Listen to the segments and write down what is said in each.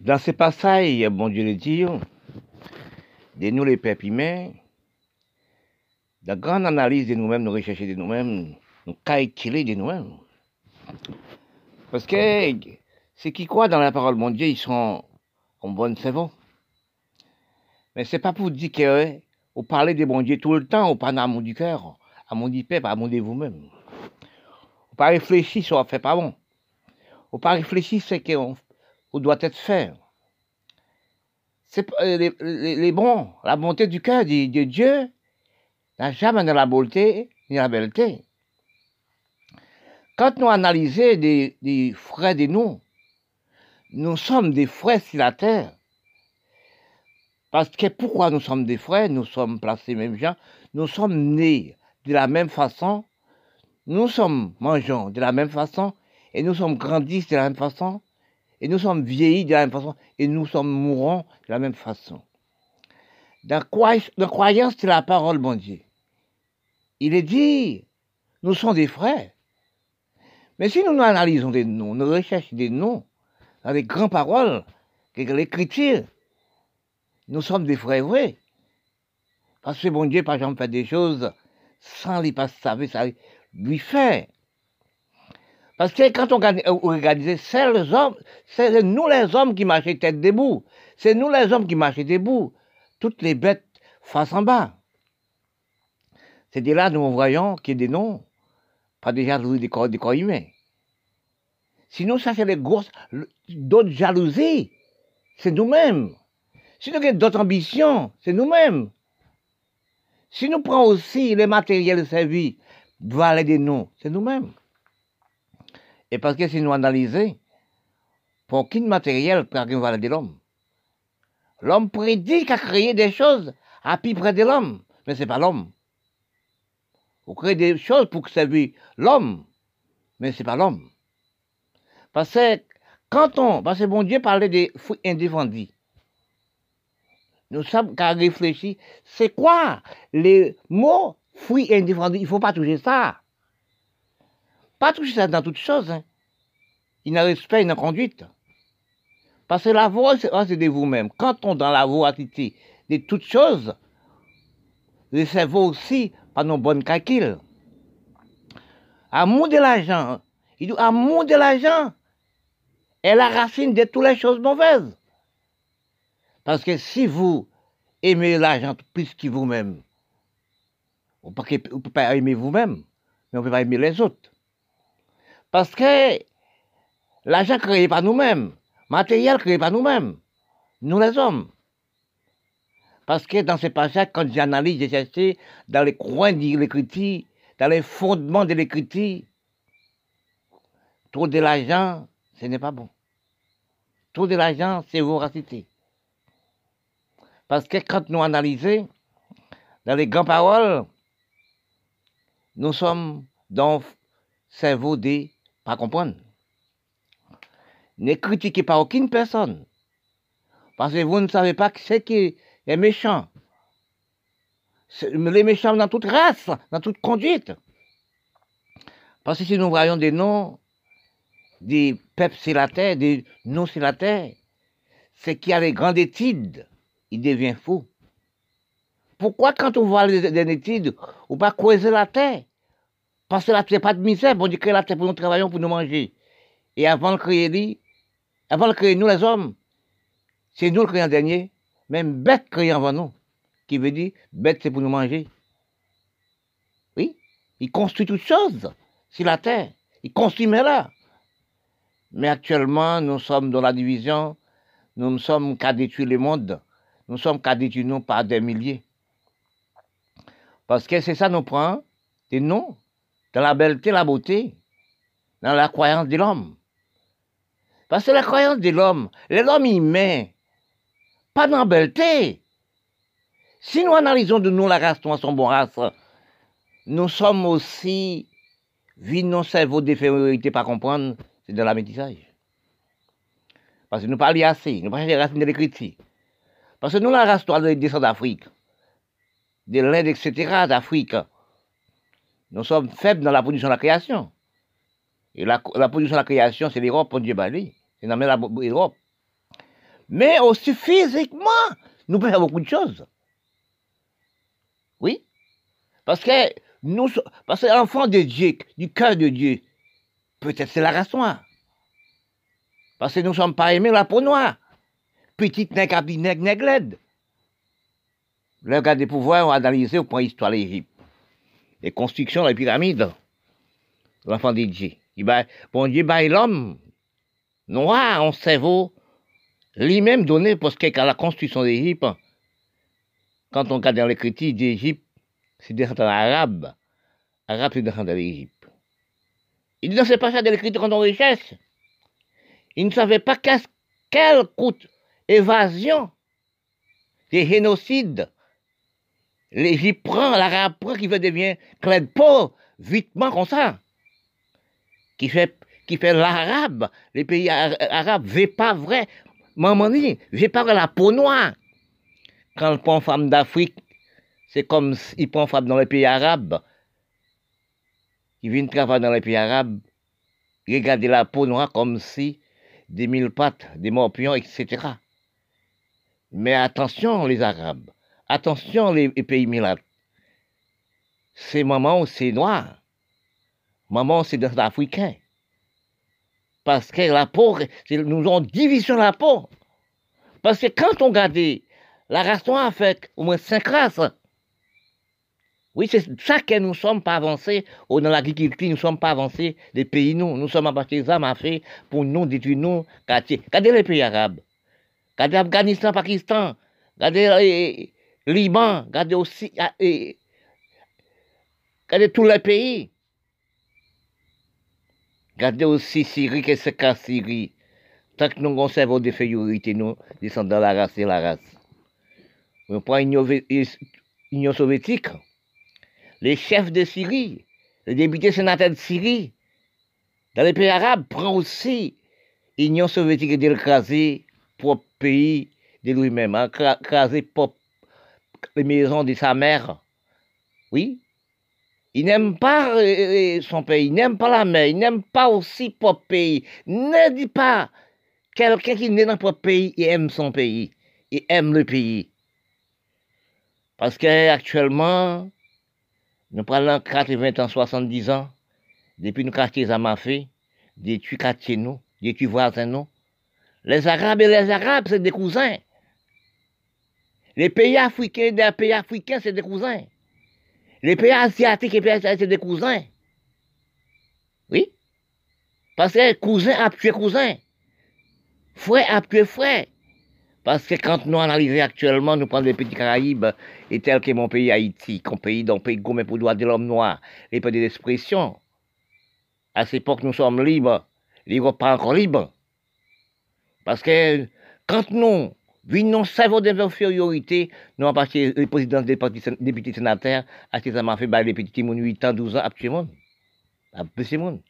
Dans ces passages, bon Dieu le dit, de nous les peuples humains, la grande analyse de nous-mêmes, nous rechercher de nous-mêmes, nous calculer de nous-mêmes. Parce que ceux qui croient dans la parole de Dieu, ils sont en bonne cerveau. Mais c'est pas pour dire que vous parlez de bon Dieu tout le temps, vous parlez à mon du cœur, à mon du peuple, à mon de vous-même. Vous pas réfléchir sur fait pas bon. Vous pas réfléchir ce qu'on doit être fait. C'est euh, les, les, bons, la bonté du cœur de, Dieu n'a jamais de la beauté ni la belleté. Quand nous analysons des, des frères de nous, nous sommes des frères sur la terre. Parce que pourquoi nous sommes des frères Nous sommes placés même gens. Nous sommes nés de la même façon. Nous sommes mangeants de la même façon. Et nous sommes grandis de la même façon. Et nous sommes vieillis de la même façon. Et nous sommes mourants de la même façon. Dans la croyance de la parole, mon Dieu, il est dit, nous sommes des frères. Mais si nous analysons des noms, nous recherchons des noms dans les grandes paroles, l'écriture, nous sommes des frères vrais. Parce que bon Dieu, par exemple, fait des choses sans lui pas savoir, lui fait. Parce que quand on regarde, c'est les hommes, c'est nous les hommes qui marchaient tête debout. C'est nous les hommes qui marchaient debout. Toutes les bêtes face en bas. C'est de là nous voyons qu'il y a des noms, pas déjà des corps, des corps humains. Sinon, ça c'est d'autres jalousies. C'est nous-mêmes. Si nous avons d'autres ambitions, c'est nous-mêmes. Si nous prenons aussi les matériels servis, voilà des noms, c'est nous-mêmes. Et parce que si nous analysons, pour aucun matériel peut avoir de l'homme. L'homme prédit qu'à créer des choses à plus près de l'homme, mais ce n'est pas l'homme. Vous créez des choses pour servir l'homme, mais ce n'est pas l'homme. Parce que quand on, parce que bon Dieu parlait des fruits indéfendus, nous sommes qu'à réfléchir, c'est quoi les mots fruits indéfendus? Il ne faut pas toucher ça. Pas toucher ça dans toutes choses. Hein. Il n'a respect, il n'a conduite. Parce que la voix, c'est de vous-même. Quand on dans la voie de toutes choses, le cerveau aussi, pas nos bonnes calculs. Amour de l'argent. Il dit, amour de l'argent est la racine de toutes les choses mauvaises. Parce que si vous aimez l'argent plus que vous-même, vous ne pouvez pas aimer vous-même, mais on ne peut pas aimer les autres. Parce que l'argent créé par nous-mêmes, matériel créé par nous-mêmes, nous les hommes. Parce que dans ces passages, quand j'analyse, j'ai cherché dans les coins de l'écriture, dans les fondements de l'écriture, trop de l'argent, ce n'est pas bon. Trop de l'argent, c'est voracité. Parce que quand nous analysons, dans les grandes paroles, nous sommes dans le cerveau des pas comprendre. Ne critiquez pas aucune personne. Parce que vous ne savez pas ce qui est méchant. Les méchants dans toute race, dans toute conduite. Parce que si nous voyons des noms, des peuples sur la terre, des noms sur la terre, c'est qu'il y a les grandes études il devient fou. Pourquoi quand on voit les, études, on va creuser la terre? Parce que la terre, pas de misère, on dit que la terre pour nous travailler, pour nous manger. Et avant de créer avant de créer nous les hommes, c'est nous le créons en dernier, même bête créé avant nous, qui veut dire bête c'est pour nous manger. Oui, il construit toutes choses sur la terre, il construit mais là. Mais actuellement, nous sommes dans la division, nous ne sommes qu'à détruire le monde nous sommes qu'à nous par des milliers. Parce que c'est ça nous prend des noms, dans la belleté, la beauté, dans la croyance de l'homme. Parce que la croyance de l'homme, l'homme met, pas dans belleté. Si nous analysons de nous la race, nous sommes bon race, nous sommes aussi, vu nos cerveaux d'infériorité pas comprendre, c'est de la métissage. Parce que nous parlons assez, nous parlons des racines de l'écriture. Parce que nous, la race des descend d'Afrique, de l'Inde, etc., d'Afrique. Nous sommes faibles dans la production de la création. Et la, production de la création, c'est l'Europe, pour Dieu Bali. C'est dans l'Europe. Mais aussi physiquement, nous pouvons faire beaucoup de choses. Oui. Parce que nous, parce que l'enfant de Dieu, du cœur de Dieu, peut-être c'est la race noire. Parce que nous ne sommes pas aimés la peau noire. Petite nègre, nègre, nègre, Le gars des pouvoirs ont analysé au point histoire l'Égypte. Les constructions, les pyramides. L'enfant de Dieu. Bon Dieu, bah, l'homme noir en cerveau, lui-même donné parce qu'à la construction d'Égypte, quand on regarde dans les critiques d'Égypte, c'est des arabes. Arabes, c'est des de l'Égypte. Il ne sait pas ça de l'écriture quand on richesse. Il ne savait pas quelle coûte évasion, des génocides. L'Égypte prend, l'Arabe prend, qui veut devenir clé de peau, vitement comme ça. Qui fait, qui fait l'Arabe, les pays arabes, veut pas vrai. Maman dit, veut pas la peau noire. Quand on prend femme d'Afrique, c'est comme s'il prend femme dans les pays arabes. Il vient travailler dans les pays arabes, regarder la peau noire comme si des mille pattes, des morpions, etc. Mais attention les Arabes, attention les, pays milates. C'est maman, c'est noir? Maman, c'est des Africains. Parce que la peau, nous avons division la peau. Parce que quand on regarde la race noire fait au moins cinq races, oui, c'est ça que nous ne sommes pas avancés. Dans l'agriculture, nous ne sommes pas avancés des pays, nous. Nous sommes abattus des armes à faire pour nous détruire nous. Regardez les pays arabes. Regardez Afghanistan, Pakistan. Regardez le Liban. Regardez aussi. Ah, regardez tous les pays. Regardez aussi Syrie, qu'est-ce qu'est Syrie. Tant que nous conservons des féorités, nous descendons la race et la race. On prend l'Union soviétique les chefs de Syrie, les députés sénateurs de Syrie, dans les pays arabes, prend aussi l'Union soviétique de l'écraser propre pays de lui-même, hein, écraser les maisons de sa mère. Oui? Il n'aime pas euh, euh, son pays, il n'aime pas la mer, il n'aime pas aussi propre pays. Ne dis pas quelqu'un qui naît dans propre pays, il aime son pays, il aime le pays. Parce qu'actuellement, nous prenons 80 ans, 70 ans, depuis nous quartiers à Mafé, détruit quartiers nous, détruit voisins nous. Les Arabes et les Arabes, c'est des cousins. Les pays africains des pays africains, c'est des cousins. Les pays asiatiques et pays asiatiques, c'est des cousins. Oui. Parce que cousin a tué cousin. Frère a tué frère. Parce que quand nous analysons actuellement, nous prenons les petits Caraïbes, et tel que mon pays Haïti, qu'on pays dans pays gourmet pour droit de l'homme noir, les pays d'expression. À cette époque, nous sommes libres, libres pas encore libres. Parce que quand nous vivons cerveau d'infériorité, nous avons passé les présidents des députés sénateurs, à ce que fait les petits 8 ans, 12 ans, actuellement. À peu monde.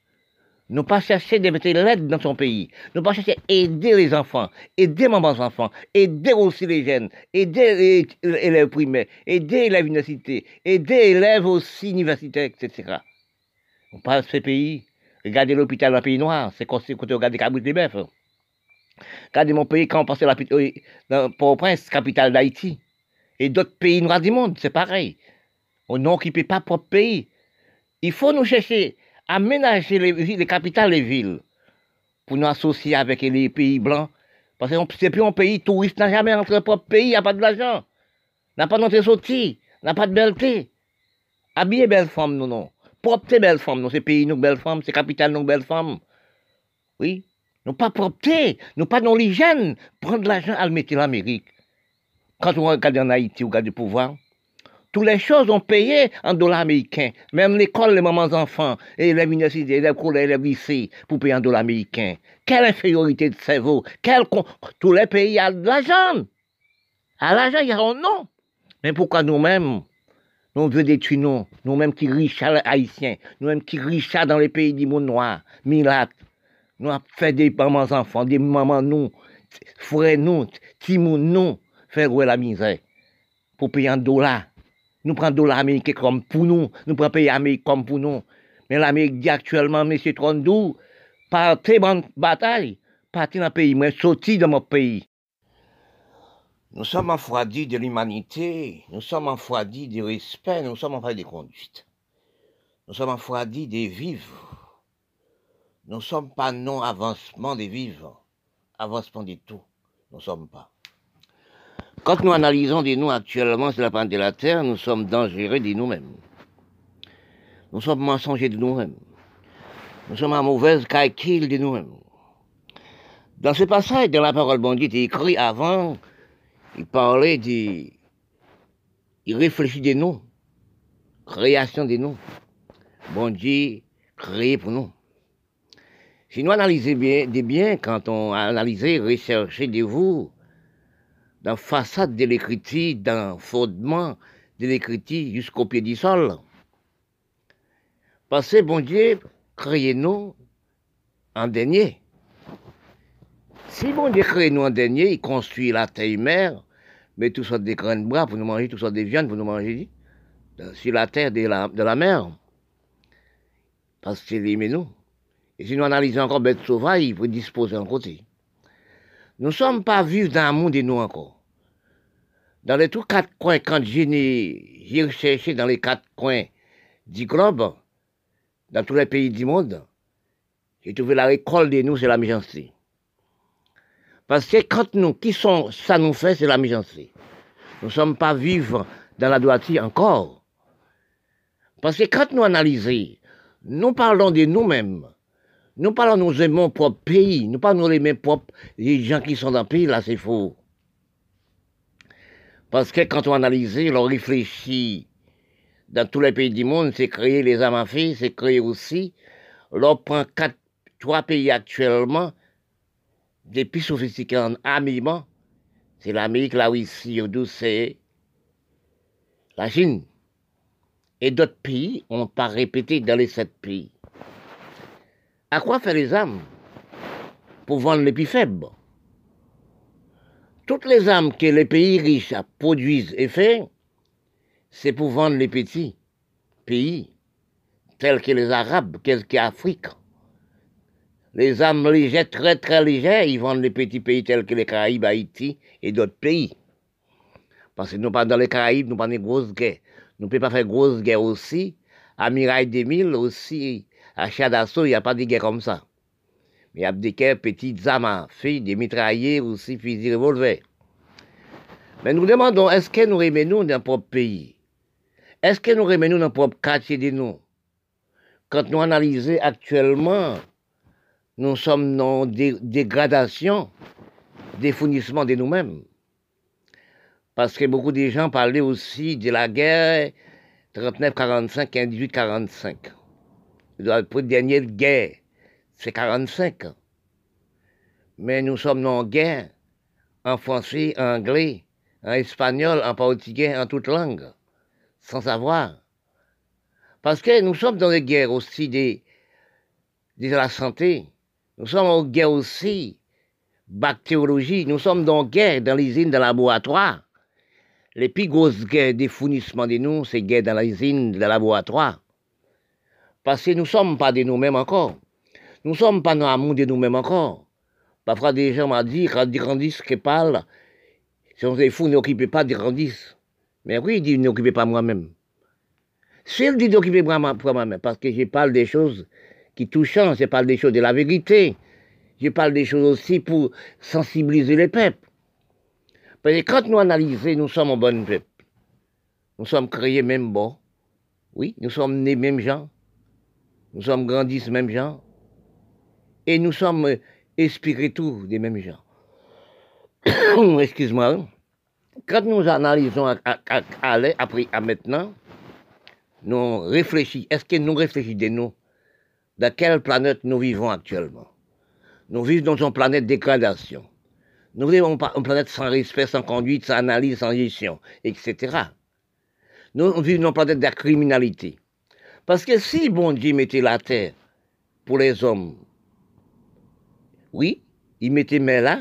Nous pas chercher de mettre l'aide dans son pays. Nous pas chercher aider les enfants, aider mamans enfants, aider aussi les jeunes, aider les élèves primaires, aider les universités, aider les élèves aussi universitaires, etc. On passe ce pays. Regardez l'hôpital dans le pays noir, c'est comme si vous regardez Cabrit des Bœufs. Regardez mon pays quand on passe dans Port-au-Prince, capitale d'Haïti. Et d'autres pays noirs du monde, c'est pareil. On n'occupe pas propre pays. Il faut nous chercher aménager les, les capitales les villes pour nous associer avec les pays blancs. Parce que c'est plus un pays touriste, n'a jamais rentré propre pays, il n'y a pas de l'argent. N'a pas notre sortie, n'a pas de belleté. Habiller belle femme, nous, non. Propre belle femme, nous, c'est pays, nous, belle femme, c'est capitale, nous, belle femme. Oui. Nous pas propre, nous pas dans l'hygiène. Prendre l'argent à le mettre en Amérique. Quand on regarde en Haïti, on regarde le pouvoir, toutes les choses ont payé en dollars américains. Même l'école, les mamans enfants, et les universités, les collèges, les lycées, pour payer en dollars américains. Quelle infériorité de cerveau. Tous les pays ont de l'argent. À l'argent, il y a un. Mais pourquoi nous-mêmes, nous devons détruire nous, nous-mêmes qui riches haïtiens, nous-mêmes qui riches dans les pays du monde noir, Milat, nous avons fait des mamans enfants, des mamans nous, frères nous, timons nous, faire la misère, pour payer en dollars. Nous prenons dollar américain comme pour nous. Nous prenons pays américain comme pour nous. Mais l'Amérique dit actuellement, M. Trondou, partez bonne bataille. Partez dans le pays. Moi, sorti de mon pays. Nous sommes enfroidis de l'humanité, nous sommes enfroidis du respect, nous sommes enfroidis des conduites. Nous sommes enfroidis des vivres. Nous ne sommes pas non-avancement des vivres, avancement des tout. Nous ne sommes pas. Quand nous analysons des nous actuellement sur la planète de la Terre, nous sommes dangereux de nous-mêmes. Nous sommes mensongers de nous-mêmes. Nous sommes en mauvaise calcul de nous-mêmes. Dans ce passage, dans la parole bon il écrit avant, il parlait de... Il réfléchit des noms, création des noms. Bon créé pour nous. Si nous analysons bien, des biens, quand on analyse, recherche de vous, dans la façade de l'écriture, dans le fondement de l'écriture jusqu'au pied du sol. Parce que bon Dieu, créez-nous en dernier. Si bon Dieu crée nous en dernier, il construit la terre mère, mais tout ça des grains de bras pour nous manger, tout ça des viandes pour nous manger, sur la terre de la, de la mer. Parce qu'il aime nous. Et si nous analysons encore bête sauvage, il faut disposer en côté. Nous ne sommes pas vivants dans un monde de nous encore. Dans les tous quatre coins, quand j'ai recherché dans les quatre coins du globe, dans tous les pays du monde, j'ai trouvé la récolte de nous, c'est la méchanceté. Parce que quand nous, qui sont, ça nous fait, c'est la méchanceté. Nous ne sommes pas vivants dans la droiture encore. Parce que quand nous analysons, nous parlons de nous-mêmes. Nous parlons, nous aimons propre pays. Nous parlons, nous aimons propre les gens qui sont dans le pays, là, c'est faux. Parce que quand on analyse, on réfléchit dans tous les pays du monde, c'est créer les armes c'est créer aussi. On prend trois pays actuellement, des plus sophistiqués en armement. C'est l'Amérique, la Russie, c'est la Chine. Et d'autres pays ont pas répété dans les sept pays. À quoi faire les armes Pour vendre les plus faibles? Toutes les armes que les pays riches produisent et font, c'est pour vendre les petits pays, tels que les Arabes, tels qu'Afrique? Les armes légères, très très légères, ils vendent les petits pays tels que les Caraïbes, Haïti et d'autres pays. Parce que nous pas dans les Caraïbes, nous pas de grosses guerres. Nous ne pouvons pas faire grosses guerres aussi. À Mirail 2000 aussi, à Chadasso, il n'y a pas de guerre comme ça. Mais il y a des petites armes filles, des mitraillés aussi, fusils revolver. Mais nous demandons, est-ce que nous nous dans notre propre pays? Est-ce que nous nous dans notre propre quartier de nous? Quand nous analysons actuellement, nous sommes dans des dégradations, des fournissements de nous-mêmes. Parce que beaucoup de gens parlaient aussi de la guerre 39-45 18-45. La dernière guerre c'est 45 ans. Mais nous sommes en guerre, en français, en anglais, en espagnol, en portugais, en toute langue, sans savoir. Parce que nous sommes dans des guerres aussi de, de la santé, nous sommes en guerre aussi bactériologie, nous sommes dans guerre dans l'usine de laboratoire. Les plus grosses guerres des fournissements de nous, c'est guerre dans l'usine de laboratoire. Parce que nous ne sommes pas de nous-mêmes encore. Nous ne sommes pas dans l'amour de nous-mêmes encore. Parfois, des gens m'ont dit, quand ils grandissent, qu'ils parlent, si on est fou, n'occupez pas des grandissent. Mais oui, il dit, n'occupez pas moi-même. il dit d'occuper moi-même, parce que je parle des choses qui touchent, je parle des choses de la vérité. Je parle des choses aussi pour sensibiliser les peuples. Parce que quand nous analysons, nous sommes un bon peuple. Nous sommes créés même bon. Oui, nous sommes nés même gens. Nous sommes grandis même gens et nous sommes inspirés tous des mêmes gens. Excuse-moi. Quand nous analysons à, à, après, à maintenant, nous réfléchissons, est-ce que nous réfléchissons de nous Dans quelle planète nous vivons actuellement? Nous vivons dans une planète dégradation. Nous vivons une planète sans respect, sans conduite, sans analyse, sans gestion, etc. Nous vivons dans une planète de criminalité. Parce que si bon Dieu mettait la terre pour les hommes, oui, il mettait main là,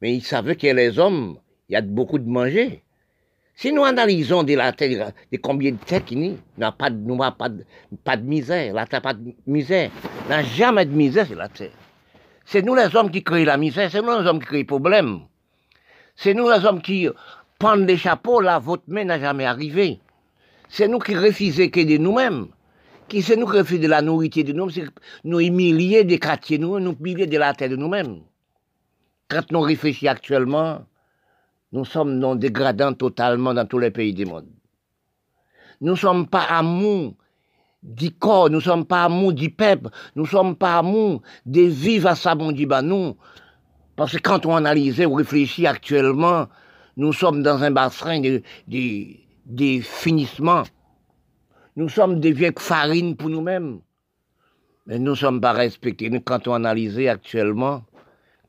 mais il savait que les hommes, il y a beaucoup de manger. Si nous analysons de la terre, de combien de terre qu'il n'y a pas de, nous pas de, misère, la terre pas de misère, n'a jamais de misère sur la terre. C'est nous les hommes qui créons la misère, c'est nous les hommes qui créons les problèmes. C'est nous les hommes qui prendre les chapeaux, là, votre main n'a jamais arrivé. C'est nous qui refusons que de nous-mêmes. Qui c'est nous qui refusons de la nourriture de nous-mêmes, nous humilier des quartiers, nous, nous humilier de la terre de nous-mêmes. Quand nous réfléchissons actuellement, nous sommes non dégradants totalement dans tous les pays du monde. Nous ne sommes pas amour du corps, nous ne sommes pas amour du peuple, nous ne sommes pas amour des vivre à ça, bon nous. Parce que quand on analyse ou réfléchit actuellement, nous sommes dans un bassin de, de, finissement. Nous sommes des vieilles farines pour nous-mêmes. Mais nous ne sommes pas respectés. Quand on analyse actuellement,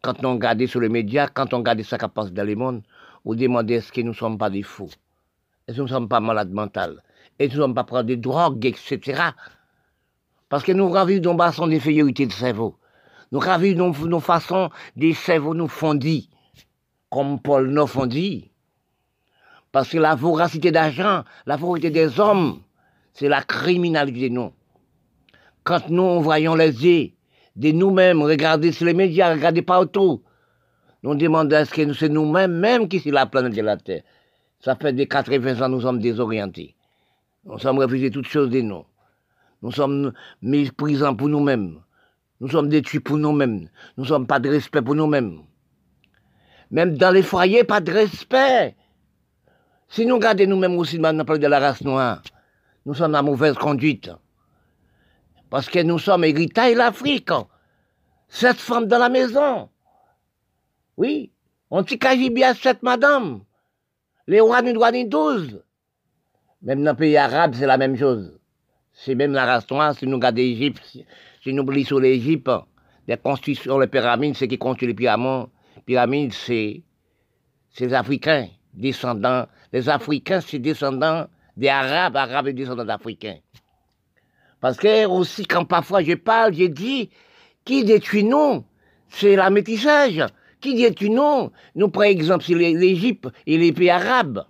quand on regarde sur les médias, quand on regarde ce qui passe dans le monde, on demande est-ce que nous ne sommes pas des fous? Est-ce que nous ne sommes pas malades mentaux Est-ce que nous ne sommes pas prendre des drogues, etc. Parce que nous vivre dans bassin d'infériorité de cerveau. Nous vivre dans nos façons des cerveaux nous fondis comme Paul Neuf dit. Parce que la voracité d'argent, la voracité des hommes, c'est la criminalité, non. Quand nous voyons les yeux de nous-mêmes, regarder sur les médias, regarder partout, nous demandons est-ce que c'est nous-mêmes, même qui c'est la planète de la Terre. Ça fait des 80 ans nous sommes désorientés. Nous sommes refusés toutes choses de nous. Nous sommes méprisants pour nous-mêmes. Nous sommes détruits pour nous-mêmes. Nous sommes pas de respect pour nous-mêmes. Même dans les foyers, pas de respect. Si nous regardons nous-mêmes aussi, de la race noire, nous sommes la mauvaise conduite. Parce que nous sommes héritages l'Afrique. Sept femmes dans la maison. Oui. On dit bien sept madame. Les rois nous doivent douze. Même dans les pays arabes, c'est la même chose. C'est même la race noire, si nous regardons l'Égypte, si nous oublions sur l'Égypte, les constructions, les pyramides, c'est qui construisent les pyramides, pyramide, c'est les Africains, descendants. Les Africains, c'est descendants des Arabes, Arabes et descendants d'Africains. Parce que aussi, quand parfois je parle, je dis, qui détruit nous? C'est la métissage. Qui détruit nous? Nous, par exemple, c'est l'Égypte et les pays arabes.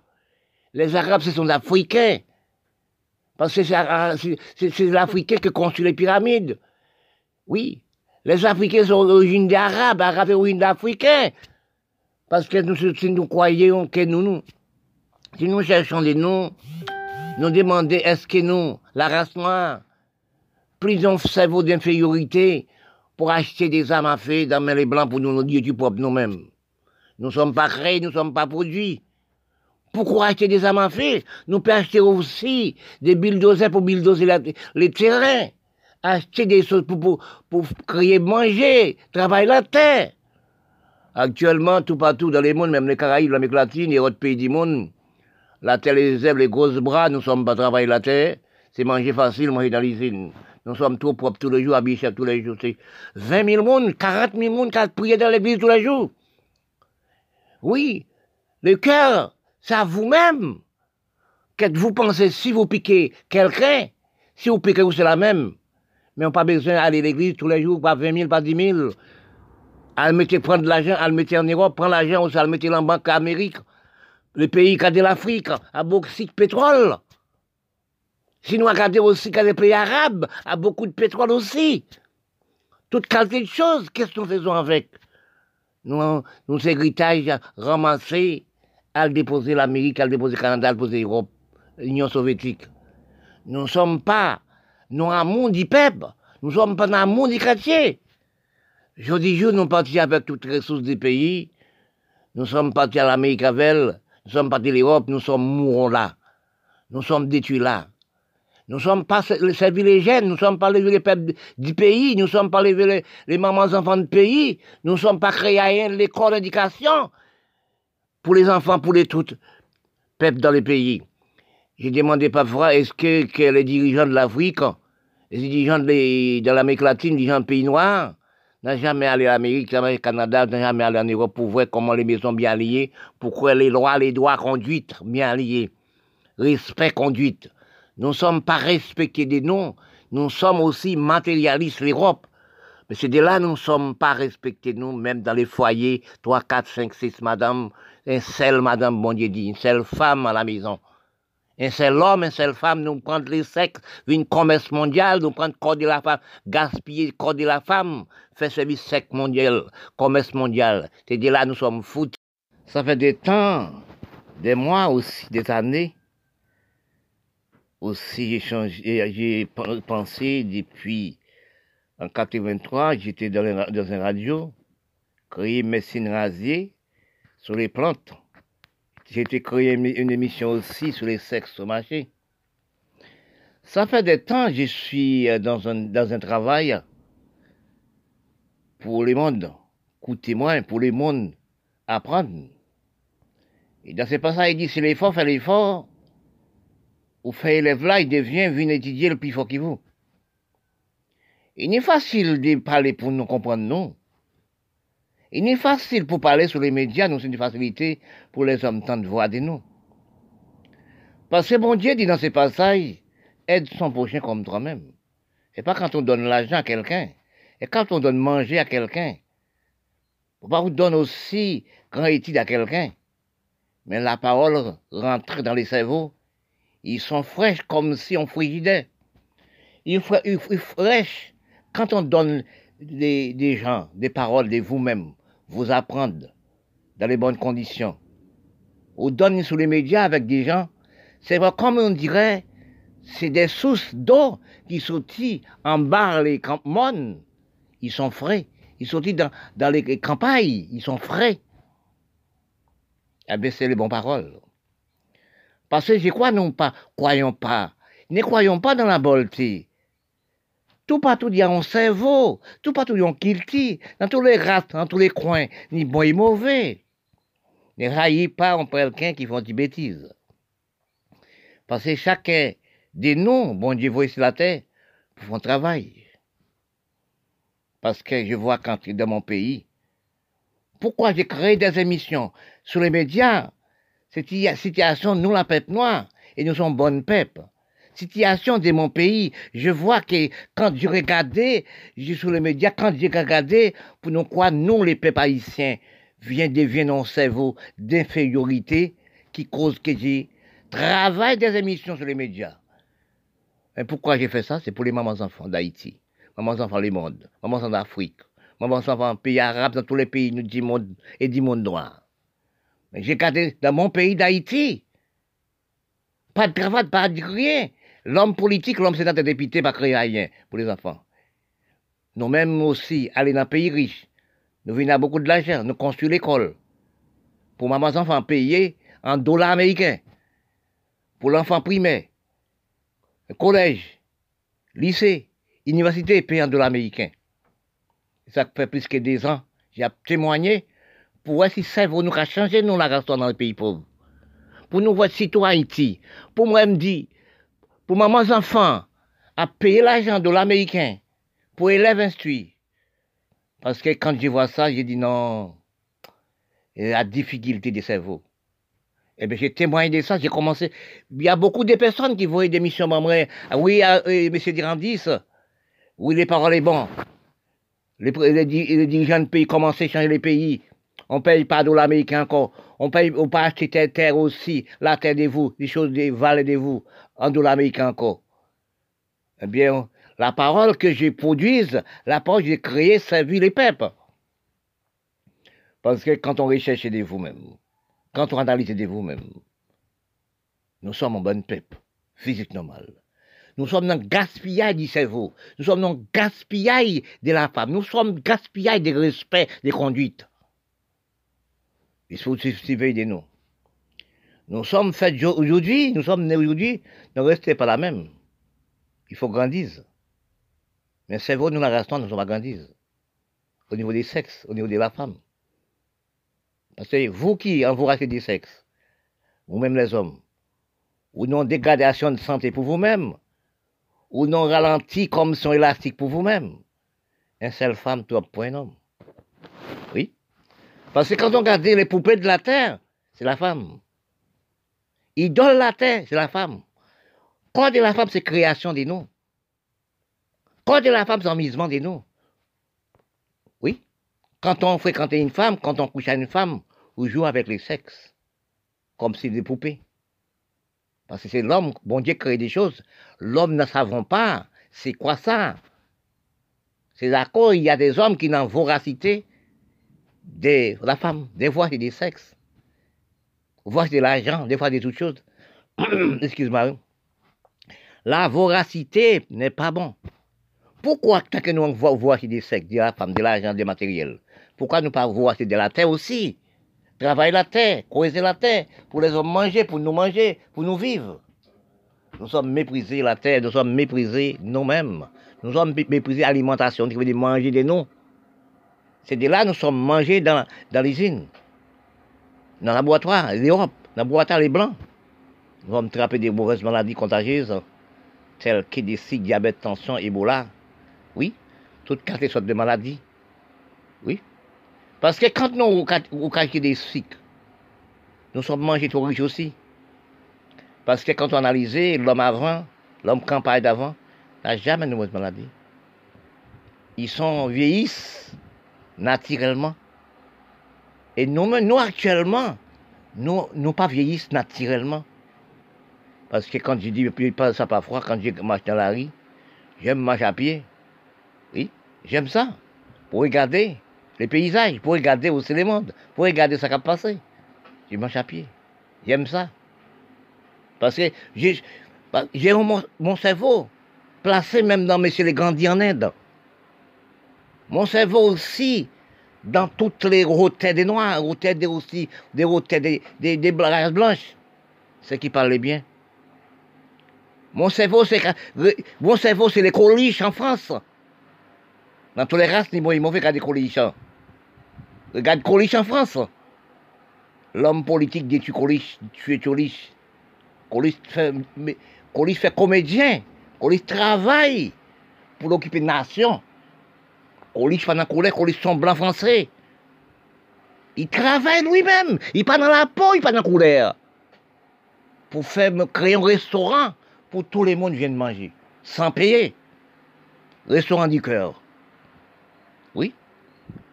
Les Arabes, ce sont les Africains. Parce que c'est l'Africain qui construit les pyramides. Oui, les Africains sont d'origine d'Arabes, Arabes d'origine d'Africains. Parce que nous, nous croyons que nous, nous, si nous cherchons des noms, nous demandons est-ce que nous, la race noire, plus on cerveau d'infériorité pour acheter des armes à feu dans les blancs pour nous, nous dire du propre nous-mêmes. Nous ne sommes pas créés, nous ne sommes pas produits. Pourquoi acheter des armes à feu? Nous pouvons acheter aussi des bulldozers pour bulldozer les terrains acheter des choses pour, pour, créer manger, travailler la terre. Actuellement, tout partout dans le monde, même les Caraïbes, l'Amérique latine et autres pays du monde, la terre, les zèbres, les grosses bras, nous sommes pas travailler la terre, c'est manger facile, manger dans l'usine. Nous sommes trop propres tous les jours, habillés tous les jours. C'est 20 000 monde, 40 000 monde qui prié dans l'église tous les jours. Oui, le cœur, c'est à vous-même. Qu'est-ce vous pensez si vous piquez quelqu'un, si vous piquez vous, c'est la même mais on n'a pas besoin d'aller à l'église tous les jours, pas 20 000, pas 10 000. À mettre, prendre l'argent, à le mettre en Europe, prendre l'argent aussi, à le mettre en banque Amérique, le pays qui de l'Afrique, a beaucoup de pétrole. Si nous regardons aussi des pays arabes, a beaucoup de pétrole aussi. Toute qualité de choses, qu'est-ce que nous faisons avec? Nous, nous héritage ramassés, à déposer l'Amérique, à déposer le Canada, à déposer l'Europe, l'Union soviétique. Nous ne sommes pas nous un monde du peuple. Nous sommes pas dans un monde du quartier. Jeudi jour, nous partis avec toutes les ressources du pays. Nous sommes partis à l'Amérique avec Nous sommes partis à l'Europe. Nous sommes mourants là. Nous sommes détruits là. Nous sommes pas servis les jeunes, nous sommes pas les peuples du pays, nous sommes pas les, les mamans enfants du pays, nous sommes pas créés l'école d'éducation pour les enfants, pour les toutes peuples dans les pays. J'ai demandé parfois, est-ce que, les dirigeants de l'Afrique, les dirigeants de, l'Amérique latine, les dirigeants de pays noirs, n'ont jamais allé à l'Amérique, jamais au Canada, n'ont jamais allé en Europe pour voir comment les maisons bien liées, pourquoi les lois, les droits conduites bien liés, respect conduite. Nous ne sommes pas respectés des noms, nous sommes aussi matérialistes, l'Europe. Mais c'est de là nous ne sommes pas respectés, nous, même dans les foyers, 3, 4, 5, 6 madame, un seul madame, bon Dieu dit, une seule femme à la maison. Un seul homme, une seule femme, nous prendre les sexes, une commerce mondiale, nous prendre corps de la femme, gaspiller le corps de la femme, faire service sec mondial, commerce mondial. C'est de là nous sommes foutus. Ça fait des temps, des mois aussi, des années. Aussi, j'ai pensé depuis en 83, j'étais dans, dans un radio, créé médecine rasier sur les plantes. J'ai créé une émission aussi sur les sexes au marché. Ça fait des temps je suis euh, dans un, travail pour le monde, coup témoin, pour le monde, apprendre. Et dans ce passage, il dit, c'est l'effort, fait l'effort, ou fait élève là, il devient, vient étudier le plus fort que vous. Il n'est facile de parler pour nous comprendre, non. Il n'est facile pour parler sur les médias, nous, c'est une facilité pour les hommes tant de voix de nous. Parce que bon Dieu dit dans ces passages, aide son prochain comme toi-même. Et pas quand on donne l'argent à quelqu'un, et quand on donne manger à quelqu'un. On pas vous donner aussi quand étude à quelqu'un. Mais la parole rentre dans les cerveaux. Ils sont fraîches comme si on frigidait. Ils sont fraîches quand on donne des gens, des paroles de vous-même, vous apprendre dans les bonnes conditions. On donne sur les médias avec des gens, c'est comme on dirait, c'est des sources d'eau qui sortent en bas les campements. Ils sont frais. Ils sortent dans, dans les campagnes, ils sont frais. Eh bien, c'est les bonnes paroles. Parce que je crois, non pas, croyons pas. Ne croyons pas dans la bonté. Tout partout, il y a un cerveau. Tout partout, il y a un kilti. Dans tous les rats, dans tous les coins, ni bon ni mauvais. Ne raillez pas en quelqu'un qui font des bêtises. Parce que chacun des noms, bon Dieu, voit sur la terre, pour son travail. Parce que je vois quand dans mon pays, pourquoi j'ai créé des émissions sur les médias? Cette situation, nous, la peuple noire, et nous sommes bonnes peuple. Situation de mon pays, je vois que quand je regardais, je sur les médias, quand j'ai regardé, pour nous quoi, nous, les peuples haïtiens, vient devenir un cerveau d'infériorité qui cause que j'ai travaillé des émissions sur les médias. Et pourquoi j'ai fait ça? C'est pour les mamans enfants d'Haïti, mamans enfants du monde, mamans enfants d'Afrique, mamans enfants pays arabes, dans tous les pays du monde et du monde noir. J'ai gardé dans mon pays d'Haïti. Pas de cravate, pas de rien. L'homme politique, l'homme sénateur député, pas créer rien pour les enfants. Nous-mêmes aussi, aller dans un pays riche. Nous venons à beaucoup de l'argent, nous construisons l'école. Pour mamans enfants payer en dollars américains. Pour l'enfant primaire collège, lycée, université payé en dollars américains. Ça fait plus que deux ans. J'ai témoigné pour voir si ça va nous changer nous la dans le pays pauvre. Pour nous voir citoyens Haïti. Pour moi, me dit, pour maman enfants, à payer l'argent de dollars américains pour élèves instruits. Parce que quand je vois ça, j'ai dit non, la difficulté des cerveaux. Eh bien, j'ai témoigné de ça, j'ai commencé. Il y a beaucoup de personnes qui voient des missions membres. Ah oui, ah, euh, M. Dirandis, oui, les paroles sont bonnes. Les, les, dirigeants de pays commencent à changer les pays. On paye pas de l'américain encore. On paye, on peut acheter terre, terre aussi, la terre de vous, les choses des vallées de vous, en dollars encore. Eh bien, la parole que je produise, la parole que j'ai créée, servir les peuples. Parce que quand on recherche de vous-même, quand on analyse de vous-même, nous sommes en bonne peuple, physique normale. Nous sommes dans le gaspillage du cerveau. Nous sommes dans le gaspillage de la femme. Nous sommes le gaspillage du respect des conduites. Il faut suivre de nous. Nous sommes faits aujourd'hui, nous sommes nés aujourd'hui, ne restez pas la même. Il faut grandir. Mais le cerveau, nous la restons, nous sommes grandir. Au niveau des sexes, au niveau de la femme. Parce que vous qui envourachez du sexe, vous-même les hommes, ou non dégradation de santé pour vous-même, ou non ralenti comme son élastique pour vous-même, une seule femme, toi, pour un homme. Oui. Parce que quand on regarde les poupées de la terre, c'est la femme. Idole la terre, c'est la femme. Quand de la femme, c'est création des noms. Quand de la femme, c'est enmisement des noms. Oui. Quand on fréquente une femme, quand on couche à une femme, on joue avec les sexes, comme si des poupées. Parce que c'est l'homme, bon Dieu crée des choses. L'homme ne savons pas, c'est quoi ça C'est d'accord, il y a des hommes qui n'ont voracité de la femme, des voix et des sexes. Voir de l'argent, des fois des toutes choses. Excuse-moi. La voracité n'est pas bon. Pourquoi tant que nous voit des sectes, de la femme, de l'argent, des matériels? Pourquoi nous pas voir de la terre aussi? Travailler la terre, creuser la terre, pour les hommes manger, pour nous manger, pour nous vivre. Nous sommes méprisés la terre, nous sommes méprisés nous-mêmes. Nous sommes méprisés l'alimentation, qui veut dire manger de nous. C'est de là que nous sommes mangés dans, dans l'usine, dans le laboratoire, l'Europe, dans laboratoire les Blancs. Nous sommes trappés des mauvaises maladies contagieuses, telles que des cycles, diabète, tension, Ebola. Oui, toutes quatre sortes de maladies. Oui. Parce que quand nous avons des cycles, nous sommes mangés trop riches aussi. Parce que quand on analyse l'homme avant, l'homme campagne d'avant, n'a jamais de mauvaise maladie. Ils sont vieillissent naturellement. Et nous, actuellement, nous, nous pas vieillissent naturellement. Parce que quand je dis, puis ça pas quand je marche dans la rue, j'aime marcher à pied. Oui, j'aime ça. Pour regarder les paysages, pour regarder aussi les mondes, pour regarder ce qui a passé. Je marche à pied. J'aime ça. Parce que j'ai mon, cerveau placé même dans Monsieur les Grandis en Inde. Mon cerveau aussi dans toutes les routes des Noirs, routes des aussi, des routes des, des, des blanches. Ce qui parlait bien. Mon cerveau, c'est mon cerveau, c'est les coliches en France. Dans toutes les races, ils m'ont fait regarder coliches. Regarde coliches en France. L'homme politique dit tu coliches, tu es coliche. Coliche fait, fait comédien. Coliche travaille pour l'occuper nation. Français. Il travaille lui-même. Il pas dans la peau, il pas dans couleur. Pour faire créer un restaurant pour tout le monde vienne manger, sans payer. Restaurant du cœur. Oui.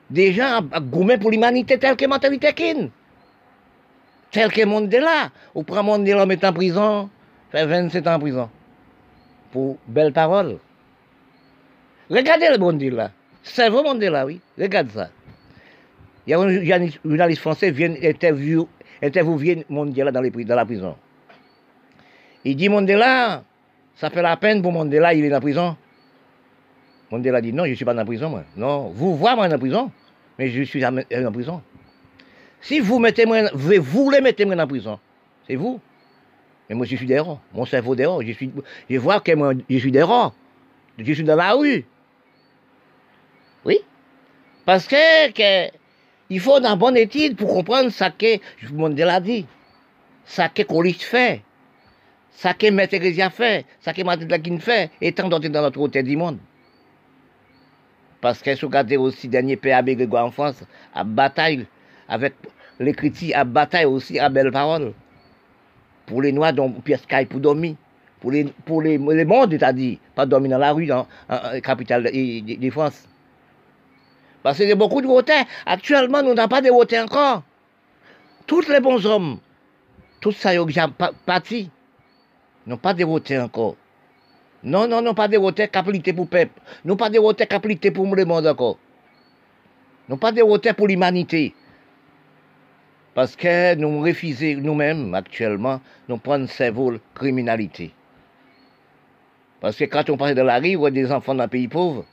Déjà, gourmet pour l'humanité telle que mentalité kin. Tel que Mandela. Ou prend Mandela, met en prison, fait 27 ans en prison. Pour belles paroles. Regardez le bon vraiment Mandela, oui. Regarde ça. Il y a un journaliste français qui vient interviewer Mandela dans, dans la prison. Il dit Mandela, ça fait la peine pour Mandela, il est en prison. Mandela dit non, je ne suis pas en prison, moi. Non, vous voyez moi en prison, mais je suis en prison. Si vous mettez moi, vous voulez mettre moi en prison, c'est vous. Mais moi, je suis dehors. Mon cerveau dehors. Je, je vois que je suis dehors. Je suis dans la rue. Oui. Parce que, il faut une bonne étude pour comprendre ce que Mandela dit. Ce que Colis fait ça que Maître fait, ça que Martin Luther fait, étant donné dans notre côté du monde. Parce que si vous aussi dernier PAB Grégoire en France, à bataille avec les critiques, à bataille aussi à belle parole. Pour les Noirs, donc pièce caille pour dormir. Pour les, pour les, les mondes, c'est-à-dire, pas dormir dans la rue, dans la capitale de, France. Parce qu'il y a beaucoup de votants. Actuellement, nous n'avons pas de votants encore. Tous les bons hommes, tous ça, ils ont parti non pas dévoté encore. Non, non, non, pas dévoté capacité pour le peuple. Non pas dévoté capacité pour le monde encore. Non pas dévoté pour l'humanité. Parce que nous refusons nous-mêmes actuellement, nous prenons cerveau criminalité. Parce que quand on passe de la voit des enfants dans un pays pauvre.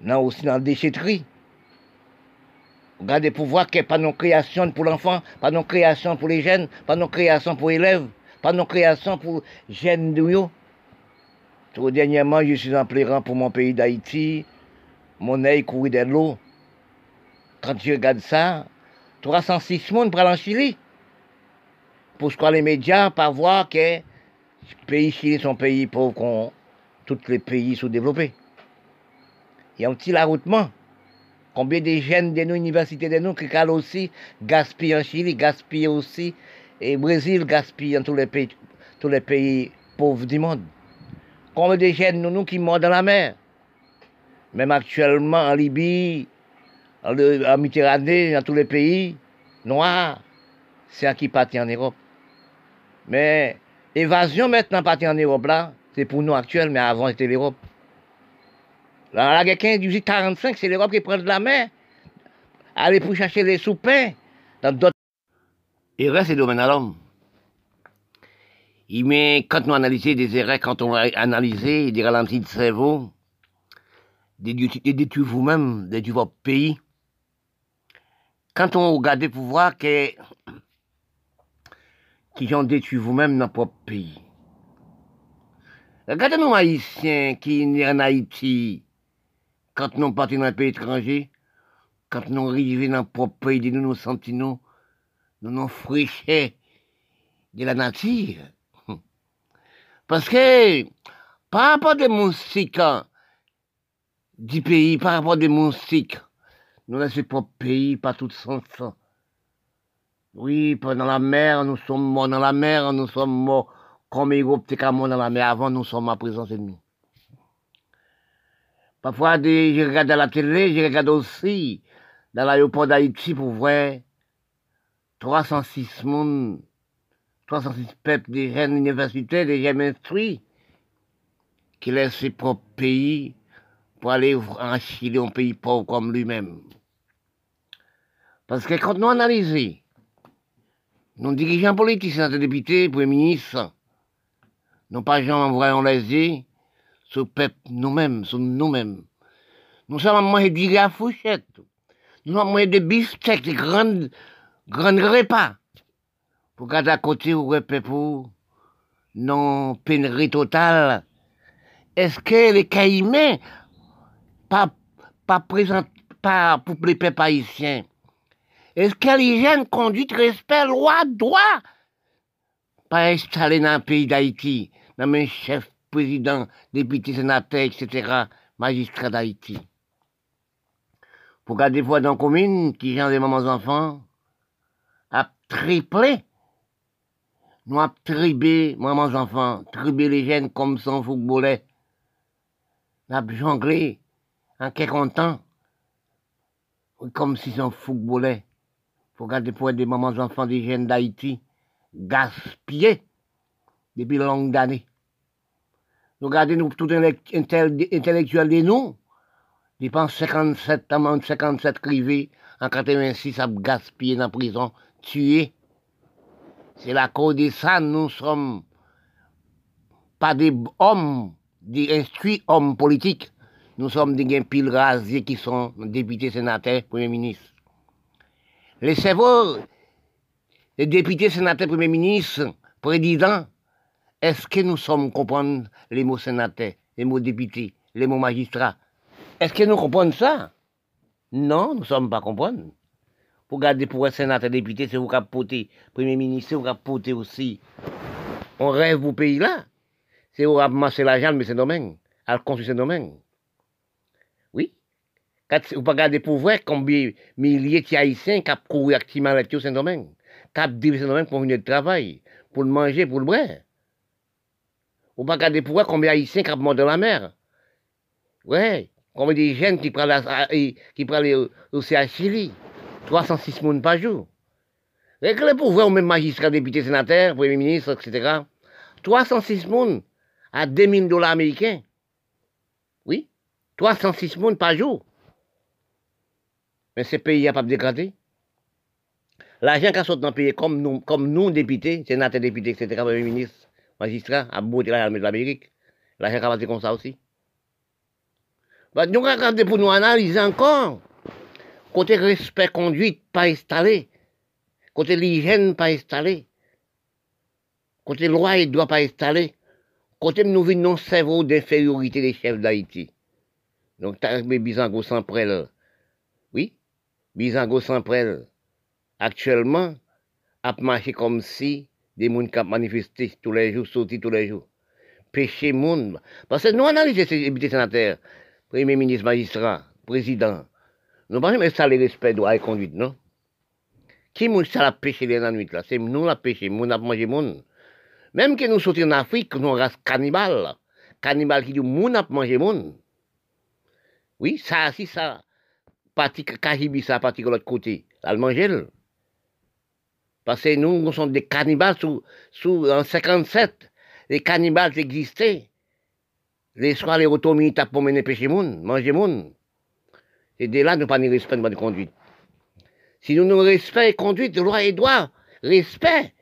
Non, aussi dans la déchetterie. Regardez pour voir qu'il n'y a pas de création pour l'enfant, pas de création pour les jeunes, pas de création pour les élèves pas nos créations pour jeunes de Tout dernièrement, je suis en pleurant pour mon pays d'Haïti. Mon œil courait de l'eau. Quand je regarde ça, 306 personnes pour aller en Chili. Pour ce les médias, pas voir que le pays Chili sont pays pauvres comme tous les pays sous-développés. Il y a un petit laroutement. Combien de jeunes de nos universités de nous qui calent aussi, gaspillent en Chili, gaspillent aussi et Brésil gaspille dans tous les pays, tous les pays pauvres du monde. Combien de jeunes nous, nous qui meurent dans la mer? Même actuellement en Libye, en, Méditerranée, dans tous les pays noirs, c'est un qui partit en Europe. Mais évasion maintenant partie en Europe là, c'est pour nous actuels, mais avant c'était l'Europe. La, guerre 15, 18, 45, c'est l'Europe qui prend de la mer. Aller pour chercher les soupins dans d'autres reste le domaine à l'homme. Met, quand nous analysons des erreurs, quand on a analysé des ralentis de cerveau, des détruits vous-même, des votre pays, quand on regarde pour voir que, qui ont détruit vous-même dans votre pays. Regardez nous Haïtiens qui sont en Haïti, quand nous partons dans un pays étranger, quand nous arrivons dans notre propre pays, nous nous sentons, nous nous fraîchons de la nature. Parce que, par rapport des moustiques du pays, par rapport des moustiques, nous laissons pas pays, pas tout sens. Oui, dans la mer, nous sommes morts dans la mer, nous sommes morts comme les groupes dans la mer. Avant, nous sommes à présence ennemie. Parfois, je regarde à la télé, je regarde aussi dans l'aéroport d'Haïti pour voir 306 monde 306 peuples, des jeunes universitaires, des jeunes instruits, qui laissent ses propres pays pour aller en Chili, un pays pauvre comme lui-même. Parce que quand nous analysons, nos dirigeants politiques, nos députés, premiers ministres, non pas gens yeux, nous-mêmes, nous-mêmes. Nous sommes à manger des à fourchette. Nous sommes à manger des bistecs, des grandes, grandes repas. Pour garder à côté ou pour non pénurie totale. Est-ce que les caïmans, pas, pas présent, pas pour les peuples haïtiens, est-ce que les jeunes conduite, respect, loi, droit, pas installés dans le pays d'Haïti, dans mes chefs, présidents, députés, sénateurs, etc., magistrats d'Haïti. Pour garder fois dans la commune, qui ont des mamans enfants, a triplé nous avons tribé, maman enfants, tribé les jeunes comme son footballait. Nous avons jonglé en quelques temps, comme si son footballait. Faut regarder pour des mamans enfants des jeunes d'Haïti, gaspillés depuis longues années. Nous regardons nous tout intellectuel de nous, dépense 57 amende 57 crivés, en 86 a gaspillé dans la prison, tué c'est la cause de ça, nous sommes pas des hommes, des instruits hommes politiques. Nous sommes des piles rasiers qui sont députés, sénateurs, premiers ministres. Les cerveaux, les députés, sénateurs, premiers ministres, présidents, est-ce que nous sommes comprendre les mots sénateurs, les mots députés, les mots magistrats? Est-ce que nous comprenons ça? Non, nous ne sommes pas comprendre pour garder pour un sénateur député, c'est vous qui porter, premier ministre, c'est vous qui porter aussi. On rêve au pays là. C'est vous marcher l'argent, mais c'est domaine, à construire ce domaine. Oui. Vous pas pour voir combien milliers de haïtiens qui ont couru activement avec ce domaine, qui ont dit ce domaine pour venir de travail, pour le manger, pour le boire. Vous pas garder pour voir combien haïtiens qui mort dans la mer. Ouais. Combien de jeunes qui prennent, qui prennent aussi à Chili. 306 personnes par jour. Avec le pouvoir, même magistrat, député, sénateur, premier ministre, etc. 306 personnes à 2000 dollars américains. Oui, 306 personnes par jour. Mais ces pays n'a pas dégradé. L'argent qui sort dans le pays, comme nous, comme nous, députés, sénateurs, députés, etc., premier ministre, magistrat, à bout de l'Amérique, l'argent qui a comme ça aussi. Bah, nous regardons pour nous analyser encore. Côté respect conduite pas installé. Côté l'hygiène pas installé. Côté loi et droit pas installé. Côté nous vivons nos cerveau d'infériorité des chefs d'Haïti. Donc, t'as Bizango sans prêle. Oui, Bizango sans prêle. Actuellement, a marché comme si des gens qui manifesté tous les jours, sortis tous les jours. Péché monde. Parce que nous analysons ces députés sénateurs, premier ministre, magistrat, président, nous pas jamais ça le respect droit et conduite, non? Qui nous ça la pêché dans la nuit là? C'est nous la pêché, nous avons mangé monde. Même que nous sortions en Afrique, nous race cannibale. Cannibale qui dit nous avons mangé monde. Oui, ça, si ça, parti Kahibi, ça, parti de l'autre côté, elle manger. Parce que nous, nous sommes des cannibales sous, sous, en 57. Les cannibales existaient. Les soirs, les automies, t'as pour mener pêcher monde, manger monde. Et dès là, nous pas ni respect de bonne conduite. Si nous nous respect conduite, loi et droit, Respect.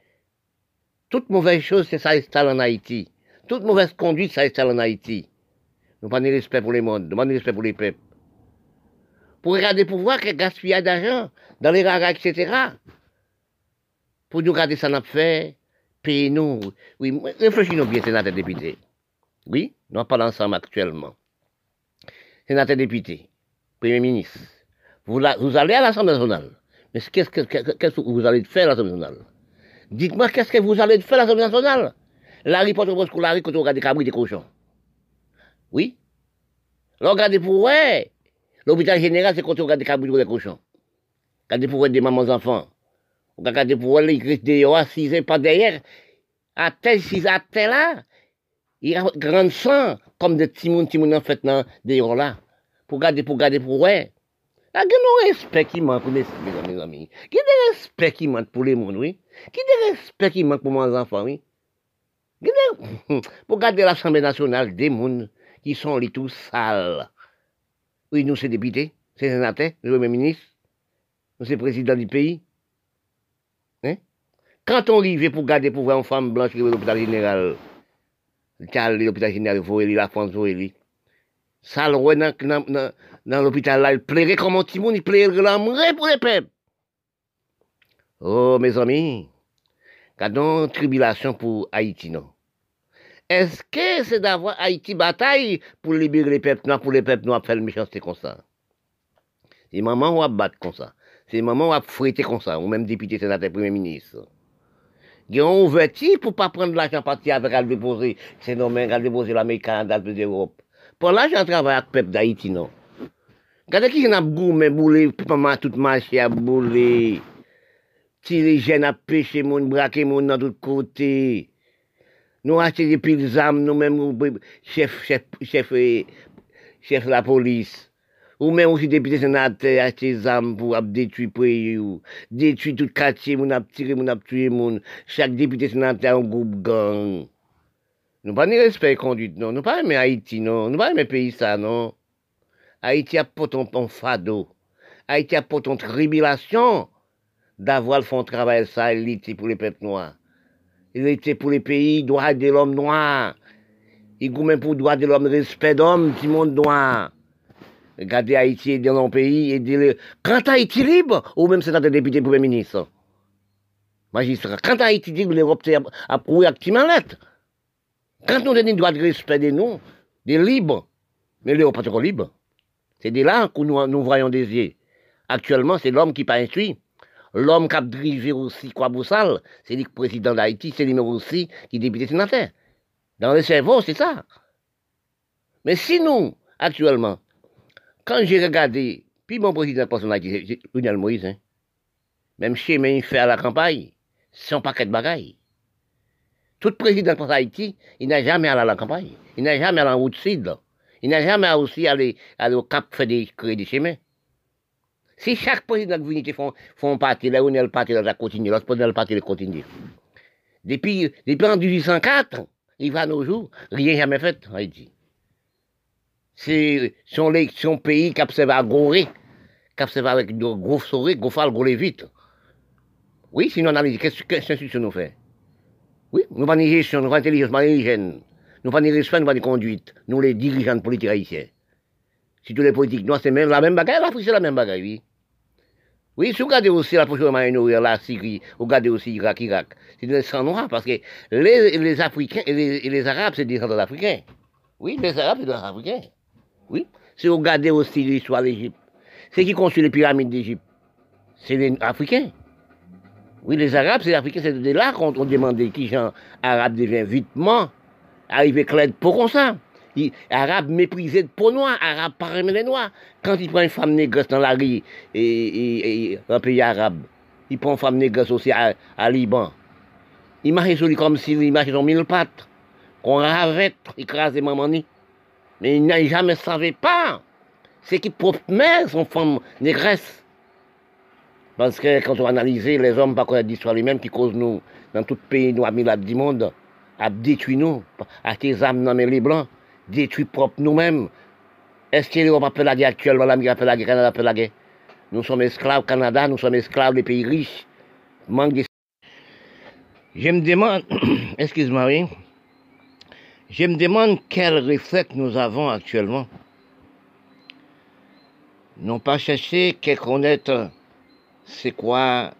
Toute mauvaise chose, c'est ça installe en Haïti. Toute mauvaise conduite, ça installe en Haïti. Nous pas de respect pour les mondes, nous pas de respect pour les peuples. Pour regarder pour voir quel gaspillage d'argent dans les raras, etc. Pour nous regarder ça n'a fait, payer nous. Oui, réfléchissons bien, sénateur député. Oui, nous parlons ensemble actuellement. Sénateur député, Premier ministre, vous, vous allez à l'Assemblée nationale. Mais qu'est-ce que, vous allez faire à l'Assemblée nationale? Dites-moi qu'est-ce que vous allez faire à l'Assemblée nationale? La riposte au quand on regarde des cabris des cochons. Oui? Regardez pour ouais. L'hôpital général, c'est quand on regarde des cabris des cochons. Regardez pour des mamans enfants. Regardez pour les dehors, assis pas derrière. À tel, si à tel là. Il y a grand sang, comme des petits mouns, en fait, dans dehors là. Pour garder, pour garder pour ouais. Il y a un respect qui manque, mes amis. Il y a des respect qui manque pour les mondes, oui. Il y a des respect qui manque pour mes enfants, oui. Pour garder l'Assemblée nationale, des mondes qui sont les tout sales. Oui, nous, c'est députés, c'est sénateurs, le Premier ministre, nous, c'est président du pays. Quand on arrive pour garder pour voir une femme blanche qui est à l'hôpital général, l'hôpital général, la France, ça, le dans, l'hôpital là, il plairait comme un petit monde, il plairait l'aimerait pour les peuples. Oh, mes amis, gardons tribulation pour Haïti, non? Est-ce que c'est d'avoir Haïti bataille pour libérer les peuples? Noirs, pour les peuples noirs faire le méchanceté comme ça? C'est maman ou à battre comme ça. C'est maman ou à fouetter comme ça, ou même député, sénateur, premier ministre. Ils ont ouverti pour pas prendre l'argent parti avec à déposer, c'est nommé à déposer l'Amérique, Canada, l'Europe. Pour j'en travaille avec le peuple d'Haïti, non. Regardez qui a boumé, boulé, maman tout marché à bouler. les jeunes à pêcher, mon braquer, mon dans tous côtés. Nous achetons des piles d'armes, nous-mêmes, chef, chef, chef, chef de la police. Ou même aussi député sénateur acheter des armes pour détruire pays, détruire tout quartier, mon tiré, mon tué, mon. Chaque député sénateur un groupe gang. Nous pas ni respect conduite, non. Nous pas aimer Haïti, non. Nous pas aimer pays ça, non. Haïti a pas ton, fado. Haïti a pas ton tribulation d'avoir le fond travail ça, il était pour les peuples noirs. Il était pour les pays, droit de l'homme noir. Il même pour droit de l'homme, respect d'homme, du monde noir. Regardez Haïti dans nos pays et dire, quand Haïti libre, ou même un député premier ministre? Magistrat, quand Haïti libre, l'Europe a prouvé activement. Quand nous avons droit de respect de nous, des libres, mais les pas trop libres. C'est de là que nous, nous voyons des yeux. Actuellement, c'est l'homme qui pas instruit. L'homme qui a dirigé aussi quoi Boussal, c'est le président d'Haïti, c'est lui aussi qui est député sénateur. Dans le cerveau, c'est ça. Mais si nous, actuellement, quand j'ai regardé, puis mon président personnel, c'est Lionel Moïse, hein, même chez il fait à la campagne, un paquet de bagailles. Tout président de Haïti, il n'a jamais allé à la campagne. Il n'a jamais allé en route sud. Il n'a jamais aussi allé, aller au Cap faire des, créer des chemins. Si chaque président de l'unité font, font partie, là où il parti, là, ça continue, là, le parti, continue. Depuis, depuis en 1804, il va nos jours, rien jamais fait en Haïti. C'est son, son pays qui à Gorée, qui observe avec de gros souris, gros fal, gros vite. Oui, sinon on a dit, qu'est-ce que nous fait? Oui, nous pas ni gestion, nous pas intelligence, nous pas hygiène. Nous pas respect, nous conduite. Nous, les dirigeants politiques haïtiens. Si tous les politiques, nous, c'est même la même bagaille, l'Afrique, c'est la même bagaille, oui. Oui, si vous regardez aussi la prochaine Moyen-Orient, la Syrie, vous regardez aussi Irak, Irak, c'est des sang noirs parce que les, les Africains et les, Arabes, c'est des descendants africains. Oui, les Arabes, c'est des Africains. Oui. Si vous regardez aussi l'histoire d'Égypte, c'est qui construit les pyramides d'Égypte, c'est les Africains. Oui, les Arabes, c'est les Africains, c'est de là qu'on demandait qui gens arabes devient vitement, arrivé clair pour comme ça. Les Arabes méprisaient de peau noire, Arabes pas les noirs. Quand il prend une femme négresse dans la rue, et, un pays arabe, il prend une femme négresse aussi à, Liban. Il marche sur lui comme s'il marchait sur mille pattes, qu'on ravait, écrasé maman Mais il n'a jamais savait pas. C'est qu'il propre mère, son femme négresse. Parce que quand on analyse les hommes, pas connaître d'histoire lui-même qui cause nous, dans tout pays, nous, à du monde, à détruire nous, à tes âmes dans les blancs, détruire propre nous-mêmes. Est-ce que l'Europe appelle la guerre actuellement, l'Amérique appelle la guerre, Canada la guerre? Nous sommes esclaves Canada, nous sommes esclaves des pays riches. Manque Je me demande, excuse-moi, oui, je me demande quel réflexe nous avons actuellement. Non pas chercher qu'à connaître c'est quoi,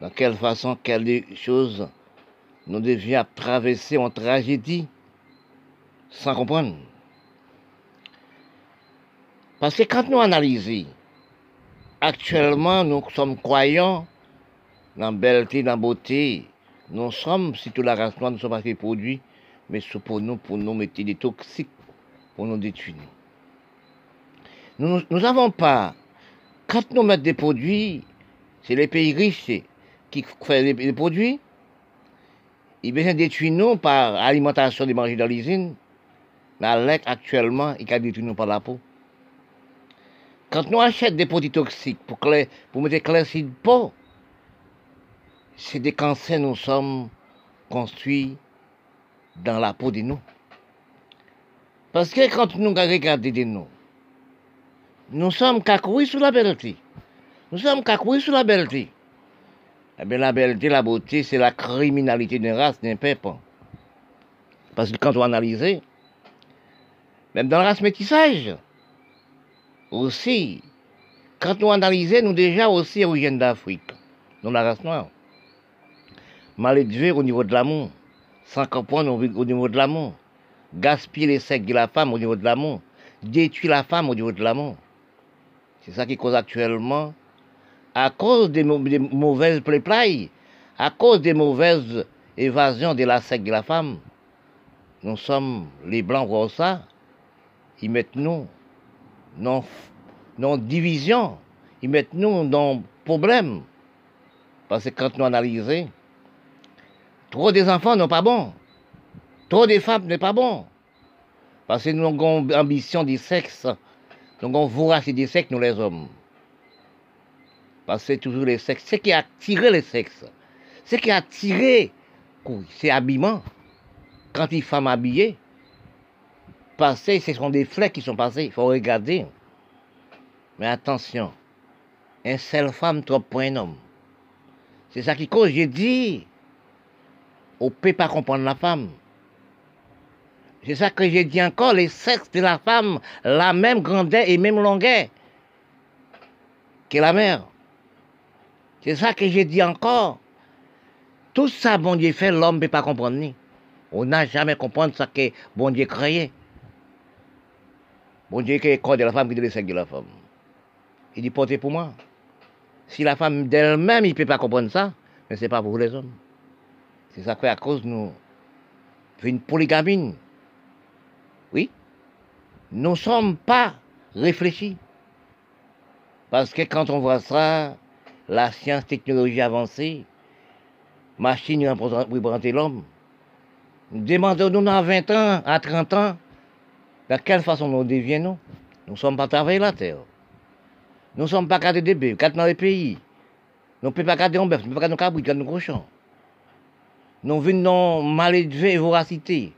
dans quelle façon, quelle chose nous devions traverser en tragédie sans comprendre. Parce que quand nous analysons, actuellement nous sommes croyants dans la belleté, dans la beauté. Nous sommes, si tout la race noire, nous sommes pas des produits, mais c'est pour nous, pour nous mettre des toxiques, pour nous détruire. Nous n'avons pas, quand nous mettons des produits, c'est les pays riches qui font les, produits, ils besoin détruire nous par alimentation des manger dans l'usine. La lait actuellement, il a détruit nous par la peau. Quand nous achetons des produits toxiques pour, pour mettre des de peau, c'est des cancers nous sommes construits dans la peau de nous. Parce que quand nous regardons de nous, nous sommes cacouilles sous la belleté. Nous sommes cacouilles sous la belleté. Eh bien, la belleté, la beauté, c'est la criminalité d'une race, d'un peuple. Parce que quand on analyse, même dans la race métissage, aussi, quand nous analysons, nous déjà aussi origine d'Afrique, dans la race noire. Mal élevé au niveau de l'amour, sans comprendre au niveau de l'amour, gaspiller les secs de la femme au niveau de l'amour, détruire la femme au niveau de l'amour. C'est ça qui cause actuellement, à cause des, mauvaises play à cause des mauvaises évasions de la secte de la femme. Nous sommes les blancs voient ça, ils mettent nous non, non division, ils mettent nous dans problème. Parce que quand nous analysons, trop des enfants n'est pas bon. Trop des femmes n'est pas bon. Parce que nous avons ambition du sexe. Nous avons voracité du sexe, nous les hommes. Parce que toujours les sexes. Ce qui a attiré les sexes, ce qui a attiré, c'est l'habillement. Quand une femme habillée, passé, ce sont des flèches qui sont passés. Il faut regarder. Mais attention, une seule femme, trop pour un homme. C'est ça qui cause, j'ai dit, on ne peut pas comprendre la femme. C'est ça que j'ai dit encore, les sexes de la femme, la même grandeur et même longueur que la mère. C'est ça que j'ai dit encore. Tout ça, bon Dieu fait, l'homme ne peut pas comprendre. On n'a jamais compris ce que bon Dieu créé. Bon Dieu, qui est corps de la femme, qui est le sexe de la femme. Il dit, portez pour moi. Si la femme d'elle-même, il ne peut pas comprendre ça, mais ce n'est pas pour les hommes. C'est ça à cause nous, une polygamine. Oui. Nous ne sommes pas réfléchis. Parce que quand on voit ça, la science, technologie avancée, machine représenter l'homme. Demandons-nous dans 20 ans, à 30 ans, de quelle façon nous deviennent Nous ne sommes pas travailler la terre. Nous ne sommes pas garder des bébés, dans les pays. Nous ne pouvons pas garder un bœuf, nous ne pouvons pas garder un cabri, garder un cochon. Nous venons mal élevé et voracité.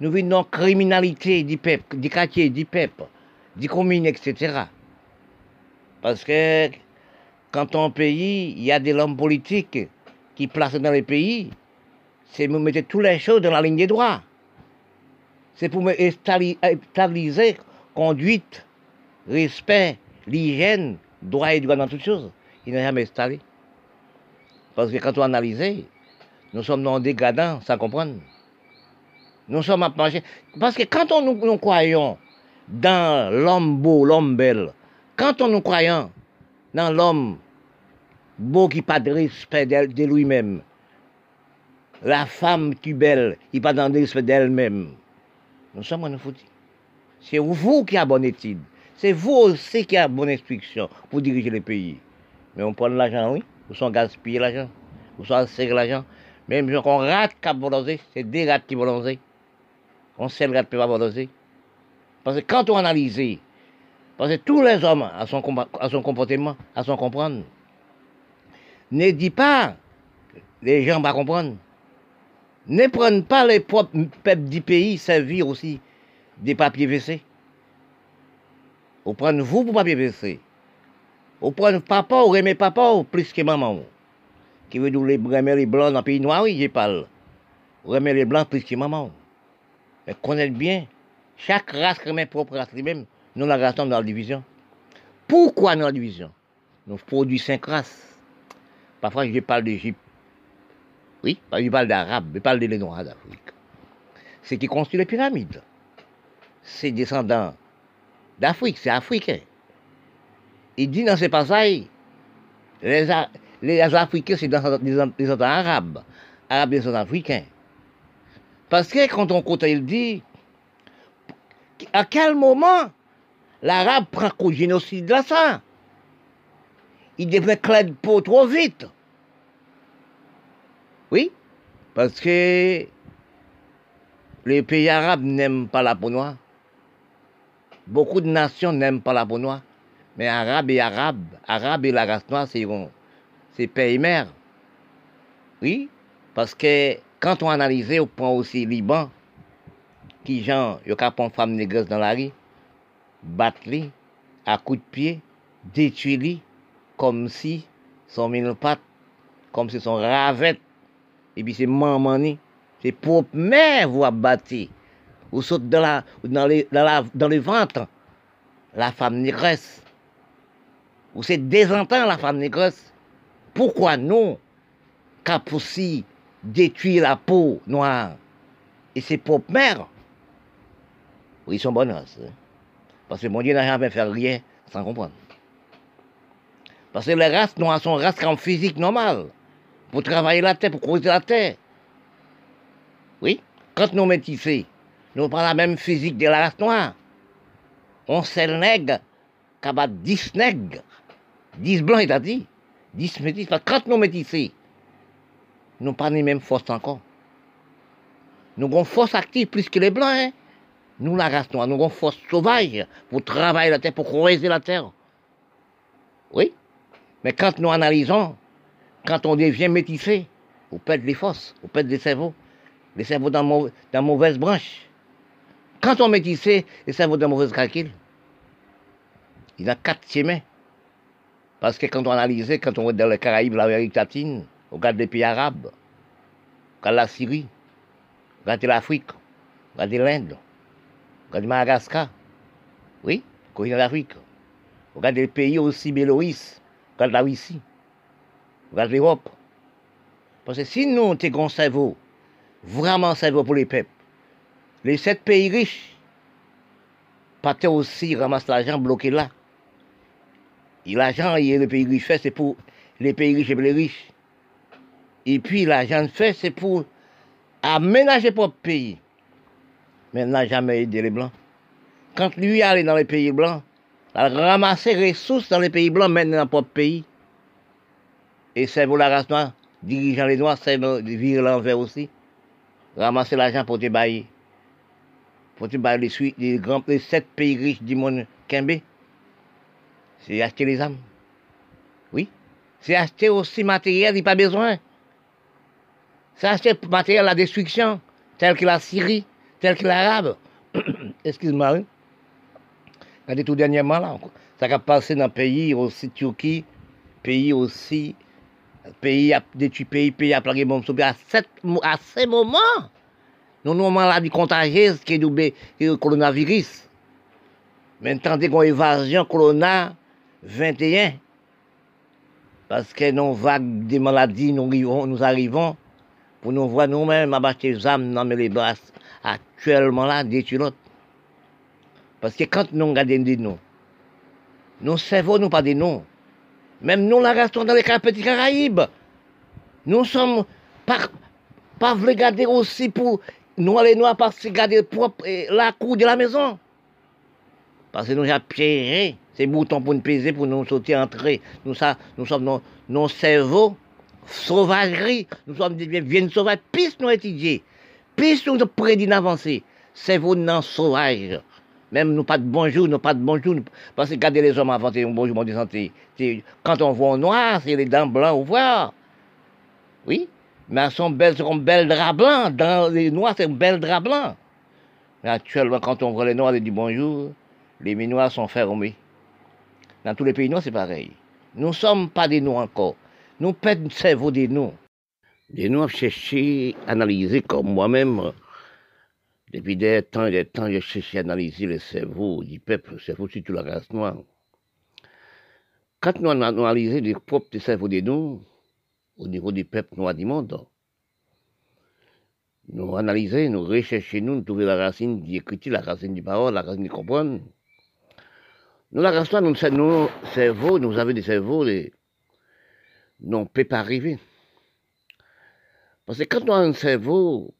Nous venons criminalité du peuple, du quartier, du peuple, du commune, etc. Parce que quand on pays, il y a des hommes politiques qui placent dans les pays, c'est nous mettre toutes les choses dans la ligne des droits c'est pour me stabiliser conduite, respect, l'hygiène, droit et droit dans toutes choses. Il n'est jamais installé. Parce que quand on analyse, nous sommes non dégradants sans comprendre. Nous sommes à pencher. Parce que quand on nous, croyons dans l'homme beau, l'homme belle, quand on nous croyons dans l'homme beau qui pas de respect de lui-même, la femme qui est belle, n'a pas de respect d'elle-même, nous sommes en foutu. C'est vous qui avez bonne étude. C'est vous aussi qui avez bonne instruction pour diriger le pays. Mais on prend l'argent, oui. Vous sont l'argent. Vous sont l'argent. Même si on rate qui voloser, c'est des rats qui voloser. On sait le rat peut pas voloser. Parce que quand on analyse, parce que tous les hommes à son, à son comportement, à son comprendre, ne dit pas les gens vont comprendre ne prennent pas les propres peuples du pays servir aussi des papiers WC. Vous prenez vous pour papier WC. Vous prenez papa ou aimez papa ou plus que maman. Qui veut dire remettre les blancs dans le pays noir, oui, je parle. Remettre les blancs plus que maman. Mais connaître bien, chaque race remet propre race lui-même. Nous la restons dans la division. Pourquoi nous la division? Nous produisons cinq races. Parfois, je parle d'Égypte. Oui, je parle d'Arabe, je parle des Noirs d'Afrique. C'est qui construit les pyramides. C'est descendants d'Afrique, c'est africain. Il dit dans ces passages, les, les Africains, c'est des descendants arabes, arabes descendants africains. Parce que quand on compte, il dit, à quel moment l'arabe prend qu'au génocide de ça? Il devient clair de peau trop vite. Oui, parce que les pays arabes n'aiment pas la peau noire. Beaucoup de nations n'aiment pas la peau noire. Mais arabe et arabe, arabe et la race noire, c'est père et mère. Oui, parce que quand on analyse, on prend aussi Liban, qui genre, il y a une femme négresse dans la rue, battre à coups de pied, détruire comme si son mille pattes, comme si son ravette, et puis c'est mamani, c'est propre mère vous abattre, ou saute dans, la, dans le ventre, la femme négresse, ou c'est désentant la femme négresse. Pourquoi non, Capoussi détruire la peau noire et ses propres mères Oui, ils sont bonnes. Hein. Parce que mon Dieu n'a jamais fait rien sans comprendre. Parce que les races noires sont races en physique normale. Pour travailler la terre, pour creuser la terre. Oui, quand nous métissés, nous avons la même physique de la race noire. On qui a 10 nègres, 10 blancs, il a dit, 10 métis. Parce quand nous métissés, nous pas les mêmes forces encore. Nous avons force active plus que les blancs. Hein? Nous, la race nous avons force sauvage pour travailler la terre, pour creuser la terre. Oui. Mais quand nous analysons, quand on devient métissé, on perd les forces, on perd les cerveaux. Les cerveaux dans, dans mauvaise branche. Quand on métissé, les cerveaux dans mauvaise calcul. Il a quatre chemins. Parce que quand on analyse, quand on va dans les Caraïbes, l'Amérique latine, on regarde les pays arabes, on regarde la Syrie, on regarde l'Afrique, on regarde l'Inde, on regarde Madagascar, oui, on d'Afrique, on regarde les pays aussi Béloïs, on regarde la Russie, on regarde l'Europe. Parce que si nous, on un grand cerveau, vraiment cerveau pour les peuples, les sept pays riches, pas aussi ramassent l'argent bloqué là. L'argent, le pays riche fait, c'est pour les pays riches et les riches. Et puis l'argent fait, c'est pour aménager propre pays. Mais n'a jamais aidé les Blancs. Quand lui allait dans les pays blancs, il a ramassé les ressources dans les pays blancs, maintenant dans le propre pays. Et c'est pour la race noire, dirigeant les noirs, c'est virer l'envers aussi. Ramasser l'argent pour te bailler. Pour te bailler les, les, grands, les sept pays riches du monde Kembe. C'est acheter les âmes. Oui. C'est acheter aussi matériel, il n'y a pas besoin. C'est acheter matériel la destruction, tel que la Syrie, tel que l'Arabe. Excuse-moi. Regardez tout dernièrement, là, ça a passé dans le pays aussi, Turquie, pays aussi, pays à détruit pays, pays à plaguer bombes à, à ces moments, nous avons maladie contagieuse qui est le coronavirus. Maintenant, dès qu'on évasion corona 21, parce que nous vagues des maladies, nous arrivons, nous arrivons pour nous voir nous-mêmes abattre les âmes dans les bras actuellement là, détruire Parce que quand nous regardons des noms, nos cerveaux nous pas des noms. Même nous, la restons dans les petits Caraïbes. Nous sommes pas, pas regarder aussi pour nous les noirs parce que garder propre la cour de la maison. Parce que nous avons piégé ces boutons pour nous peser, pour nous sortir, entrer. Nous, ça, nous sommes nos, cerveaux, sauvagerie. Nous sommes des bien sauvages. Puis nous étudier, puis nous prédit d'avancer. Cerveau non sauvage. Même nous pas de bonjour, nous pas de bonjour. Parce que regardez les hommes avant, un bonjour, santé. Quand on voit en noir, c'est les dents blancs ou voir. Oui, mais elles sont belles, sont belles draps blancs. Dans les noirs, c'est un bel drap blanc. Mais actuellement, quand on voit les noirs, on dit bonjour les Minois sont fermés. Dans tous les pays noirs, c'est pareil. Nous ne sommes pas des noirs encore. nous perdons le cerveau des. Et nous avons cherché analyser comme moi-même. Depuis des temps et des temps, j'ai cherché à analyser le cerveau du peuple, le cerveau surtout la race noire. Quand nous avons analysé les propres cerveaux de nous, au niveau du peuple noir du monde, nous analysons, nous recherchons, nous, nous trouvons la racine du écriture, la racine du parole, la racine du comprendre. Nous, la noire, nous, nos cerveaux, nous avons des cerveaux, les, non, peut pas arriver. Parce que quand on a un cerveau,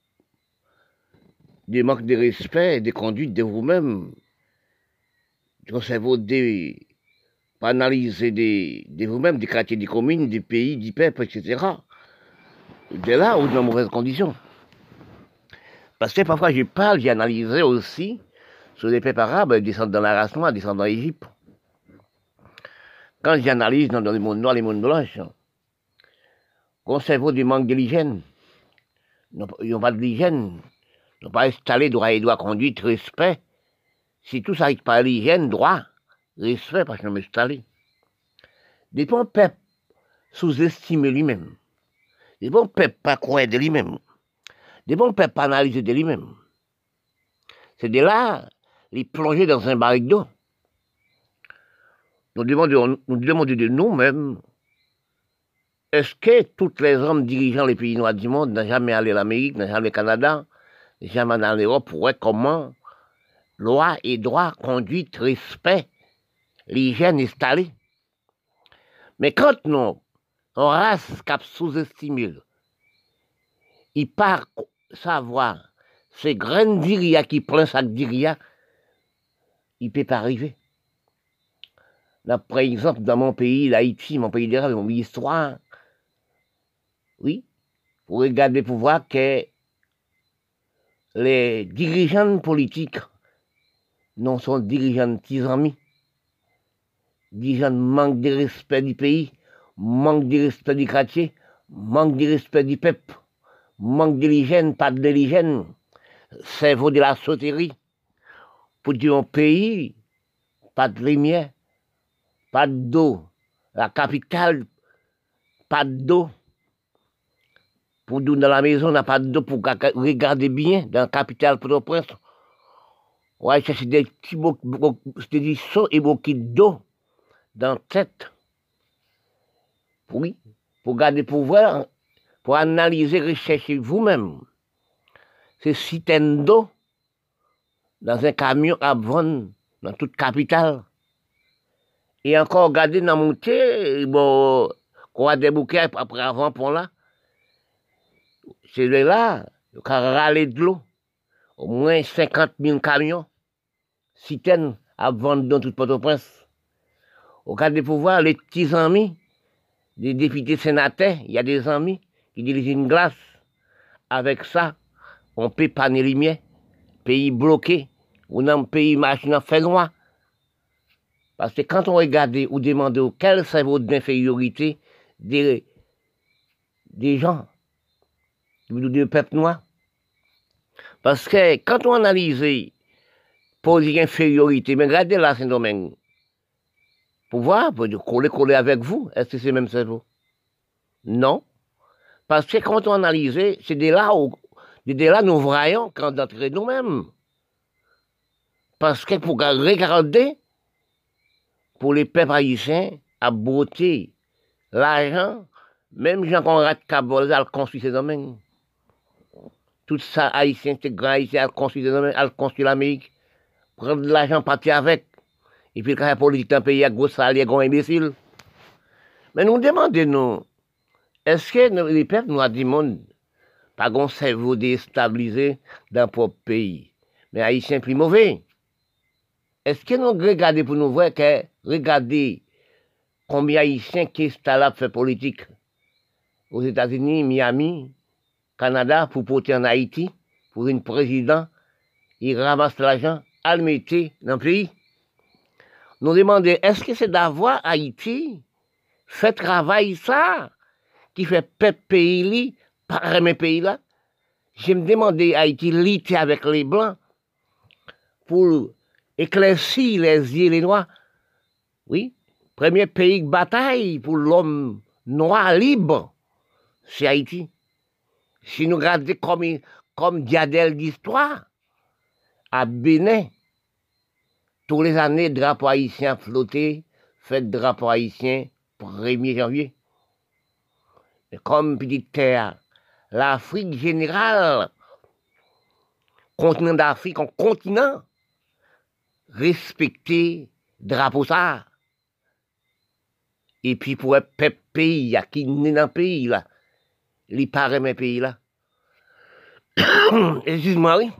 des manques de respect, des conduites de vous-même, un cerveau des pas analyser de, vous-même, des quartiers, des communes, des pays, des peuples, etc. De là, ou dans mauvaises conditions. Parce que parfois, je parle, j'ai analysé aussi sur les peuples arabes, descendent dans la race noire, descendent dans l'Égypte. Quand j'analyse dans, les mondes noirs, les mondes blanches, cerveau du manque de l'hygiène, ils n'ont pas de l'hygiène, ils n'ont pas installé droit et droit, conduite, respect. Si tout ça n'arrive pas l'hygiène, droit, respect parce qu'on installé. Des bons peuple sous-estimer lui-même. Des bons peuple pas croire de lui-même. Des bons peuple pas analyser de lui-même. C'est de là, les plonger dans un barrique d'eau. Nous demandons, nous demandons de nous-mêmes, est-ce que tous les hommes dirigeant les pays noirs du monde n'ont jamais allé à l'Amérique, n'ont jamais allé au Canada, n'ont jamais allé en Europe pour comment? Loi et droit, conduite, respect l'hygiène installée. Mais quand nous, on race cap sous-estimé, il part savoir, ces graines d'Iria qui prend sac d'Iria, il peut pas arriver. Là, par exemple, dans mon pays, l'Haïti, mon pays de rêve, mon histoire, oui, pour regarder pour voir que les dirigeants politiques non sont dirigeants petits amis gens manque de respect du pays, manque de respect du quartier, manque de respect du peuple, manque de l'hygiène, pas de l'hygiène, cerveau de la sauterie. Pour dire un pays, pas de lumière, pas d'eau, la capitale, pas d'eau. Pour nous dans la maison, on n'a pas d'eau pour regarder bien dans la capitale Port-au-Prince. Ouais, c'est des petits des sauts et beaucoup d'eau dans la tête. Oui, pour garder pouvoir, pour analyser, rechercher vous-même. C'est citernes d'eau dans un camion à vendre dans toute capitale. Et encore garder dans mon thé, bon, qu'on a des bouquets après avant pour là. C'est là, il a râlé de l'eau. Au moins 50 000 camions, citernes à vendre dans toute Port-au-Prince au cas de pouvoir, les petits amis des députés sénateurs, il y a des amis qui dirigent une glace. Avec ça, on peut pas les lumières. Pays bloqué, ou dans un pays machine fait loin. Parce que quand on regarde ou demande quel cerveau d'infériorité des, des gens, du peuple noir, parce que quand on analyse pour infériorité, mais regardez là, c'est domaine pour voir, pour coller, coller avec vous. Est-ce que c'est même cerveau? Non. Parce que quand on analyse, c'est de là où, de là nous voyons quand d'entrer nous-mêmes. Parce que pour regarder, pour les peuples haïtiens, à beauté, l'argent, même rate Cabol, à construire ces domaines. Tout ça, haïtien, c'est grand haïtien, à construire ces domaines, à construire l'Amérique. Prendre l'argent, partir avec. Et puis, quand la politique d'un pays à gros salaire, gros imbécile. Mais nous demandons, est-ce que les peuples nous du monde, pas un cerveau déstabilisé dans propre pays, mais haïtiens plus mauvais? Est-ce que nous regardons pour nous voir que, regardez combien haïtiens qui sont là pour faire politique? Aux États-Unis, Miami, Canada, pour porter en Haïti, pour une président, il ramasse l'argent, à le dans le pays. Nous demander est-ce que c'est d'avoir Haïti fait travail ça qui fait peuple pays par mes pays là je me demandais Haïti lutter avec les blancs pour éclaircir les yeux les noirs oui premier pays de bataille pour l'homme noir libre, c'est Haïti. Si nous regardons comme, comme diadèle d'histoire, à Bénin, tous les années, drapeau haïtien flotté, fait drapeau haïtien 1er janvier. Comme petite terre, l'Afrique générale, continent d'Afrique en continent, respecter drapeau ça. Et puis pour un pays, qui n'est dans le pays là, il paraît mes pays là. Excuse-moi, oui.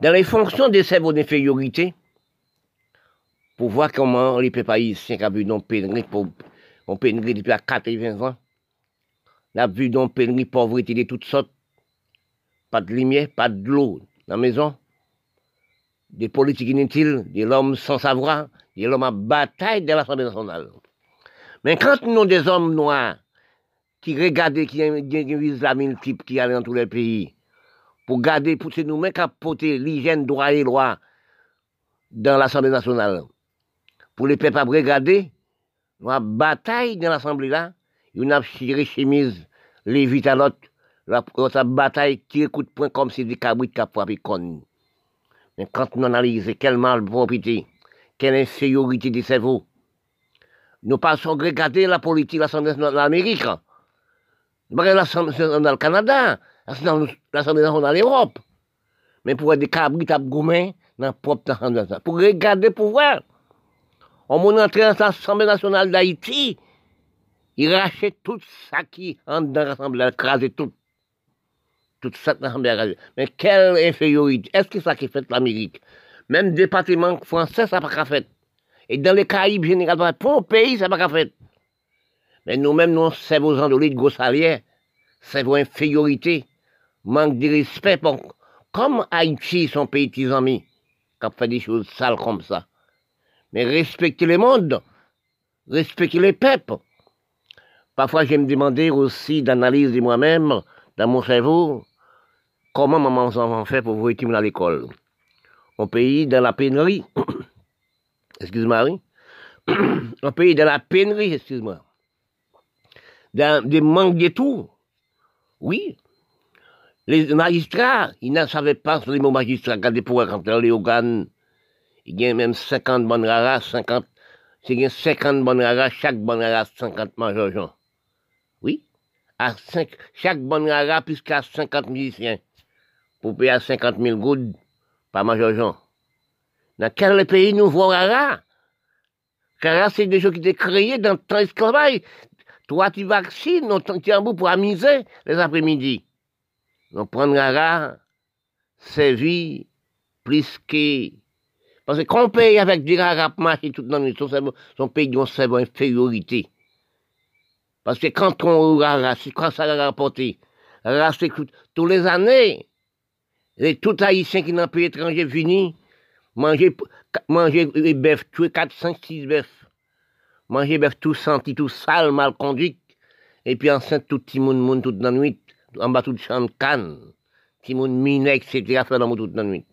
Dans les fonctions des cerveaux d'infériorité, pour voir comment les peuples haïtiens ont vu nos pénurie, on pénurie depuis 80 ans, on a vu nos pénurie pauvreté de toutes sortes, pas de lumière, pas de l'eau dans la maison, des politiques inutiles, des hommes sans savoir, des hommes à bataille de l'Assemblée nationale. Mais quand nous avons des hommes noirs qui regardent, qui visent la multiple qui allent dans tous les pays, pour garder, pour nous-mêmes qui porter l'hygiène droit et loi dans l'Assemblée nationale, pour les peuples à regarder, nous avons bataille dans l'Assemblée là, nous avons tiré chemise, la bataille qui écoute point comme si des cabrites qui frappé con. Mais quand nous analysons quelle quelle infériorité des cerveaux, nous passons regarder la politique de l'Assemblée nationale d'Amérique, l'Assemblée nationale du Canada, l'Assemblée nationale d'Europe. Mais pour être des cabrites à dans propre pour regarder pour voir. On entré dans l'Assemblée nationale d'Haïti, il rachète tout ça qui entre dans l'Assemblée, écrasé tout. Tout ça dans l'Assemblée. Mais quelle infériorité. Est-ce que ça qui fait l'Amérique? Même département français, ça n'a pas fait. Et dans les Caraïbes généralement, pour le pays, ça n'a pas fait. Mais nous-mêmes, nous, c'est vos endolés de gros salaires, c'est vos infériorités, manque de respect. Comme Haïti, son pays petits amis, qui fait des choses sales comme ça mais respecter le monde, respecter les peuples. Parfois, je me demandais aussi d'analyser moi-même, dans mon cerveau, comment maman enfants fait pour vous étudier à l'école. Un pays dans la pénurie, excuse-moi, oui. un pays dans la pénurie, excuse-moi. Dans des manques de tout. Oui. Les magistrats, ils ne savaient pas sur les mots magistrats, ils pouvaient rentrer les organes il y a même 50 bonnes raras, 50, c'est 50 bonnes raras, chaque bonne rara, 50 majors. Oui, à 5, chaque bonne rara, puisqu'à 50 musiciens, pour payer à 50 000 gouttes par major Dans quel pays nous voyons rara? Car c'est des choses qui étaient créées dans le temps esclavage. Toi, tu vaccines, tu es bout pour amuser les après-midi. Donc, prendre rara, vie plus que parce que quand on paye avec des rap marché tout dans son cerveau, son pays d'une cerveau infériorité. Parce que quand on c'est quand ça a rapporté, c'est tous les années, les tout haïtiens qui n'ont pas étranger venus, manger, manger des bœufs, tuer 4, 5, 6 bœufs. Manger bœuf tout senti, tout sale, mal conduit. Et puis enceinte tout petit monde, monde toute la nuit, en bas tout champ de canne. Petit monde miné, etc., faire dans toute la nuit.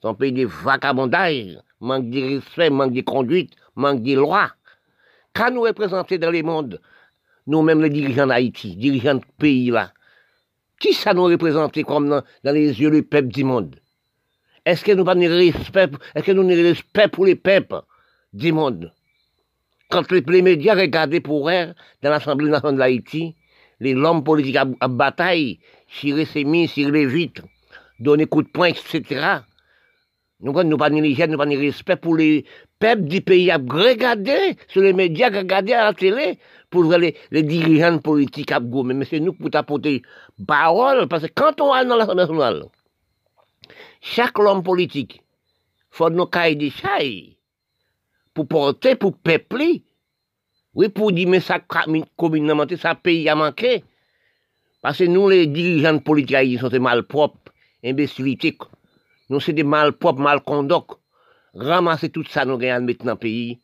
Son pays de vagabondage, manque de respect, manque de conduite, manque de loi. Quand nous représenter dans le monde, nous-mêmes les dirigeants d'Haïti, dirigeants de pays là, qui ça nous représente comme dans, les yeux du peuple du monde? Est-ce que nous pas respect, est-ce que nous avons respect pour les peuples du monde? Quand les, médias regardaient pour eux, dans l'Assemblée nationale d'Haïti, les hommes politiques à, bataille, tirer ses mis, tirer vitres, donner coup de poing, etc. Nous n'avons pas nous pas ni respect pour les peuples du pays. À regarder sur les médias, à regarder à la télé, pour voir les, dirigeants politiques à gommer. Mais c'est nous qui apporter parole, parce que quand on va dans l'Assemblée nationale, chaque homme politique, faut nous cahiers des chailles pour porter, pour peupler. Oui, pour dire, mais ça, communément, ça pays a manqué. Parce que nous, les dirigeants politiques, ils sont malpropres, imbécilités, nous, c'est des mal propres, mal conduits. Ramasser tout ça, nous gagnons maintenant pays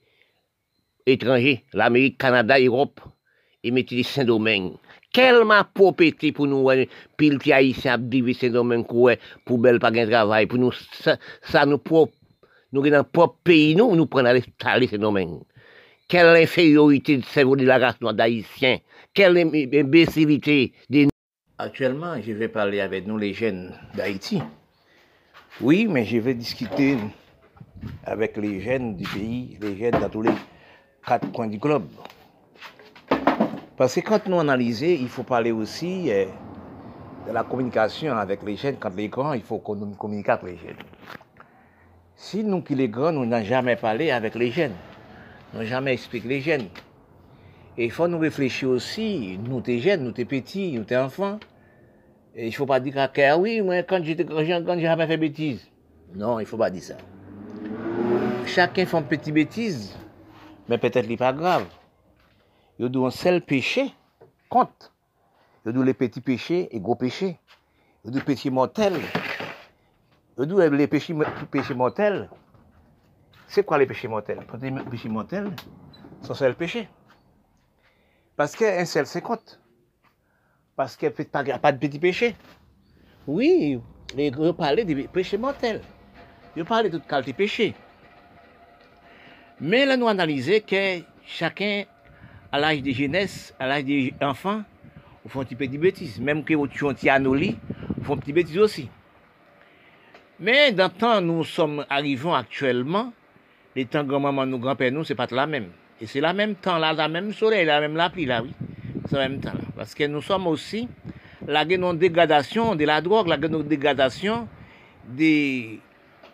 étranger, l'Amérique, Canada, Europe, et mettre des Saint-Domingue. Quelle ma propriété pour nous, pile qui haïtien vivre Saint-Domingue, pour belle pas de travail, pour nous, ça, nous propre, nous dans propre pays, nous, nous prenons aller Saint-Domingue. quelle infériorité de cerveau de la race noire d'Haïtiens, quelle imbécilité des... Actuellement, je vais parler avec nous, les jeunes d'Haïti. Oui, mais je vais discuter avec les jeunes du pays, les jeunes dans tous les quatre coins du globe. Parce que quand nous analysons, il faut parler aussi euh, de la communication avec les jeunes. Quand les grands, il faut qu'on nous communique avec les jeunes. Si nous qui les grands, nous n'avons jamais parlé avec les jeunes, nous n'avons jamais expliqué les jeunes. Et il faut nous réfléchir aussi, nous t'es jeunes, nous t'es petits, nous t'es enfants. Et il ne faut pas dire ah oui, quand j'étais quand j'ai jamais fait bêtise. Non, il ne faut pas dire ça. Chacun fait une petite bêtise, mais peut-être n'est pas grave. Il y a un seul péché, compte. Il y a les petits péchés et gros péchés. Il y a des péchés mortels. Il y a les péchés, péchés mortels. C'est quoi les péchés mortels Les péchés mortels sont seul péché. Parce qu'un seul, c'est compte. Parce qu'il n'y a pas de petits péchés. Oui, gros parlaient des péchés mortels. Ils parlaient de toute qualité de péché. Mais là, nous analysons que chacun, à l'âge de jeunesse, à l'âge des enfants, font un petit peu de bêtises. Même que tu un petit anoli, font un petit aussi. Mais dans le temps, nous sommes arrivés actuellement, les temps grand-maman, nous grand-père, nous, c'est pas la même. Et c'est la même temps, la même soleil, la même la pluie, là, oui. C'est la même temps. Parce que nous sommes aussi, la dégradation de la drogue, la dégradation des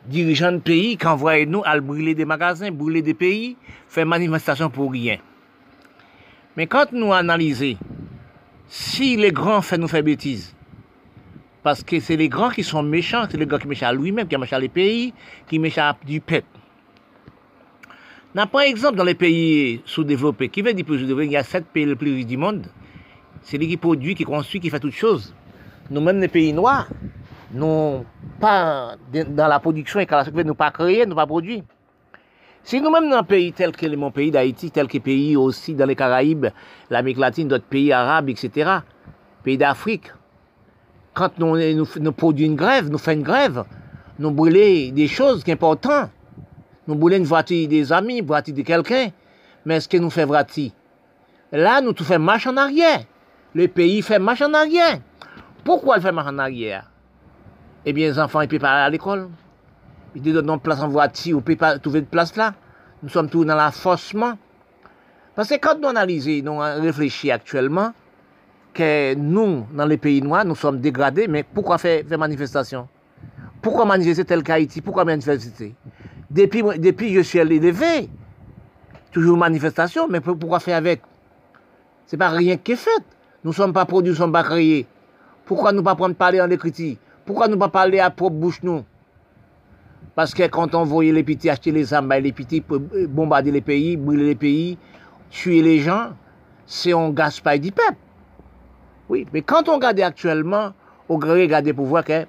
dirigeants de pays qui envoient nous à brûler des magasins, brûler des pays, faire manifestation pour rien. Mais quand nous analysons, si les grands font nous faire bêtises, parce que c'est les grands qui sont méchants, c'est les grands qui méchants à lui-même, qui méchants les pays, qui méchants du peuple. N'a pas exemple dans les pays sous-développés. Qui veut dire plus sous-développés? Il y a sept pays les plus riches du monde. C'est lui qui produit, qui construit, qui fait toutes choses. Nous-mêmes, les pays noirs, nous pas dans la production et quand la nous pas créer, nous pas produire. Si nous-mêmes dans un pays tel que mon pays d'Haïti, tel que pays aussi dans les Caraïbes, l'Amérique latine, d'autres pays arabes, etc., pays d'Afrique, quand nous, nous, produisons une grève, nous faisons une grève, nous brûlons des choses qui sont importantes. Nous brûlons une voiture des amis, une voiture de quelqu'un, mais est-ce que nous faisons voiture? Là, nous tout faisons marche en arrière. Le pays fait marche en arrière. Pourquoi il fait marche en arrière? Eh bien, les enfants, ils ne peuvent pas aller à l'école. Ils disent, non, place en voiture, on ne peut pas trouver de place là. Nous sommes tous dans l'affossement. Parce que quand nous analysons, nous réfléchissons actuellement, que nous, dans les pays noirs, nous sommes dégradés, mais pourquoi faire, faire manifestation? Pourquoi manifester tel qu'Haïti? Pourquoi manifester? Depuis, depuis je suis élevé, toujours manifestation, mais pourquoi faire avec? C'est pas rien qui est fait. Nous ne sommes pas produits, nous ne. Pourquoi nous ne pas prendre parler en écriture pourquoi nous pas parler à propre bouche nous? Parce que quand on voyait les petits acheter les armes, les petits euh, bombarder les pays, brûler les pays, tuer les gens, c'est un gaspille du peuple. Oui, mais quand on regarde actuellement, on regarde pour voir que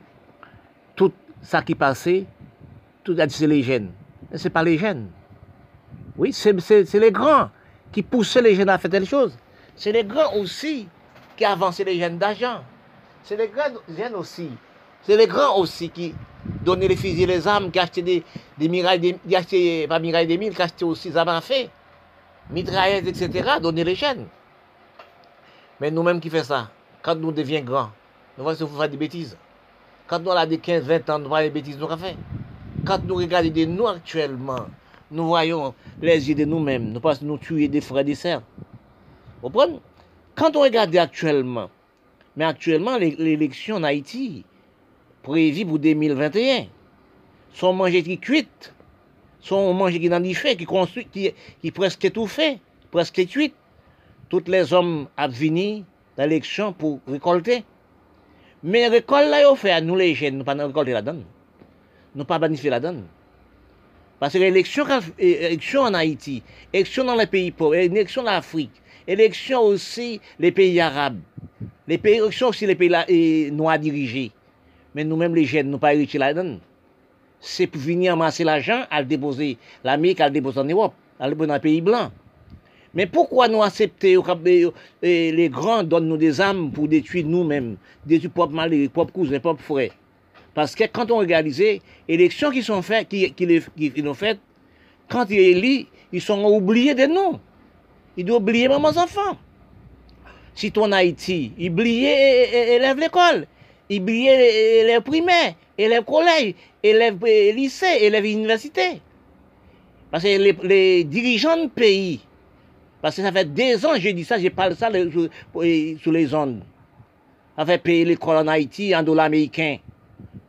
tout ça qui passait, tout c'est les jeunes. Mais ce n'est pas les jeunes. Oui, c'est les grands qui poussaient les jeunes à faire telle chose. C'est les grands aussi qui avançaient les jeunes d'argent. C'est les grands jeunes aussi c'est les grands aussi qui donnaient les fusils et les armes, qui achetaient des, des mirailles, qui achetaient, pas mirailles des mille, qui achetaient aussi des à fait, mitraillettes, etc., donner les chaînes. Mais nous-mêmes qui faisons ça, quand nous devenons grands, nous voyons faire des bêtises. Quand nous avons des 15, 20 ans, nous voyons des bêtises nous avons fait. Quand nous regardons de nous actuellement, nous voyons les yeux de nous-mêmes, nous pensons nous tuer des frères et des sœurs. Vous comprenez? Quand on regarde actuellement, mais actuellement, l'élection en Haïti, prévu pour 2021. Sont mangés qui cuites, sont mangés qui dans fait, qui construit, qui, presque tout presque cuit. Tous les hommes à venir dans l'élection pour récolter. Mais récolte là, ils fait à nous les jeunes, nous pas récolter la donne. Nous pas planifier la donne. Parce que l'élection, élection en Haïti, élection dans les pays pauvres, élection en Afrique, élection aussi les pays arabes, les pays, élection aussi les pays noirs dirigés. men nou menm le jen nou pa eriti la dan. Se pou vini amase la jan, al depose l'Amerik, al depose an Ewop, al depose nan peyi blan. Men poukwa nou asepte yo kapbe yo, e, le gran don nou de zam pou detui nou menm, detui pop maleri, pop kouzen, pop fre. Paske kant on realize, eleksyon ki son fè, ki, ki, ki, ki nou fèt, kant yon eli, yon son oubliye de nou. Yon do oubliye maman zafan. Si ton Haiti, yon oubliye eleve l'ekol, ils oublient élèves primaires, élèves collège, élèves lycée, élèves université. Parce que les, les dirigeants de pays, parce que ça fait des ans que j'ai dit ça, j'ai parlé ça sur les ondes. Ça fait payer l'école en Haïti en dollars américains.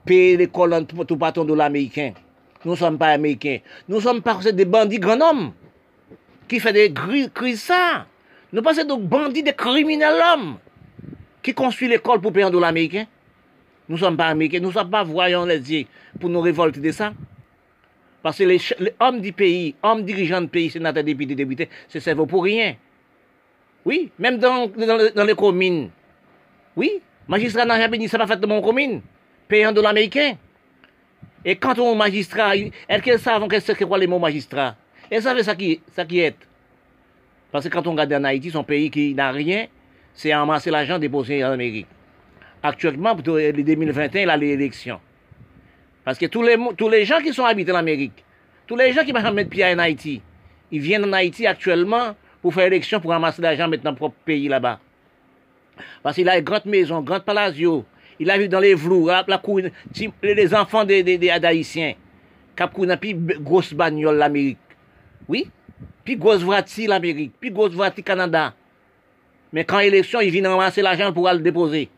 Payer l'école en tout, tout en dollars américains. Nous ne sommes pas américains. Nous sommes pas des bandits grands hommes qui font des crises ça. Nous sommes des bandits, des criminels hommes qui construisent l'école pour payer en dollars américains. Nous ne sommes pas américains, nous ne sommes pas voyants les yeux pour nous révolter de ça. Parce que les, les hommes du pays, hommes dirigeants du pays, sénateurs, députés, députés, se servent pour rien. Oui, même dans, dans, dans les communes. Oui, magistrat n'a rien béni, ça pas fait de mon commune. Payant de l'américain. Et quand on magistrat, est-ce qu'ils savent qu'est-ce que quoi les mots magistrat Et ça fait ça qui, ça qui est. Parce que quand on regarde en Haïti, son pays qui n'a rien, c'est amasser l'argent déposé en Amérique. Actuellement, pour 2021, il a l'élection. Parce que tous les, gens qui sont habités en Amérique, tous les gens qui vont mettre pied en Haïti, ils viennent en Haïti actuellement pour faire élection, pour ramasser l'argent dans notre propre pays là-bas. Parce qu'il a une grande maison, une grande palazzo. Il a vu dans les vlous, les enfants des, des, Haïtiens. Cap puis grosse bagnole l'Amérique. Oui? Puis grosse voiture l'Amérique. Puis grosse voiture Canada. Mais quand élection, ils viennent ramasser l'argent pour le déposer.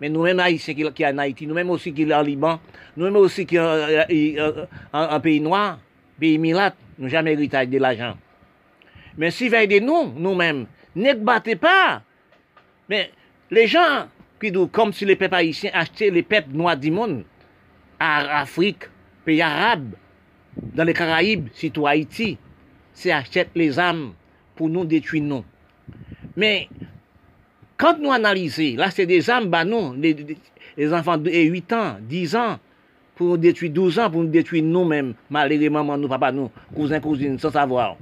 Men nou men Haitien ki, ki an Haiti, nou men osi ki an Liban, nou men osi ki an peyi noy, peyi milat, nou jame eritaj de la jan. Men si vey de nou, nou men, nek bate pa. Men, le jan ki dou kom si le pep Haitien achete le pep noy di moun, ar Afrik, peyi Arab, dan le Karaib, sitou Haiti, se achete les am pou nou detui nou. Men, Quand nous analysons, là c'est des âmes, bah non, les, les, enfants de eh, 8 ans, 10 ans, pour nous détruire 12 ans, pour nous détruire nous-mêmes, malgré maman, nous, papa, nous, cousins, cousines, sans savoir.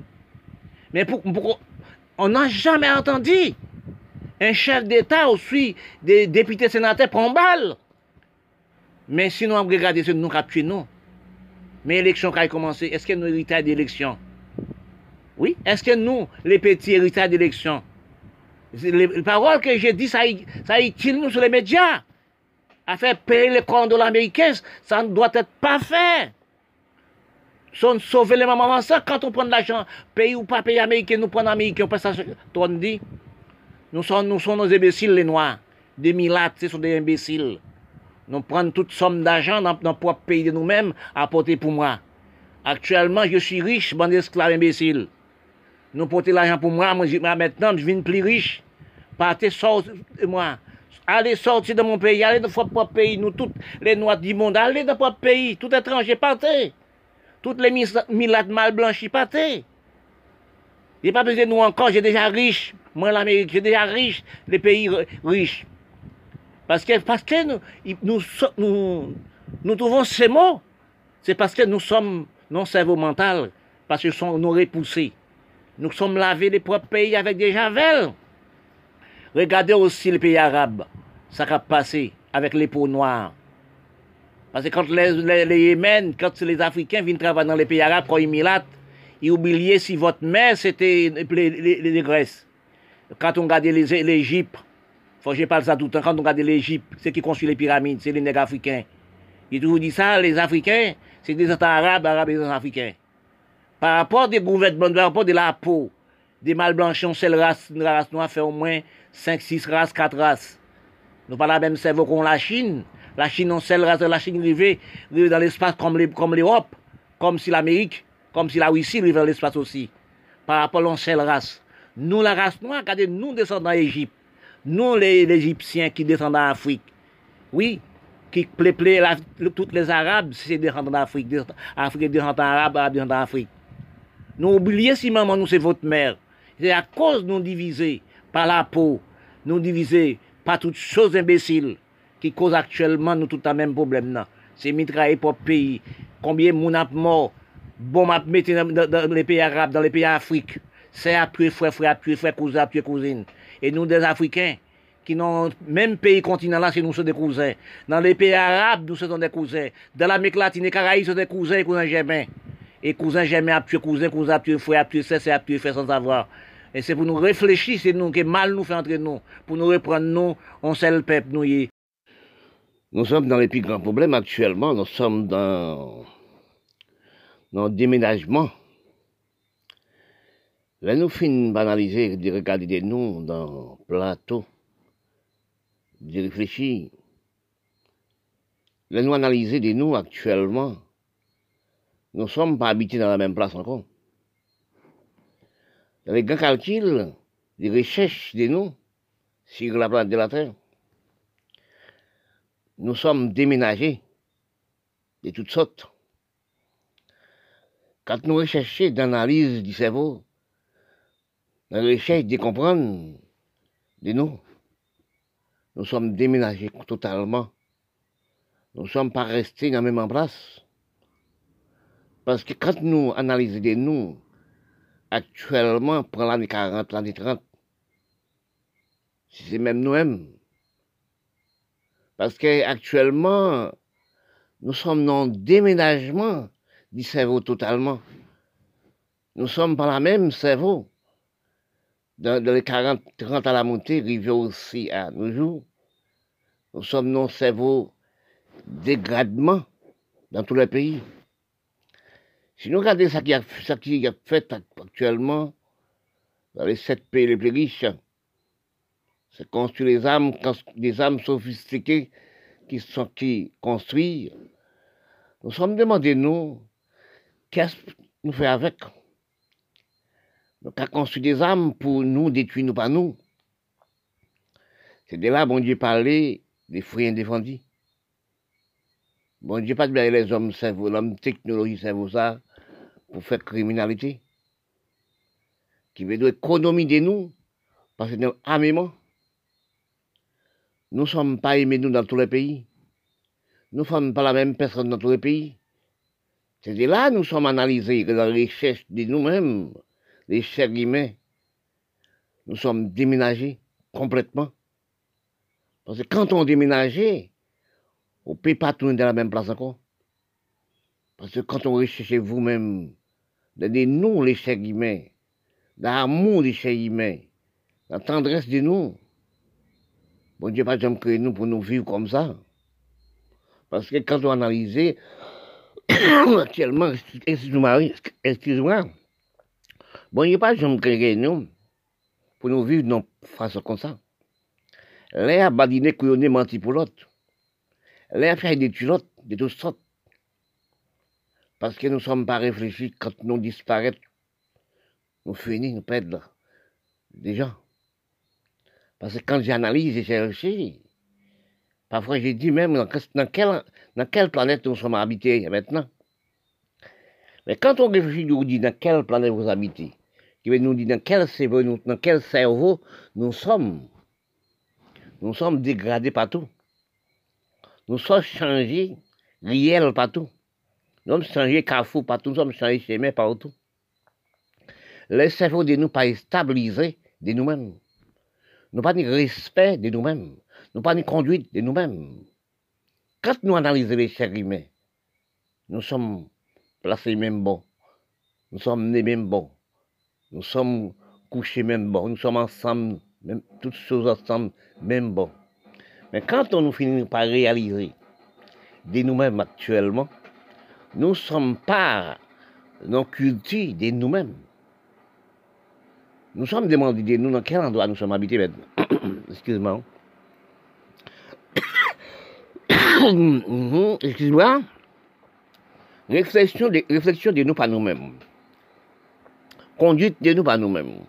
Mais pour, pour on n'a jamais entendu un chef d'État aussi, des députés sénateurs prend balle. Mais sinon, on regarde ce nous capturer nous. Mais l'élection qui a commencé, est-ce que nous héritage d'élection? Oui, est-ce que nous, les petits héritages d'élection? les paroles que j'ai dit, ça, ça utile nous sur les médias. À faire payer les comptes de l'américain, ça ne doit être pas fait. Son sauver les mamans ça, quand on prend de l'argent, pays ou pas pays américain, nous prenons américain, on passe ça, on dit. Nous sommes, nous sommes nos imbéciles, les noirs. Des milates, ce sont des imbéciles. Nous prenons toute somme d'argent dans notre propre pays de nous-mêmes à porter pour moi. Actuellement, je suis riche, bande d'esclaves imbéciles. Nous portons l'argent pour moi, moi, maintenant, je viens plus riche. Partez, sortez, moi. Allez sortir de mon pays, allez dans votre propre pays, nous, toutes les noirs du monde, allez dans votre pays, tout étranger, partez. Toutes les milates mal blanchies, partez. Il n'y a pas besoin de nous encore, j'ai déjà riche. Moi, l'Amérique, j'ai déjà riche, les pays riches. Parce que, parce que nous, nous, nous, nous trouvons ces mots, c'est parce que nous sommes non cerveau mental, parce que nous sommes repoussés. Nous sommes lavés les propres pays avec des javelles. Regardez aussi les pays arabes, ça a passé avec les peaux noires. Parce que quand les, Yémen, quand les Africains viennent travailler dans les pays arabes, quand ils milatent, ils oubliaient si votre mère c'était les, les, Grèces. Quand on regarde l'Égypte, faut que je parle ça tout le temps, quand on regarde l'Égypte, c'est qui construit les pyramides, c'est les nègres africains. J'ai toujours dit ça, les Africains, c'est des États arabes, arabes et des Africains par rapport des gouvernements, par rapport de la peau, des mal blanchis, on seule race, une race noire fait au moins 5, 6 races, 4 races. Nous pas la même cerveau qu'on la Chine. La Chine, on seule race, la Chine rivée dans l'espace comme l'Europe, comme si l'Amérique, comme si la Russie rivait dans l'espace aussi. Par rapport à une seule race. Nous, la race noire, regardez, nous descendons d'Égypte. Nous, les, Égyptiens qui descendent d'Afrique. Oui, qui plaît, toutes les Arabes, c'est descendants d'Afrique. Afrique descendants d'Arabes, Arabes descendants d'Afrique. Nous oublions si maman nous c'est votre mère. C'est à cause nous divisés par la peau, nous divisés par toutes choses imbéciles qui causent actuellement nous tout le même problème. C'est mitrailler pour le pays. Combien de a mort, bon m'a dans, les pays arabes, dans les pays africains. C'est à tuer frère, frère, tuer frère, cousin, tuer cousine. Et nous des Africains, qui n'ont même pays continent là, nous sommes des cousins. Dans les pays arabes, nous sommes des cousins. Dans l'Amérique latine, les Caraïbes, sont des cousins et cousins germains. Et cousin jamais a tué cousin, cousin a tué frère, c'est a tué frère sans savoir. Et c'est pour nous réfléchir, c'est nous qui mal nous fait entrer nous, pour nous reprendre nous, on le peuple nous y. Nous sommes dans les plus grands problèmes actuellement, nous sommes dans, dans déménagement. Là, nous finissons banaliser, de regarder des noms dans le plateau, de réfléchir. Là, nous analyser des noms actuellement. Nous ne sommes pas habités dans la même place encore. Dans les grands calculs, des recherches des noms sur la planète de la Terre, nous sommes déménagés de toutes sortes. Quand nous recherchons d'analyse du cerveau, la recherche de comprendre des noms, nous sommes déménagés totalement. Nous ne sommes pas restés dans la même place. Parce que quand nous analysons des noms, actuellement, pour l'année 40, l'année 30, c'est même nous-mêmes. Parce qu'actuellement, nous sommes dans le déménagement du cerveau totalement. Nous sommes pas la même cerveau. Dans, les 40, 30 à la montée, arrivé aussi à nos jours. Nous sommes dans le cerveau dégradement dans tous les pays. Si nous regardons ce qui a, qui a fait actuellement dans les sept pays les plus riches, c'est construire des âmes, des âmes sophistiquées qui sont qui construisent. Nous sommes demandés, nous, qu'est-ce que nous faisons avec? Nous avons construit des âmes pour nous détruire, nous pas nous. C'est de là, bon Dieu, parler des fruits indéfendus. Bon Dieu, pas de les hommes l'homme technologie cerveau ça, pour faire criminalité. Qui veut dire de nous, parce que nous armement. Nous ne sommes pas aimés, nous, dans tous les pays. Nous ne sommes pas la même personne dans tous les pays. C'est là que nous sommes analysés dans la recherche de nous-mêmes, les chers humains. Nous sommes déménagés complètement. Parce que quand on déménage, on ne peut pas tourner dans la même place encore. Parce que quand on recherche vous-même, des noms, les dans l'amour chers humains, la tendresse de nous, Bon Dieu, pas jamais créé nous pour nous vivre comme ça. Parce que quand on analyse, actuellement, excuse-moi, excuse-moi, bon Dieu, pas jamais créé nous pour nous vivre de façon comme ça. L'air badiné couillonné menti pour l'autre. L'air fait des tulottes de toutes. Parce que nous ne sommes pas réfléchis quand nous disparaissons. Nous finissons, nous perdons déjà. Parce que quand j'analyse et cherche, parfois j'ai dit même dans, quelle, dans quelle planète nous sommes habités maintenant. Mais quand on réfléchit, nous dit dans quelle planète vous habitez, qui veut nous dire dans quel cerveau, dans quel cerveau nous sommes. Nous sommes dégradés partout. Nous sommes changés réels partout. Nous sommes changés carrefour partout, nous sommes changés chemin partout. Le cerveau de nous pas stabilisé de nous-mêmes. Nous pas de respect de nous-mêmes. Nous pas de conduite de nous-mêmes. Quand nous analysons les chers humains, nous sommes placés même bon. Nous sommes nés même bon. Nous sommes couchés même bon. Nous sommes ensemble, toutes choses ensemble, même bon. Mais quand on nous finit par réaliser de nous-mêmes actuellement, nous sommes nos cultures de nous-mêmes. Nous sommes demandés, nous, dans quel endroit nous sommes habités maintenant? Excuse-moi. Excuse-moi. Réflexion de, de nous par nous-mêmes. Conduite de nous par nous-mêmes.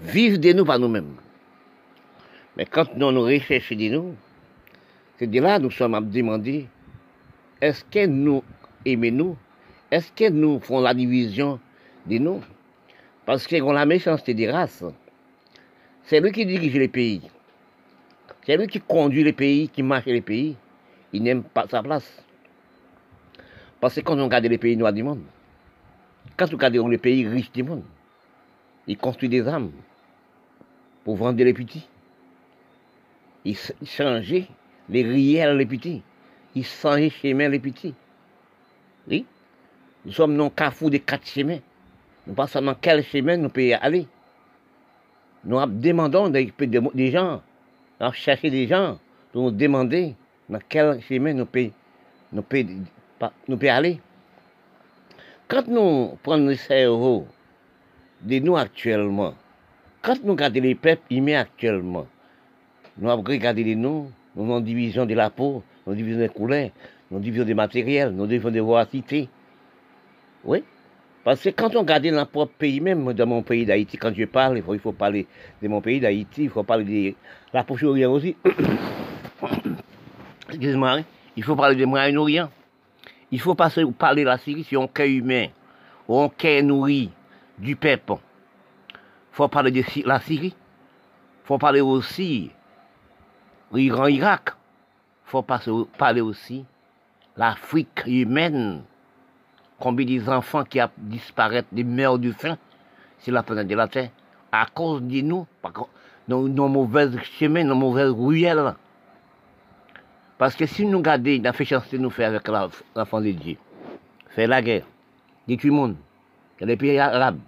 Vivre de nous par nous-mêmes. Mais quand nous nous recherchons de nous, c'est de là que nous sommes à demander est-ce que nous aimons nous? Est-ce que nous faisons la division de nous? Parce ont la méchanceté des races. C'est lui qui dirige les pays. C'est lui qui conduit les pays, qui marche les pays. Il n'aime pas sa place. Parce que quand on regarde les pays noirs du monde, quand on regarde les pays riches du monde, ils construisent des armes pour vendre les petits. Ils changent les riels les petits. Ils changent les chemins les petits. Oui. Nous sommes non carrefour des quatre chemins. Nous pas seulement quel chemin nous pouvons aller. Nous demandons des, gens, nous chercher des gens pour nous demander dans quel chemin nous pouvons nous aller. Quand nous prenons le cerveau de nous actuellement, quand nous regardons les peuples humains actuellement, nous regardons les nous, nous avons division de la peau, nous division des couleurs, nous division des matériels, nous division des voracités. Oui. Parce que quand on regarde dans notre propre pays, même dans mon pays d'Haïti, quand je parle, il faut, parler de mon pays d'Haïti, il faut parler de la Proche-Orient aussi. Excuse-moi, hein. il faut parler de Moyen-Orient. Il faut pas parler de la Syrie si on cœur humain, ou on cœur nourri du peuple. Il faut parler de la Syrie. Il faut parler aussi l'Iran-Irak. Faut parler aussi l'Afrique humaine. Combien des enfants qui disparu, des meurtres du faim sur la planète de la Terre, à cause de nous, nos, nos mauvais chemins, nos mauvaises ruelles. Parce que si nous regardons la chance de nous faire avec l'enfant de Dieu, faire la guerre, détruire le monde, dans les pays arabes,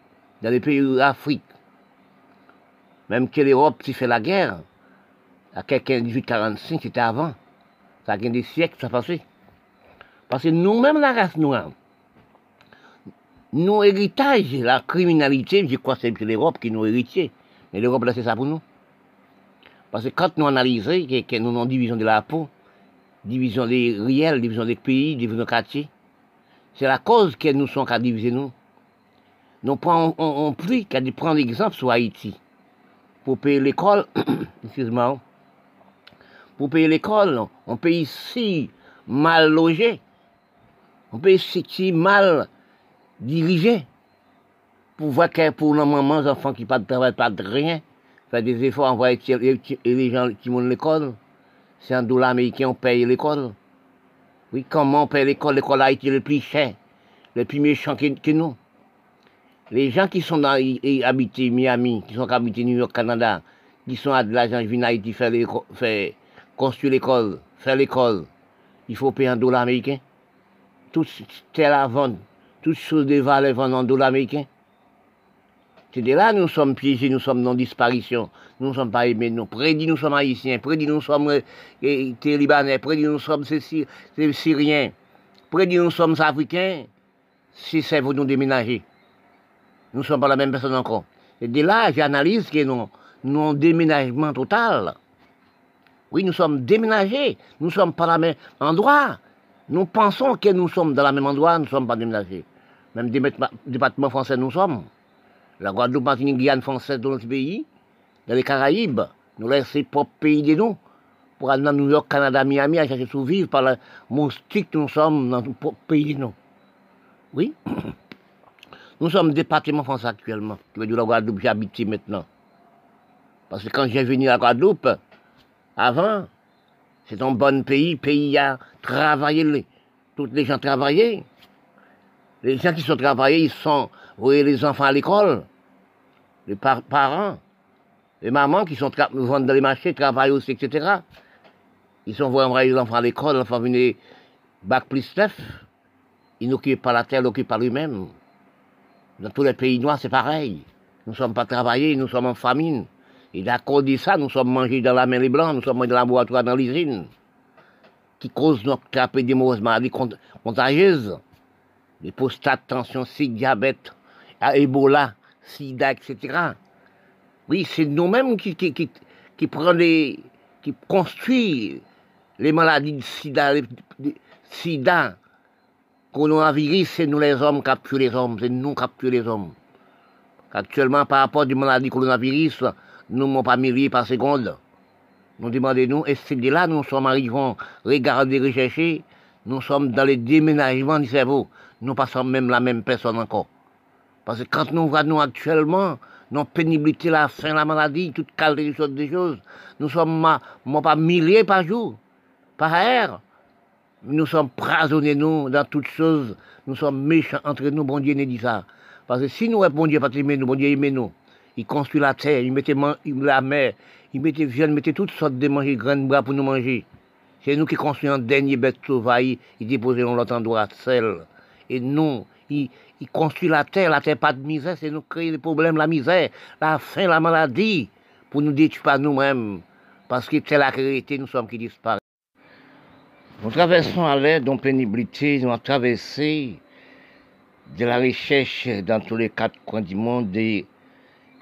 dans les pays d'Afrique, même que l'Europe qui fait la guerre, à quelqu'un 1845, c'était avant. Ça a des siècles, ça passé. Parce que nous-mêmes, la race noire, nos héritages, la criminalité, je crois que c'est l'Europe qui nous héritier. Mais l'Europe, là, c'est ça pour nous. Parce que quand nous analysons, que nous avons division de la peau, division des réels, division des pays, division des quartiers. C'est la cause que nous sommes qu'à diviser nous. Nous prenons on, qu'à prendre l'exemple sur Haïti. Pour payer l'école, excuse-moi, pour payer l'école, on paye si mal logé, on paye si mal dirigé. Pour voir que pour nos mamans, enfants qui ne travaillent pas de rien, faire des efforts, envoyer les gens qui montent l'école. C'est un dollar américain, on paye l'école. Oui, comment on paye l'école? L'école a été le plus cher, le plus méchant que, nous. Les gens qui sont dans, habités Miami, qui sont habités New York, Canada, qui sont à de l'argent, viennent à Haïti faire, faire construire l'école, faire l'école, il faut payer un dollar américain. Tout tel à vendre, toutes choses de valeur vendent en dollar américain. C'est de là nous sommes piégés, nous sommes dans disparition. Nous ne sommes pas aimés, nous. Prédit, nous sommes haïtiens. Prédit, nous sommes euh, libanais. Prédit, nous sommes syriens. Prédit, nous sommes africains. Si c'est vous nous déménager. Nous ne sommes pas la même personne encore. Et de là, j'analyse que nous, nous avons déménagement total. Oui, nous sommes déménagés. Nous sommes pas dans le même endroit. Nous pensons que nous sommes dans le même endroit, nous ne sommes pas déménagés. Même département français, nous sommes. La Guadeloupe, Martinique, Guyane française dans notre pays, dans les Caraïbes, nous laissons propre pays de nous. Pour aller dans New York, Canada, Miami, à chercher survivre par le moustique, nous sommes dans notre pays de nous. Oui? Nous sommes département français actuellement. Tu veux dire la Guadeloupe, j'habite maintenant. Parce que quand j'ai venu à Guadeloupe, avant, c'est un bon pays, pays à travailler. Tous les gens travaillaient. Les gens qui sont travaillés, ils sont, vous les enfants à l'école les parents, les mamans qui sont vendent dans les marchés, travaillent aussi, etc. Ils sont envoyés les enfants à l'école, l'enfant venait bac plus neuf. Ils n'occupent pas la terre, ils n'occupent pas lui-même. Dans tous les pays noirs, c'est pareil. Nous ne sommes pas travaillés, nous sommes en famine. Et d'accord de ça, nous sommes mangés dans la main les blancs, nous sommes mangés dans la laboratoire, dans l'usine, qui cause notre attraper des mauvaises maladies contagieuses. Les prostates, tension, diabète, Ebola, sida, etc. Oui, c'est nous-mêmes qui, qui, qui, qui qui construit les maladies de sida, sida, coronavirus, c'est nous les hommes qui tué les hommes, c'est nous qui les hommes. Actuellement, par rapport à la maladie coronavirus, nous ne pas milliers par seconde. Nous demandons-nous, et c'est de là nous sommes arrivés, regarder, rechercher, nous sommes dans les déménagements du cerveau. Nous passons même la même personne encore. Parce que quand nous voyons actuellement, nos pénibilités, la faim, la maladie, toutes qualité de des choses, nous sommes pas milliers par jour, par air. Nous sommes prisonniers, nous, dans toutes choses. Nous sommes méchants entre nous, bon Dieu ne dit ça. Parce que si nous, Dieu, pas nous, bon Dieu aime nous. Il construit la terre, il mettait la mer, il mettait viande, il mettait toutes sortes de manger, graines bras pour nous manger. C'est nous qui construisons un dernier bête sauvage, il déposait dans l'autre endroit, sel. Et nous, il, construit la terre, la terre pas de misère, c'est nous créer les problèmes, la misère, la faim, la maladie, pour nous détruire pas nous-mêmes, parce que c'est la création, nous sommes qui disparaissent. Nous traversons à l'aide d'une pénibilité, nous avons traversé de la recherche dans tous les quatre coins du monde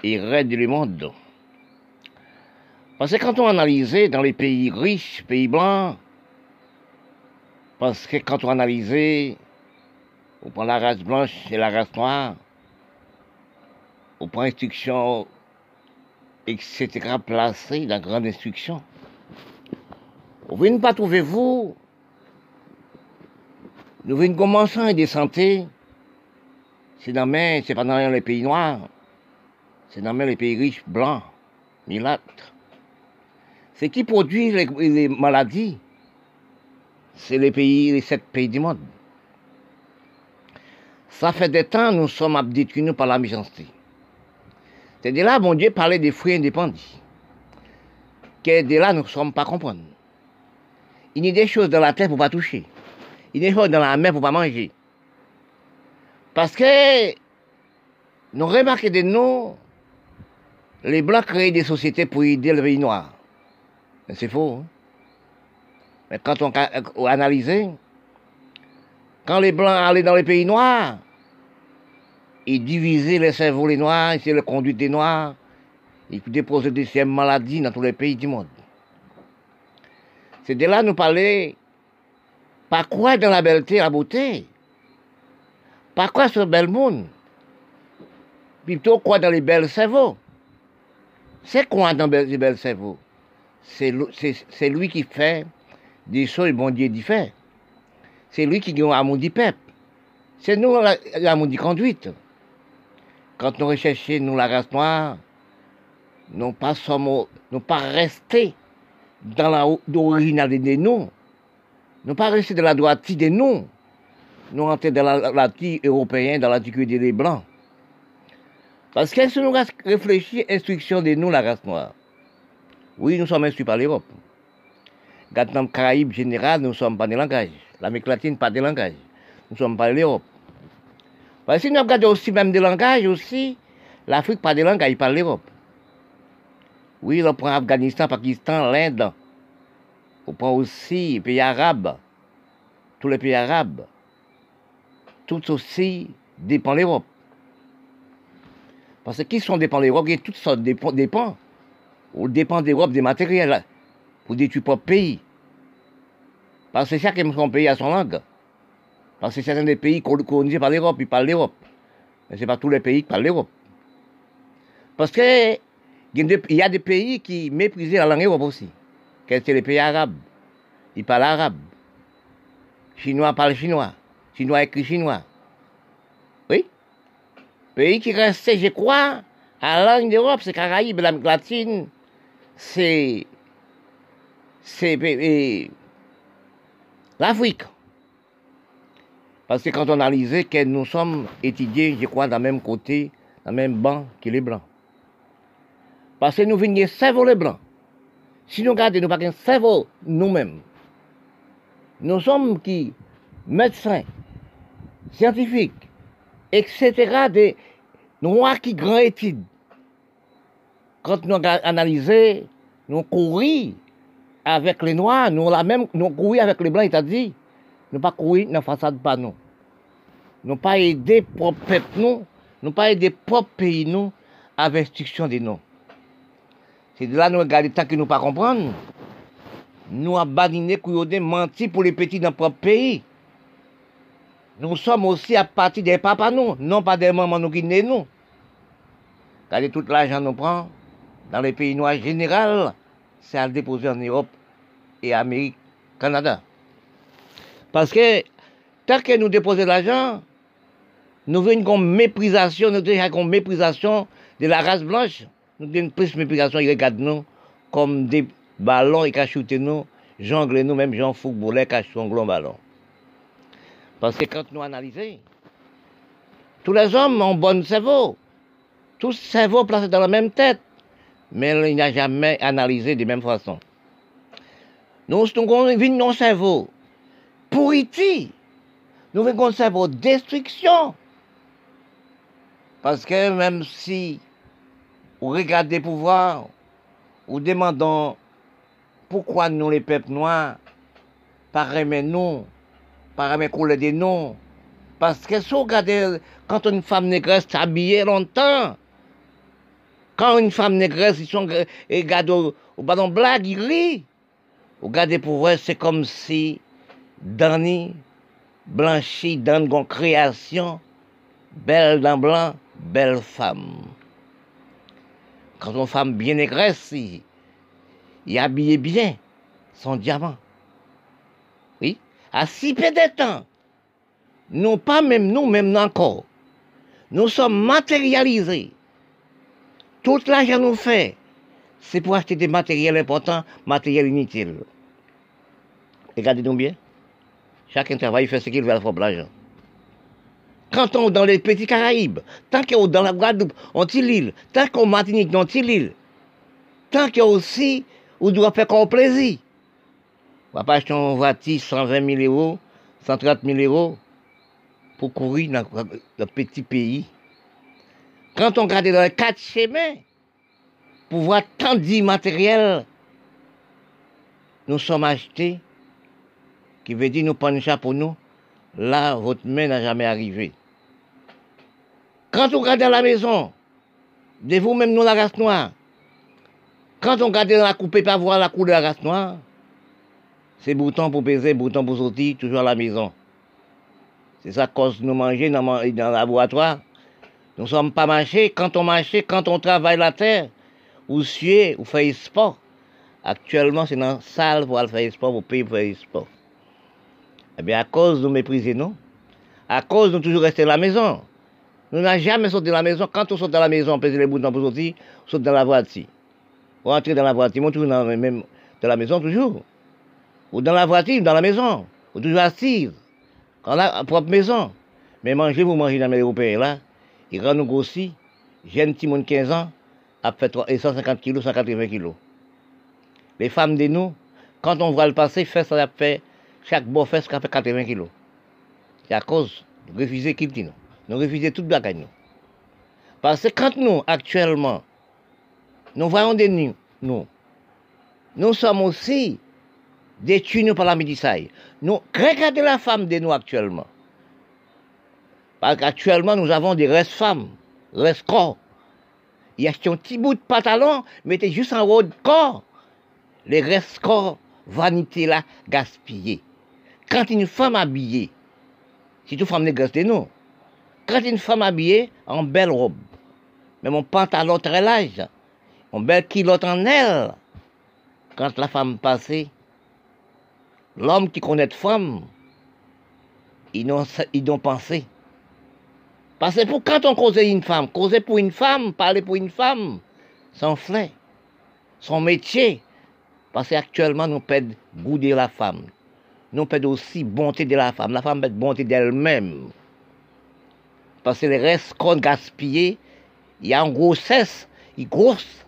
et, et du monde. Parce que quand on analysait dans les pays riches, pays blancs, parce que quand on analysait, on prend la race blanche et la race noire, on prend instruction, etc., placée dans la grande instruction. Vous ne pas trouver vous, nous venons commencer des santé, c'est dans c'est pas dans les pays noirs, c'est dans les pays riches, blancs, milâtres. Ce qui produit les, maladies, c'est les pays, les sept pays du monde. Ça fait des temps nous sommes détruits par la méchanceté. C'est de là, mon Dieu parlait des fruits indépendants. Que de là, nous ne sommes pas comprendre. Il y a des choses dans la terre pour pas toucher. Il y a des choses dans la mer pour pas manger. Parce que nous remarquons de nous, les Blancs créent des sociétés pour aider le pays noir. C'est faux. Hein. Mais quand on, a analyse, quand les Blancs allaient dans les pays noirs, ils divisaient les cerveaux des Noirs, ils le conduite des Noirs, ils déposaient des maladies dans tous les pays du monde. C'est de là nous parler, pas quoi dans la belleté, la beauté, pas quoi le bel monde, plutôt quoi dans les belles cerveaux? C'est quoi dans les belles cerveaux c'est lui qui fait des choses, bon Dieu dit fait. C'est lui qui gagne l'amour du peuple. C'est nous l'amour du conduite. Quand nous recherchons, nous, la race noire, nous pas sommes, pas restés dans l'originalité de nous. Nous pas restés dans la droite de nous. Nous rentrons dans la, la européenne, dans l'antiquité des Blancs. Parce que si nous réfléchissons, instruction de nous, la race noire, oui, nous sommes instruits par l'Europe. Dans le Caraïbes général, nous ne sommes pas des langages. L'Amérique latine, pas des langages. Nous ne sommes pas l'Europe. Parce que si nous regardons aussi même des langages aussi, l'Afrique pas des langages, pas l'Europe. Oui, on prend Afghanistan, Pakistan, l'Inde. On prend aussi les pays arabes. Tous les pays arabes. Tout aussi dépend de l'Europe. Parce que qui sont dépend de l'Europe, a toutes sortes dépend on dépend d'Europe des matériels pour détruire propre pays. Parce que chacun son pays a son langue. Parce que certains des pays colonisés par l'Europe, ils parlent l'Europe. Mais ce n'est pas tous les pays qui parlent l'Europe. Parce que il y a des pays qui méprisent la langue Europe aussi. Quels sont les pays arabes Ils parlent arabe. Chinois parlent chinois. Chinois écrit chinois. Pays qui restent, je crois, à la langue d'Europe, c'est Caraïbes, l'Amérique latine, c'est c'est l'Afrique. Parce que quand on analysait que nous sommes étudiés, je crois, dans le même côté, dans le même banc que les Blancs. Parce que nous venons cerveau les Blancs. Si nous regardons, nous pas cerveau nous-mêmes. Nous sommes qui? Médecins, scientifiques, etc. Des noirs qui grand études quand nous analysons, nous courons avec les noirs, nous la même, nous courons avec les blancs, c'est-à-dire, nous pas courir dans la façade pas nous. Nous pas aider propre peuple nous, nous pas aider propre pays nous avec l'instruction de nous. C'est de là nous regardons tant que nous pas comprendre. Nous abandonner, couillonner, mentir pour les petits dans notre propre pays. Nous sommes aussi à partir des papas nous, non pas des mamans nous qui nous. Regardez tout l'argent nous prend, dans les pays noirs général, c'est à déposer en Europe et Amérique, Canada. Parce que tant que nous déposons l'argent, nous venons comme méprisation, nous avons comme méprisation de la race blanche. Nous une plus méprisation, ils regardent nous comme des ballons, ils cachent nous, jonglent nous, même Jean Footballeur cache son ballon. Parce que quand nous analysons, tous les hommes ont bon cerveau. Tous cerveau placés dans la même tête mais il n'a jamais analysé de même façon. Nous sommes nos cerveau. Pour Haïti, nous Nous ça pour destruction. Parce que même si vous regardez pouvoir, vous demandons pourquoi nous, les peuples noirs, par nous, par aimer couler des noms. Parce que si vous regardez, quand une femme négresse habillée longtemps, quand une femme négresse, ils sont regardés au, au ballon blague, ils rient. Regardez pour voir, c'est comme si Danny blanchi dans une création, belle dans blanc, belle femme. Quand une femme bien négresse, il, il habillé bien son diamant. À si peu de temps, nous pas même nous, même encore, nous sommes matérialisés. Tout l'argent nous fait, c'est pour acheter des matériels importants, matériels inutiles. Regardez-nous bien. Chacun travaille, fait ce qu'il veut pour l'argent. Quand on est dans les petits Caraïbes, tant qu'on est dans la Guadeloupe, on l'île, tant qu'on est Martinique, on l'île, tant qu'on aussi, on doit faire comme plaisir. On va pas acheter une voiture 120 000 euros, 130 000 euros pour courir dans le petit pays. Quand on regarde dans les quatre chemins, pour voir tant d'immatériel, nous sommes achetés, qui veut dire nous prenons un pour nous, là, votre main n'a jamais arrivé. Quand on regarde dans la maison, de vous-même, nous, la race noire, quand on regarde dans la coupe, pas voir la couleur de la race noire, c'est bouton pour peser, bouton pour sortir, toujours à la maison. C'est ça cause nous manger dans, le laboratoire. Nous ne sommes pas marchés. Quand on marche, quand on travaille la terre, ou suer, ou faire sport. Actuellement, c'est dans la salle pour faire sport, pour payer pour faire sport. Eh bien, à cause de nous mépriser, non À cause de nous toujours rester à la maison. Nous n'avons jamais sorti de la maison. Quand on sort de la maison, on pèse les boutons pour sortir, on saute dans la voiture. On entre dans la voiture, on toujours dans, même, dans la maison, toujours. Ou dans la voiture, dans la maison. Ou toujours assise. Dans la propre maison. Mais manger, vous mangez dans les Européens là. Ils rendent nous grossir. J'ai un petit monde de 15 ans, a fait 150 kilos, 180 kilos. Les femmes de nous, quand on voit le passer, fait ça a fait, chaque beau fait, ça fait 80 kilos. C'est à cause de refuser qui dit nous. Nous refusons toute bagaille nous. Parce que quand nous, actuellement, nous voyons des nous, nous, nous sommes aussi détruits par la médisaille. Nous, regardez la femme de nous actuellement. Parce qu'actuellement, nous avons des restes femmes, restes corps. Il y a un petit bout de pantalon, mettez juste en haut de corps. Les restes corps, vanité là, gaspillés. Quand une femme habillée, si toute femme négresse de nous, quand une femme habillée en belle robe, mais mon pantalon très large, en belle kilote en elle, quand la femme passait, l'homme qui connaît femme, ils n'ont, pensé. Parce que pour quand on causait une femme, causer pour une femme, parler pour une femme, son fait, son métier. Parce qu'actuellement, nous perdons goût de la femme. Nous perdons aussi bonté de la femme. La femme perd bonté d'elle-même. Parce que les restes qu'on gaspille, il y a une grossesse, il grosse.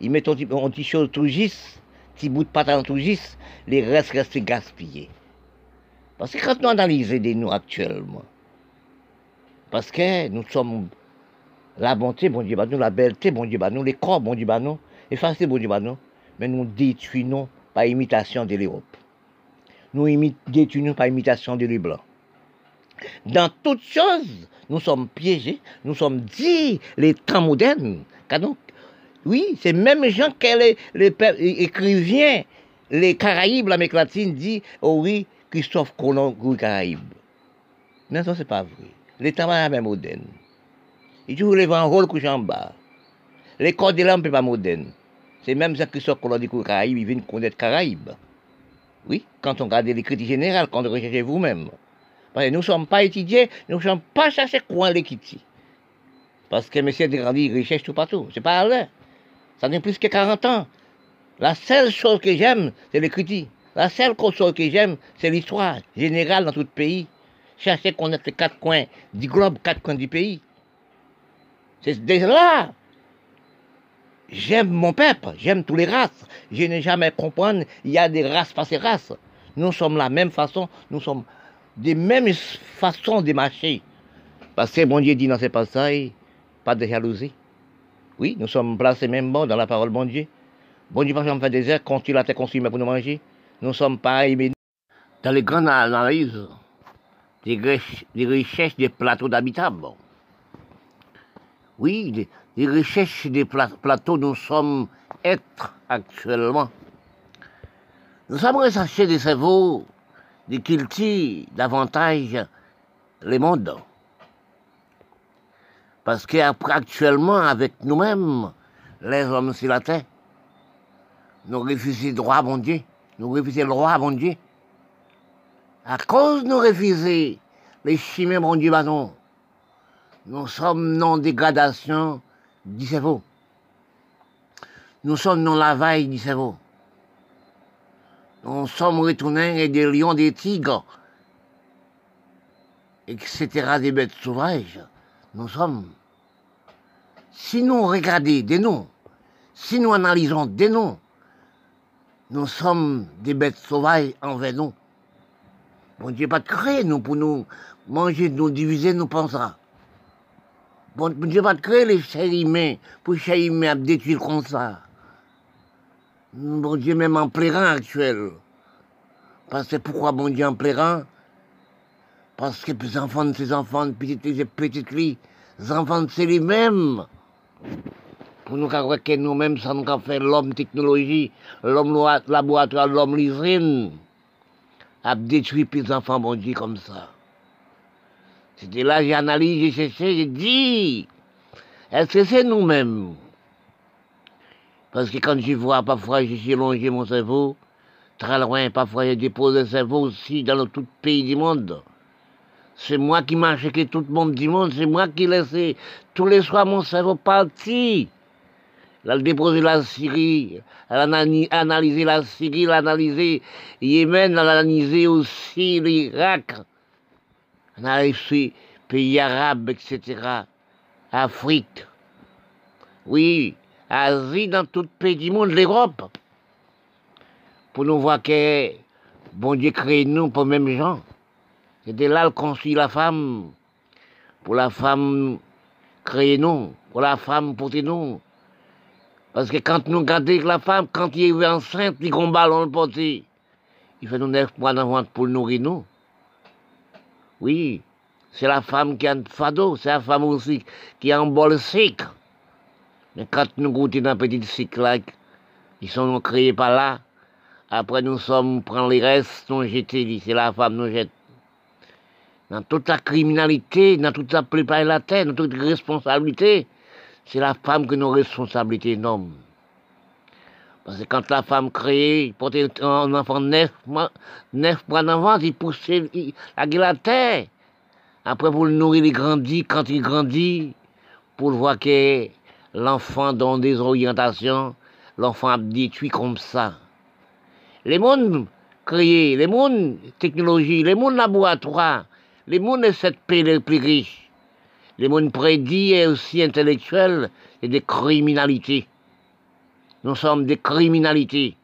Ils mettent un petit chose tout juste, petit bout de patin tout juste, les restes restent gaspillés. Parce que quand nous analysons des nous actuellement, parce que nous sommes la bonté, bon Dieu, bah, nous, la belleté, bon Dieu, bah, nous, les corps, bon Dieu, bah, nous, les faciles, bon Dieu, bah, nous, mais nous détruisons par imitation de l'Europe. Nous détruisons par imitation de les Blancs. Dans toutes choses, nous sommes piégés, nous sommes dit les temps modernes. Oui, c'est même gens que les, les, écrivains, les Caraïbes, l'Amérique latine, dit, oh oui, Christophe Colomb, Caraïbes. Non, ça, c'est pas vrai. L'État est même moderne. Il toujours les en rôle couché en bas. Les codes de l'âme, pas moderne. C'est même ça sort qu'on dit que Caraïbes, ils viennent connaître Caraïbes. Oui, quand on regarde les critiques générales, quand on recherche vous-même. Parce que nous ne sommes pas étudiés, nous ne sommes pas cherchés quoi l'équité. Parce que M. Degrandi, il recherche tout partout. C'est pas à l'air. Ça n'est plus que 40 ans. La seule chose que j'aime, c'est l'écriture. La seule chose que j'aime, c'est l'histoire générale dans tout le pays chercher connaître les quatre coins du globe, quatre coins du pays. C'est déjà là. J'aime mon peuple, j'aime toutes les races. Je n'ai jamais compris, il y a des races pas ces races. Nous sommes la même façon, nous sommes des mêmes façons de marcher. Parce que bon Dieu dit dans ces passages, pas de jalousie. Oui, nous sommes placés même dans la parole bon Dieu. Bon Dieu, par exemple, fait des airs, construit la terre, construit pour nous manger. Nous sommes pareils, mais dans les grandes analyses des, recherches des plateaux d'habitables. Oui, des, recherches des plateaux, nous sommes êtres actuellement. Nous sommes recherchés des cerveaux, des cultivent davantage les mondes. Parce qu'actuellement, avec nous-mêmes, les hommes sur la terre, nous refusons le droit, bon Dieu. Nous refusons le droit, bon Dieu. À cause de nous refuser les chimères, bon Dieu, Nous sommes non dégradation du cerveau. Nous sommes non lavaille du cerveau. Nous sommes retournés et des lions, des tigres, etc., des bêtes sauvages. Nous sommes si nous regardons des noms, si nous analysons des noms, nous sommes des bêtes sauvages envers nous. Bon Dieu pas de créer nous pour nous manger, nous diviser, nous pensera. Bon Dieu pas de créer les chers humains pour les chers humains détruire comme ça. Bon Dieu même en plairant actuel. Parce que pourquoi bon Dieu en plairant Parce que les enfants de ces enfants, petites petites filles, les enfants c'est les mêmes. Pour nous croire que nous-mêmes, ça nous a fait l'homme technologie, l'homme laboratoire, l'homme l'usine, a détruit les enfants, bon comme ça. C'était là, j'ai analysé, j'ai cherché, j'ai dit, est-ce que c'est nous-mêmes? Parce que quand je vois, parfois, j'ai longé mon cerveau, très loin, parfois, j'ai déposé le cerveau aussi dans tout pays du monde. C'est moi qui que tout le monde du monde, c'est moi qui laisse tous les soirs mon cerveau partir. Elle a déposé la Syrie, elle a analysé la Syrie, elle a analysé Yémen, elle a analysé aussi l'Irak, elle a analysé pays arabes, etc. Afrique. Oui, Asie, dans tout pays du monde, l'Europe. Pour nous voir que bon Dieu crée nous pour même gens. C'était là le construit la femme. Pour la femme créer nous. Pour la femme porter nous. Parce que quand nous regardons la femme, quand il est enceinte, il combat ballon le porter. Il fait nous neuf mois d'enfant pour nourrir nous. Oui, c'est la femme qui a un fado, c'est la femme aussi qui a un bol sec. Mais quand nous goûtons dans un petit cycle ils sont créés par là. Après, nous sommes, prendre les restes, nous jeter, c'est la femme nous jette dans toute la criminalité, dans toute la préparer la terre, dans toute responsabilité, c'est la femme qui a une responsabilité énorme. Parce que quand la femme crée, porte un enfant neuf mois, neuf mois d'avance, il pousse la, la terre. Après, pour le nourrir, il grandit. Quand il grandit, pour voir que l'enfant dans des orientations, l'enfant a détruit comme ça. Les mondes créés, les mondes technologie, les mondes laboratoires, les mondes de cette les plus riches, les mondes prédits et aussi intellectuels, et des criminalités. Nous sommes des criminalités.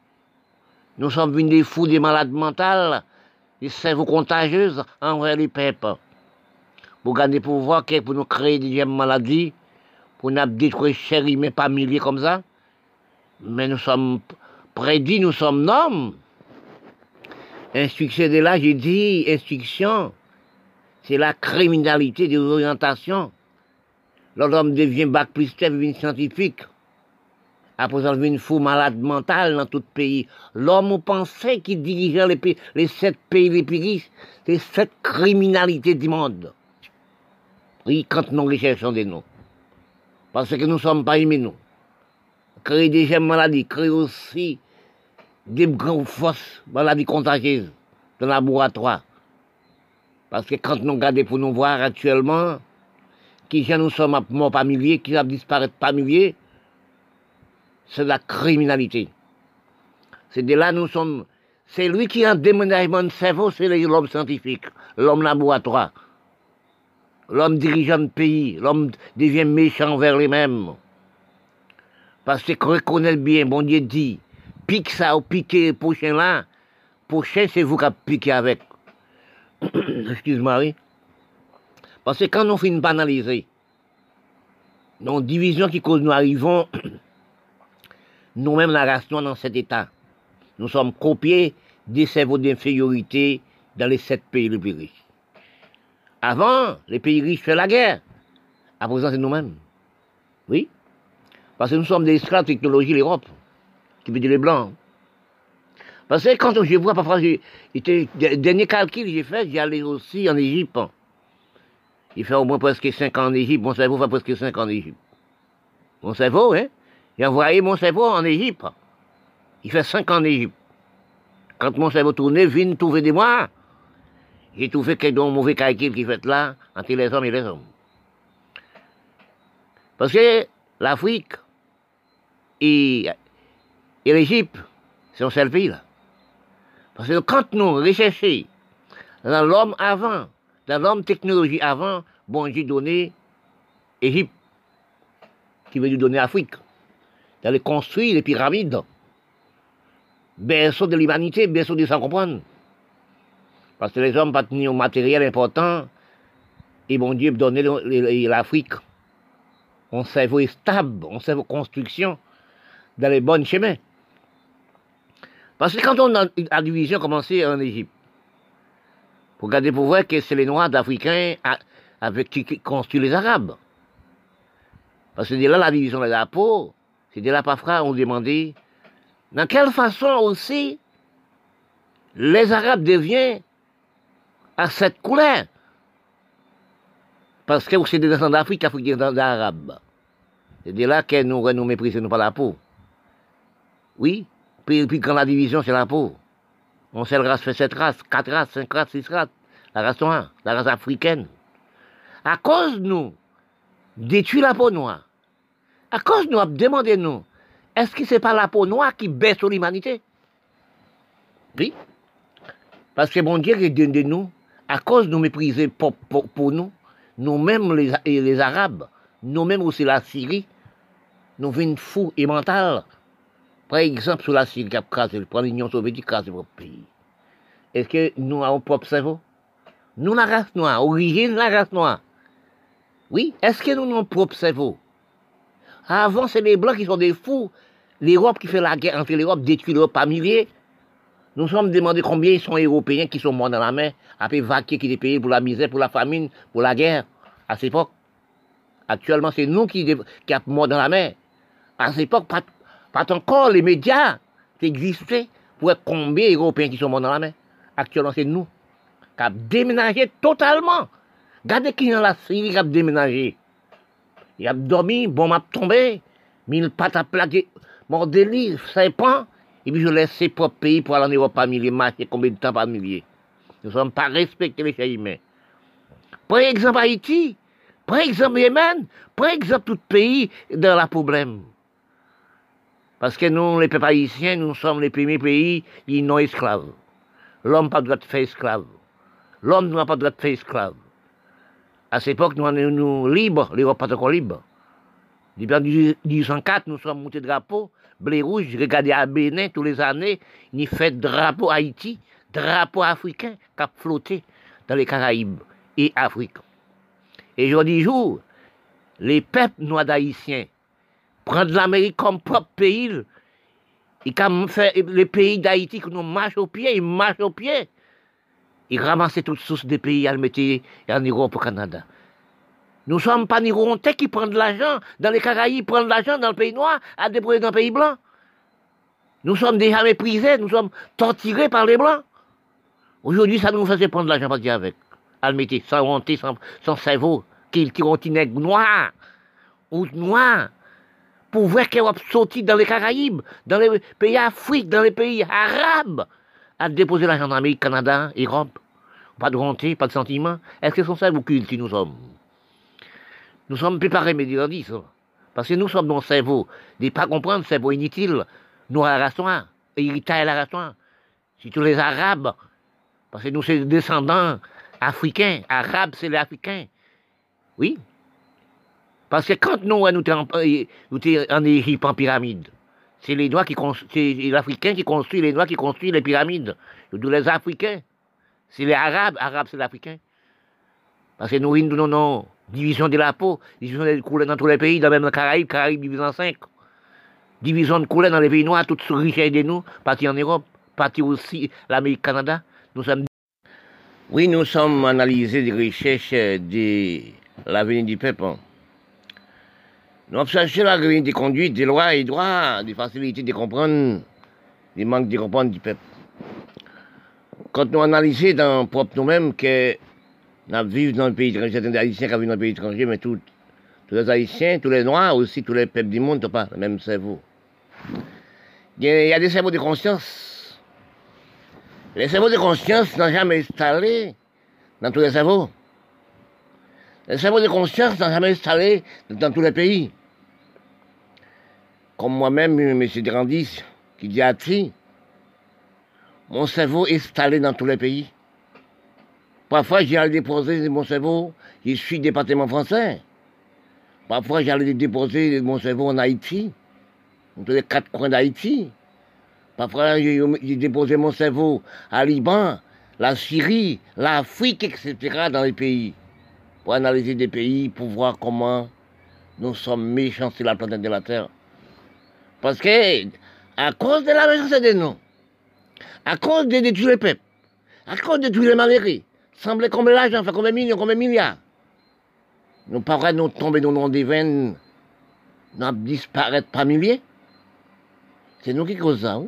Nous sommes une des fous, des malades mentales, des cerveaux contagieuses envers les peuples. Pour gagner pouvoir, pour nous créer des maladies, pour nous détruire chers mais pas milliers comme ça. Mais nous sommes prédits, nous sommes noms. Instruction de là, j'ai dit, instruction c'est la criminalité des orientations. L'homme devient bac plus devient scientifique. Après, ça devient une fou malade mentale dans tout pays. L'homme pensait qu'il dirigeait les, sept pays les plus riches. C'est cette criminalité du monde. Oui, quand nous recherchons des noms. Parce que nous ne sommes pas aimés, nous. Créer des gemmes maladies, créer aussi des grandes fausses maladies contagieuses dans le laboratoire. Parce que quand nous regardons pour nous voir actuellement, qui nous sommes morts par milliers, qui a disparu par milliers, c'est la criminalité. C'est de là nous sommes. C'est lui qui a un déménagement de cerveau, c'est l'homme scientifique, l'homme laboratoire. L'homme dirigeant de pays, l'homme devient méchant vers lui-même. Parce que reconnaît bien, bon Dieu dit, pique ça ou piquer le prochain là, prochain c'est vous qui piqué avec. excuse-moi. Parce que quand nous finissons pas analyser, nos divisions qui cause nous arrivons, nous-mêmes la race dans cet état. Nous sommes copiés des cerveaux d'infériorité dans les sept pays les plus riches. Avant, les pays riches faisaient la guerre. À présent, c'est nous-mêmes. Oui? Parce que nous sommes des esclaves de technologie, l'Europe, qui veut dire les Blancs. Parce que quand je vois, parfois, j'ai, dernier calcul que j'ai fait, j'ai allé aussi en Égypte. Il fait au moins presque 5 ans en Égypte. Mon cerveau fait presque 5 ans en Égypte. Mon cerveau, hein? J'ai envoyé mon cerveau en Égypte. Il fait 5 ans en Égypte. Quand mon cerveau tournait, vient trouver des mois. J'ai trouvé quelques mauvais calcul qui fait là, entre les hommes et les hommes. Parce que l'Afrique et, et l'Égypte, c'est un seul pays là. Parce que quand nous recherchons dans l'homme avant, dans l'homme technologie avant, bon Dieu donné Égypte, qui veut nous donner Afrique, d'aller construire les pyramides, berceau de l'humanité, berceau de sans comprendre. Parce que les hommes pas au matériel important, et bon Dieu donner l'Afrique. On cerveau stable, on cerveau construction dans les bons chemins. Parce que quand on a la division commencé en Égypte, pour garder pour voir que c'est les Noirs d'Africains avec qui construisent les Arabes. Parce que de là, la division de la peau, c'est de là, parfois, on demandait, dans quelle façon aussi les Arabes deviennent à cette couleur? Parce que c'est des descendants d'Afrique, Afrique des Arabes. C'est de là que nous, nous méprisons pas la peau. Oui, puis, puis quand la division, c'est la peau. On sait la race fait sept races, quatre races, cinq races, six races. La race noire, la race africaine. À cause nous, détruit la peau noire. À cause nous, demandez nous, est-ce que c'est pas la peau noire qui baisse sur l'humanité? Oui. Parce que bon Dieu donne de nous, à cause de nous mépriser pour, pour, nous, nous-mêmes les, les Arabes, nous-mêmes aussi la Syrie, nous venons fous et mentales par exemple, sur la Syrie qui a crasé, l'Union soviétique qui a votre pays. Est-ce que nous avons propre cerveau Nous, la race noire, origine la race noire. Oui, est-ce que nous avons propre cerveau Avant, c'est les Blancs qui sont des fous. L'Europe qui fait la guerre entre l'Europe détruit l'Europe par milliers. Nous sommes demandés combien ils sont Européens qui sont morts dans la mer, après vaquer qui étaient payés pour la misère, pour la famine, pour la guerre, à cette époque. Actuellement, c'est nous qui, qui sommes morts dans la mer. À cette époque, pas, pas encore les médias qui existaient pour être combien d'Européens qui sont morts dans la mer. Actuellement, c'est nous qui avons déménagé totalement. Regardez qui dans la Syrie qui a déménagé. Il a dormi, bon m'a tombé, mille pattes à plaquer, mon délire, pas. et puis je laisse ses propres pays pour aller en Europe par milliers, marcher combien de temps par milliers? Nous ne sommes pas respectés les chers humains. Par exemple Haïti, par exemple Yémen, par exemple tout pays dans le problème. Parce que nous, les peuples haïtiens, nous sommes les premiers pays qui non esclaves. L'homme n'a pas le droit de faire esclave. L'homme n'a pas le droit de faire esclave. À cette époque, nous sommes libres, l'Europe pas encore libre. Depuis 1804, nous sommes montés drapeau, blé rouge, regardez à Bénin tous les années, nous fait drapeau Haïti, drapeau africain qui a flotté dans les Caraïbes et Afrique. Et aujourd'hui jour, les peuples noirs d'Haïtiens prendre l'Amérique comme propre pays, et comme fait les pays d'Haïti qui nous marchent au pied, ils marchent au pied. Ils ramassent toutes sources des pays, ils le en Europe, au Canada. Nous sommes pas ni qui prennent de l'argent dans les Caraïbes, prennent de l'argent dans le pays noir, à débrouiller dans le pays blanc. Nous sommes déjà méprisés, nous sommes torturés par les blancs. Aujourd'hui, ça nous faisait prendre de l'argent partir avec. Le mettre sans honte, sans, cerveau, qui, qui ont une noir, ou noir pour voir qu'elle va sortir dans les Caraïbes, dans les pays africains, dans les pays arabes, à déposer l'argent en Amérique, Canada, Europe. Pas de volonté, pas de sentiment. Est-ce que c'est ça ou culte nous sommes? Nous sommes préparés, mais dit Parce que nous sommes dans le cerveau. De pas comprendre, cerveau inutile. Nous, à la noire, héritage à la race noire. tous les Arabes. Parce que nous, sommes descendants africains. Arabes, c'est les Africains. Oui, parce que quand nous, nous sommes en Égypte en pyramide, c'est les Noirs qui c'est l'Africain qui construit les Noirs qui construisent les pyramides. D'où les Africains. C'est les Arabes, Arabes c'est l'Africain. Parce que nous, nous, non, division de la peau, division de couleurs dans tous les pays, dans même les Caraïbes, Caraïbes divisés en cinq. Division de couleurs dans les pays noirs, toutes richesses de nous, partis en Europe, partis aussi l'Amérique, Canada. Nous sommes. Oui, nous sommes analysés des recherches de l'avenir du peuple. Nous avons cherché l'avenir des conduites, des lois et droits, des facilités de comprendre, des manques de comprendre du peuple. Quand nous analysons dans propre nous-mêmes que nous vivons dans le pays étranger, certains Haïtiens qui vivent dans le pays étranger, mais tous les Haïtiens, tous les Noirs, aussi tous les peuples du monde n'ont pas le même cerveau. Il y a des cerveaux de conscience. Les cerveaux de conscience n'ont jamais installé dans tous les cerveaux. Les cerveaux de conscience n'ont jamais installé dans tous les pays. Comme moi-même, M. Grandis, qui dit à Tri, mon cerveau est installé dans tous les pays. Parfois, j'allais déposer mon cerveau, je suis département français. Parfois, j'allais déposer mon cerveau en Haïti, dans les quatre coins d'Haïti. Parfois, j'ai déposé mon cerveau à Liban, la Syrie, l'Afrique, etc., dans les pays. Pour analyser des pays, pour voir comment nous sommes méchants sur la planète de la Terre. Parce que, à cause de la méchanceté des noms, à cause de détruire les peuples, à cause de détruire les malheureux, semblait combien d'argent, enfin combien de millions, combien de milliards. Nous pas nous tomber dans nos veines, nous disparaître par milliers. C'est nous qui causons ça.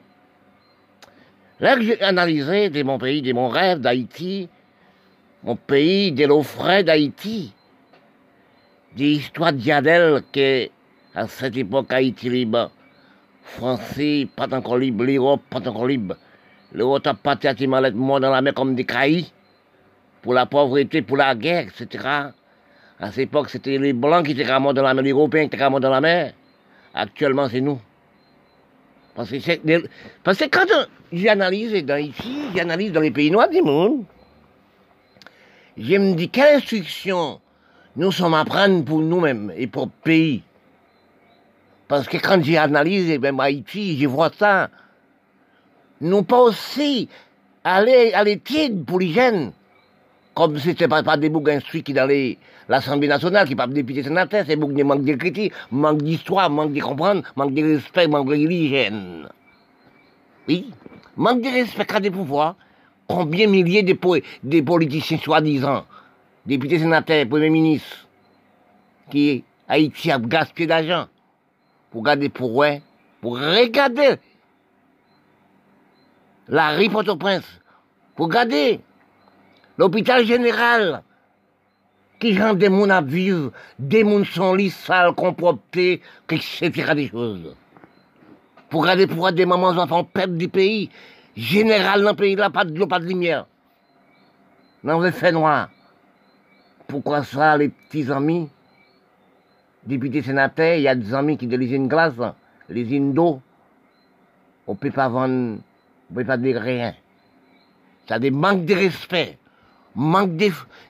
Là j'ai analysé de mon pays, de mon rêve d'Haïti, mon pays, de l'eau frais d'Haïti, des histoires d'Yadel que, à cette époque, Haïti libre, Français, pas encore libre, l'Europe, pas encore libre. L'Europe a parti à être mort dans la mer comme des caillis, pour la pauvreté, pour la guerre, etc. À cette époque, c'était les Blancs qui étaient morts dans la mer, les Européens qui étaient morts dans la mer. Actuellement, c'est nous. Parce que, parce que quand j'analyse dans ici, j'analyse dans les pays noirs du monde, je me dis quelle instruction nous sommes à prendre pour nous-mêmes et pour le pays. Parce que quand j'analyse, même Haïti, je vois ça. Nous pas aussi aller à l'étude pour les jeunes. Comme si c'était pas, pas des boucs instruits qui dans l'Assemblée nationale, qui pas députés sénateurs, c'est boucs qui manquent d'écriture, manque d'histoire, manque de comprendre, manque de respect, manque de religion. Oui, manque de respect à des pouvoirs. Combien milliers de, de politiciens soi-disant, députés sénateurs, premiers ministres, qui Haïti a gaspillé d'argent pour garder pour eux, pour regarder la rue Port-au-Prince, pour garder l'hôpital général, qui gens des gens à vivre, des gens sont lits, sales, comproptés, etc. des choses. Pour garder pour des mamans enfants perdre du pays, général dans le pays là, pas de l'eau, pas de lumière. Dans le fait noir. Pourquoi ça, les petits amis? Député sénateur, il y a des amis qui de l'usine glace, l'usine d'eau. On ne peut pas vendre, on ne peut pas dire rien. Ça des manques de respect, manque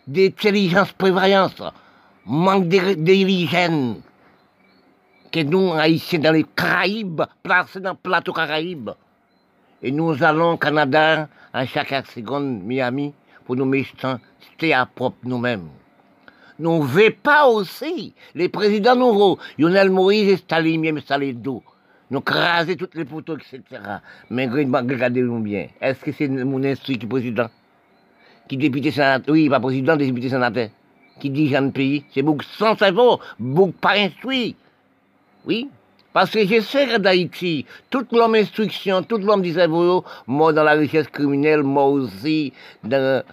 d'intelligence, prévoyance, manque d'hygiène. Que nous, haïtiens, dans les Caraïbes, placés dans le plateau Caraïbes. Et nous allons au Canada, à chaque seconde, Miami, pour nous mettre à propre nous-mêmes nous ne pas aussi les présidents nouveaux, Lionel Moïse et Staline, même d'eau. Nous craser toutes les photos, etc. Mais regardez-nous bien. Est-ce que c'est mon instruit qui est président? Qui député sénateur Oui, pas président, député sénateur. Qui dirige un pays C'est beaucoup sans cerveau, beaucoup pas instruit. Oui parce que je que d'Haïti, toute l'homme instruction, tout l'homme du cerveau, mort dans la richesse criminelle, mort aussi dans la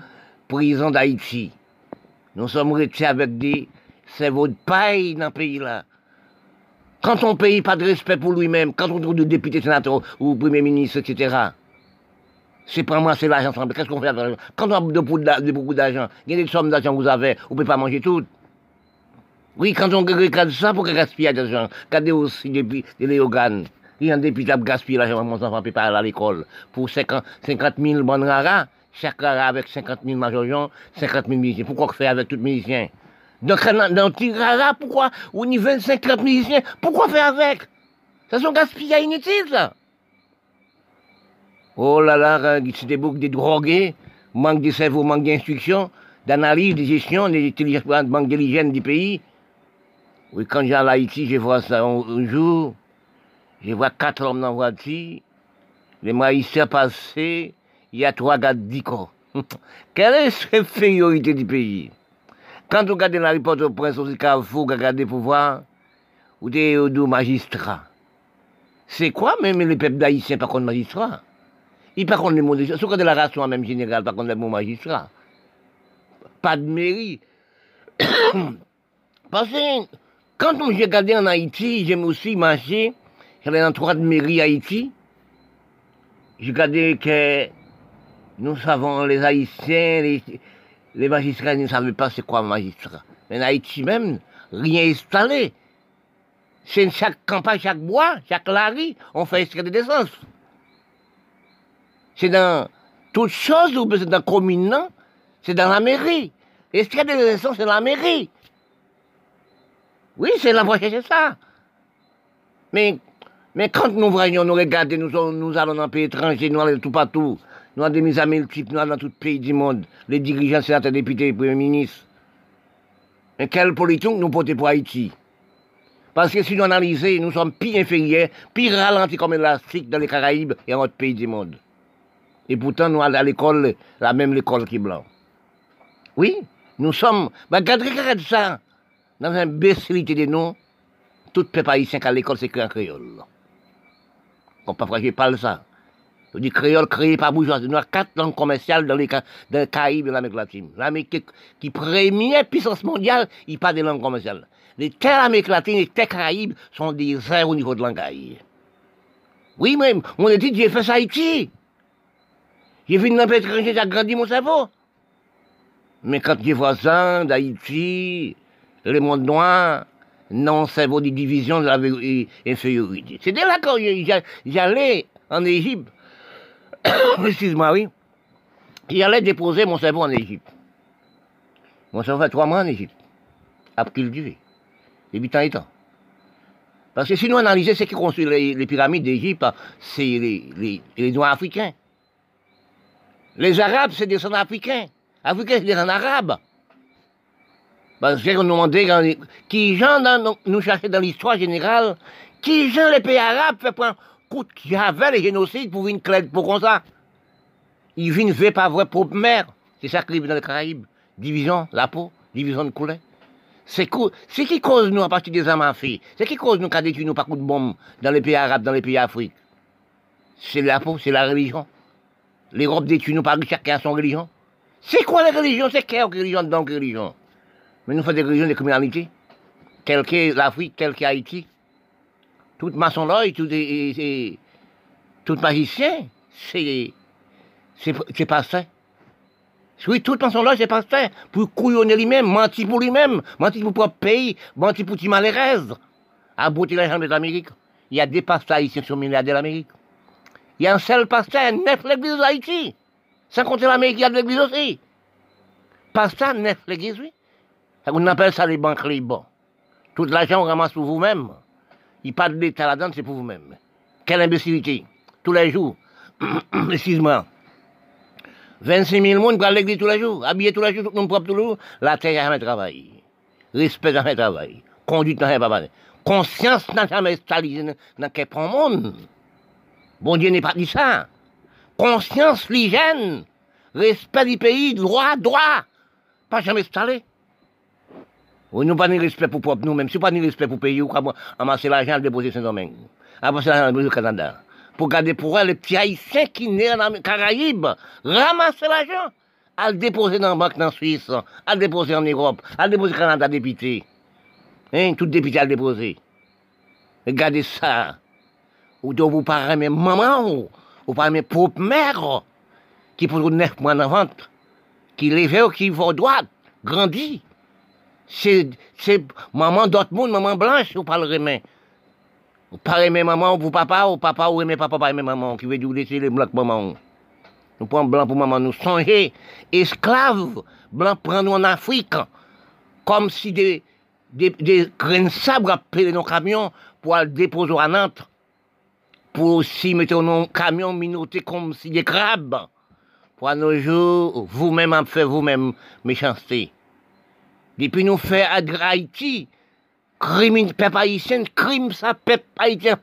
prison d'Haïti. Nous sommes restés avec des cerveaux de paille dans le pays-là. Quand on paye pas de respect pour lui-même, quand on trouve des députés, sénateurs ou premier ministre, etc., c'est pas moi, c'est l'argent. Qu'est-ce qu'on fait avec l'argent Quand on a de, beaucoup d'argent, il y a des sommes d'argent que vous avez, vous ne pouvez pas manger tout. Oui, quand on regarde ça, pour gaspiller l'argent, regardez aussi des, des organes. Il y a un député qui gaspille l'argent, mon enfant peut pas à l'école. Pour 50, 50 000 bonnes raras, chaque rara avec 50 000 majorions, 50 000 musiciens. Pourquoi faire avec tous les musiciens? Donc, dans petit rara, pourquoi Au niveau 50 musiciens, pourquoi faire avec? Ça sont gaspillés inutiles, ça. Oh là là, c'est des boucs, des drogués. manque de cerveau, manque d'instruction, d'analyse, de gestion, manque de l'hygiène du pays. Oui, quand j'ai à Haïti, je vois ça un, jour, je vois quatre hommes dans la voiture, les maïsiens passés, il y a trois gars corps. Quelle est l'infériorité du pays? Quand on regarde la report au prince, au Carrefour, regarde pour voir, ou des magistrats. C'est quoi même les peuples d'Haïtiens par contre magistrats Ils par contre les mots de... Sauf de la race en même général, par contre les mots magistrats. Pas de mairie. Parce que quand on j'ai regardé en Haïti, j'aime aussi marcher, j'allais dans trois de mairie Haïti. J'ai regardé que nous savons, les Haïtiens, les, magistrats ne savaient pas c'est quoi un magistrat. Mais en Haïti même, rien installé. C'est chaque campagne, chaque bois, chaque lari, on fait extrait de. C'est dans toutes choses, c'est dans la commune, c'est dans la mairie. Extrait de naissance, c'est la mairie. Oui, c'est la c'est ça. Mais, mais quand nous voyons, nous regardons, nous, allons dans un pays étranger, nous allons tout partout, nous avons des mises à multiples, nous allons dans tout pays du monde, les dirigeants, sénateurs, députés, premiers ministres. Mais quelle politique nous portons pour Haïti? Parce que si nous analysons, nous sommes pire inférieurs, pire ralentis comme l'élastique dans les Caraïbes et en autres pays du monde. Et pourtant, nous allons à l'école, la même école qui est blanc. Oui, nous sommes. Mais regardez, regardez ça. Dans une imbécilité de nous, tout peuple haïtien qui à l'école, c'est un créole. Comme parfois je parle ça. Je dis créole créé par bourgeoisie. Nous avons quatre langues commerciales dans les, dans Caraïbes et l'Amérique latine. L'Amérique qui, qui première puissance mondiale, il parle des langues commerciales. Les terres Amérique latine et les terres Caraïbes sont des zéros au niveau de langage. Oui, même, on a dit, j'ai fait ça Haïti. J'ai vu une étranger, j'ai agrandi mon cerveau. Mais quand j'ai voisins d'Haïti, le monde noir, non, c'est vos divisions de la infériorité. C'était là quand j'allais en Égypte. Excuse-moi, oui. J'allais déposer mon cerveau en Égypte. Mon cerveau fait trois mois en Égypte. Qu'il duré. Et huit ans et temps. Parce que si nous analysons ce qui construit les, pyramides d'Égypte, c'est les, Noirs africains. Les Arabes, c'est des Africains. Africains, c'est des Arabes. Parce que nous demandait qui gens nous chercher dans l'histoire générale, qui gens les pays arabes fait prendre coup qui avait les génocides pour une clé pour comme ça. Ils viennent faire pas vrai propre mère. C'est ça qui dans les Caraïbes. Division, la peau, division de couleur. C'est qui cause nous à partir des à C'est qui cause nous qu'à détruire nous par coup de bombe dans les pays arabes, dans les pays africains. C'est la peau, c'est la religion. L'Europe détruit nous par chacun son religion. C'est quoi la religion C'est quelle religion donc religion? Mais nous faisons des religions de criminalité, telles que l'Afrique, telles que Haïti. Tout maçon là, tout, et, tout magicien, c'est, c'est, pas ça. Oui, tout maçon là, c'est pas ça. Pour couillonner lui-même, mentir pour lui-même, mentir pour propre pays, mentir pour. À beauté la jambe d'Amérique. Il y a des pasteurs haïtiens sur milliardaires d'Amérique. Il y a un seul pasteur, neuf l'église d'Haïti. Sans compter l'Amérique, il y a de l'église aussi. Pasteur, neuf l'église, oui. On appelle ça les banques libres. Tout l'argent, on ramasse pour vous-même. Il parle de l'État là-dedans, c'est pour vous-même. Quelle imbécilité. Tous les jours. Excuse-moi. 26 000 personnes pour l'église tous les jours, habillés tous les jours, tout le monde propre tous les jours. La terre n'a jamais travaillé. Respect n'a jamais travaillé. Conduite n'a jamais travaillé. Conscience n'a jamais installé dans quel monde. Bon Dieu n'est pas dit ça. Conscience, l'hygiène, respect du pays, droit, droit. Pas jamais installé. Oui, nous pas ni respect pour propre nous, même si pas ni respect pour pays, ou quoi, amasser l'argent, le déposer Saint-Domingue. Amasser l'argent, le Canada. Pour garder pour elle les petits haïtiens qui naissent dans les Caraïbes, ramasser l'argent, à le déposer dans la banque dans Suisse, à le déposer en Europe, à le déposer au Canada député. Hein, tout député à le déposer. Regardez ça. Ou donc vous parlez même maman, ou parlez même propre mère, qui pour neuf mois en vente, qui lève, qui va droite, grandit c'est, maman d'autre monde, maman blanche, ou pas le remet? Ou pas aimer maman pour papa, ou papa ou aimer papa, pas aimer maman, qui veut dire laisser les blancs maman. Nous prenons blanc pour maman, nous songer, esclaves, blancs prendre nous en Afrique, comme si des, des, des grains de sabre appelaient nos camions pour aller déposer à Nantes, pour aussi mettre nos camions minotés comme si des crabes, Pour nos jours, vous-même en fait vous-même méchanceté. Depuis nous faire à Haïti, crime peuple haïtien, crime ça peuple haïtien.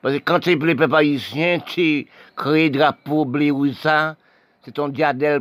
Parce que quand tu es le peuple haïtien, tu crées drapeau blé ou ça, c'est ton diadèle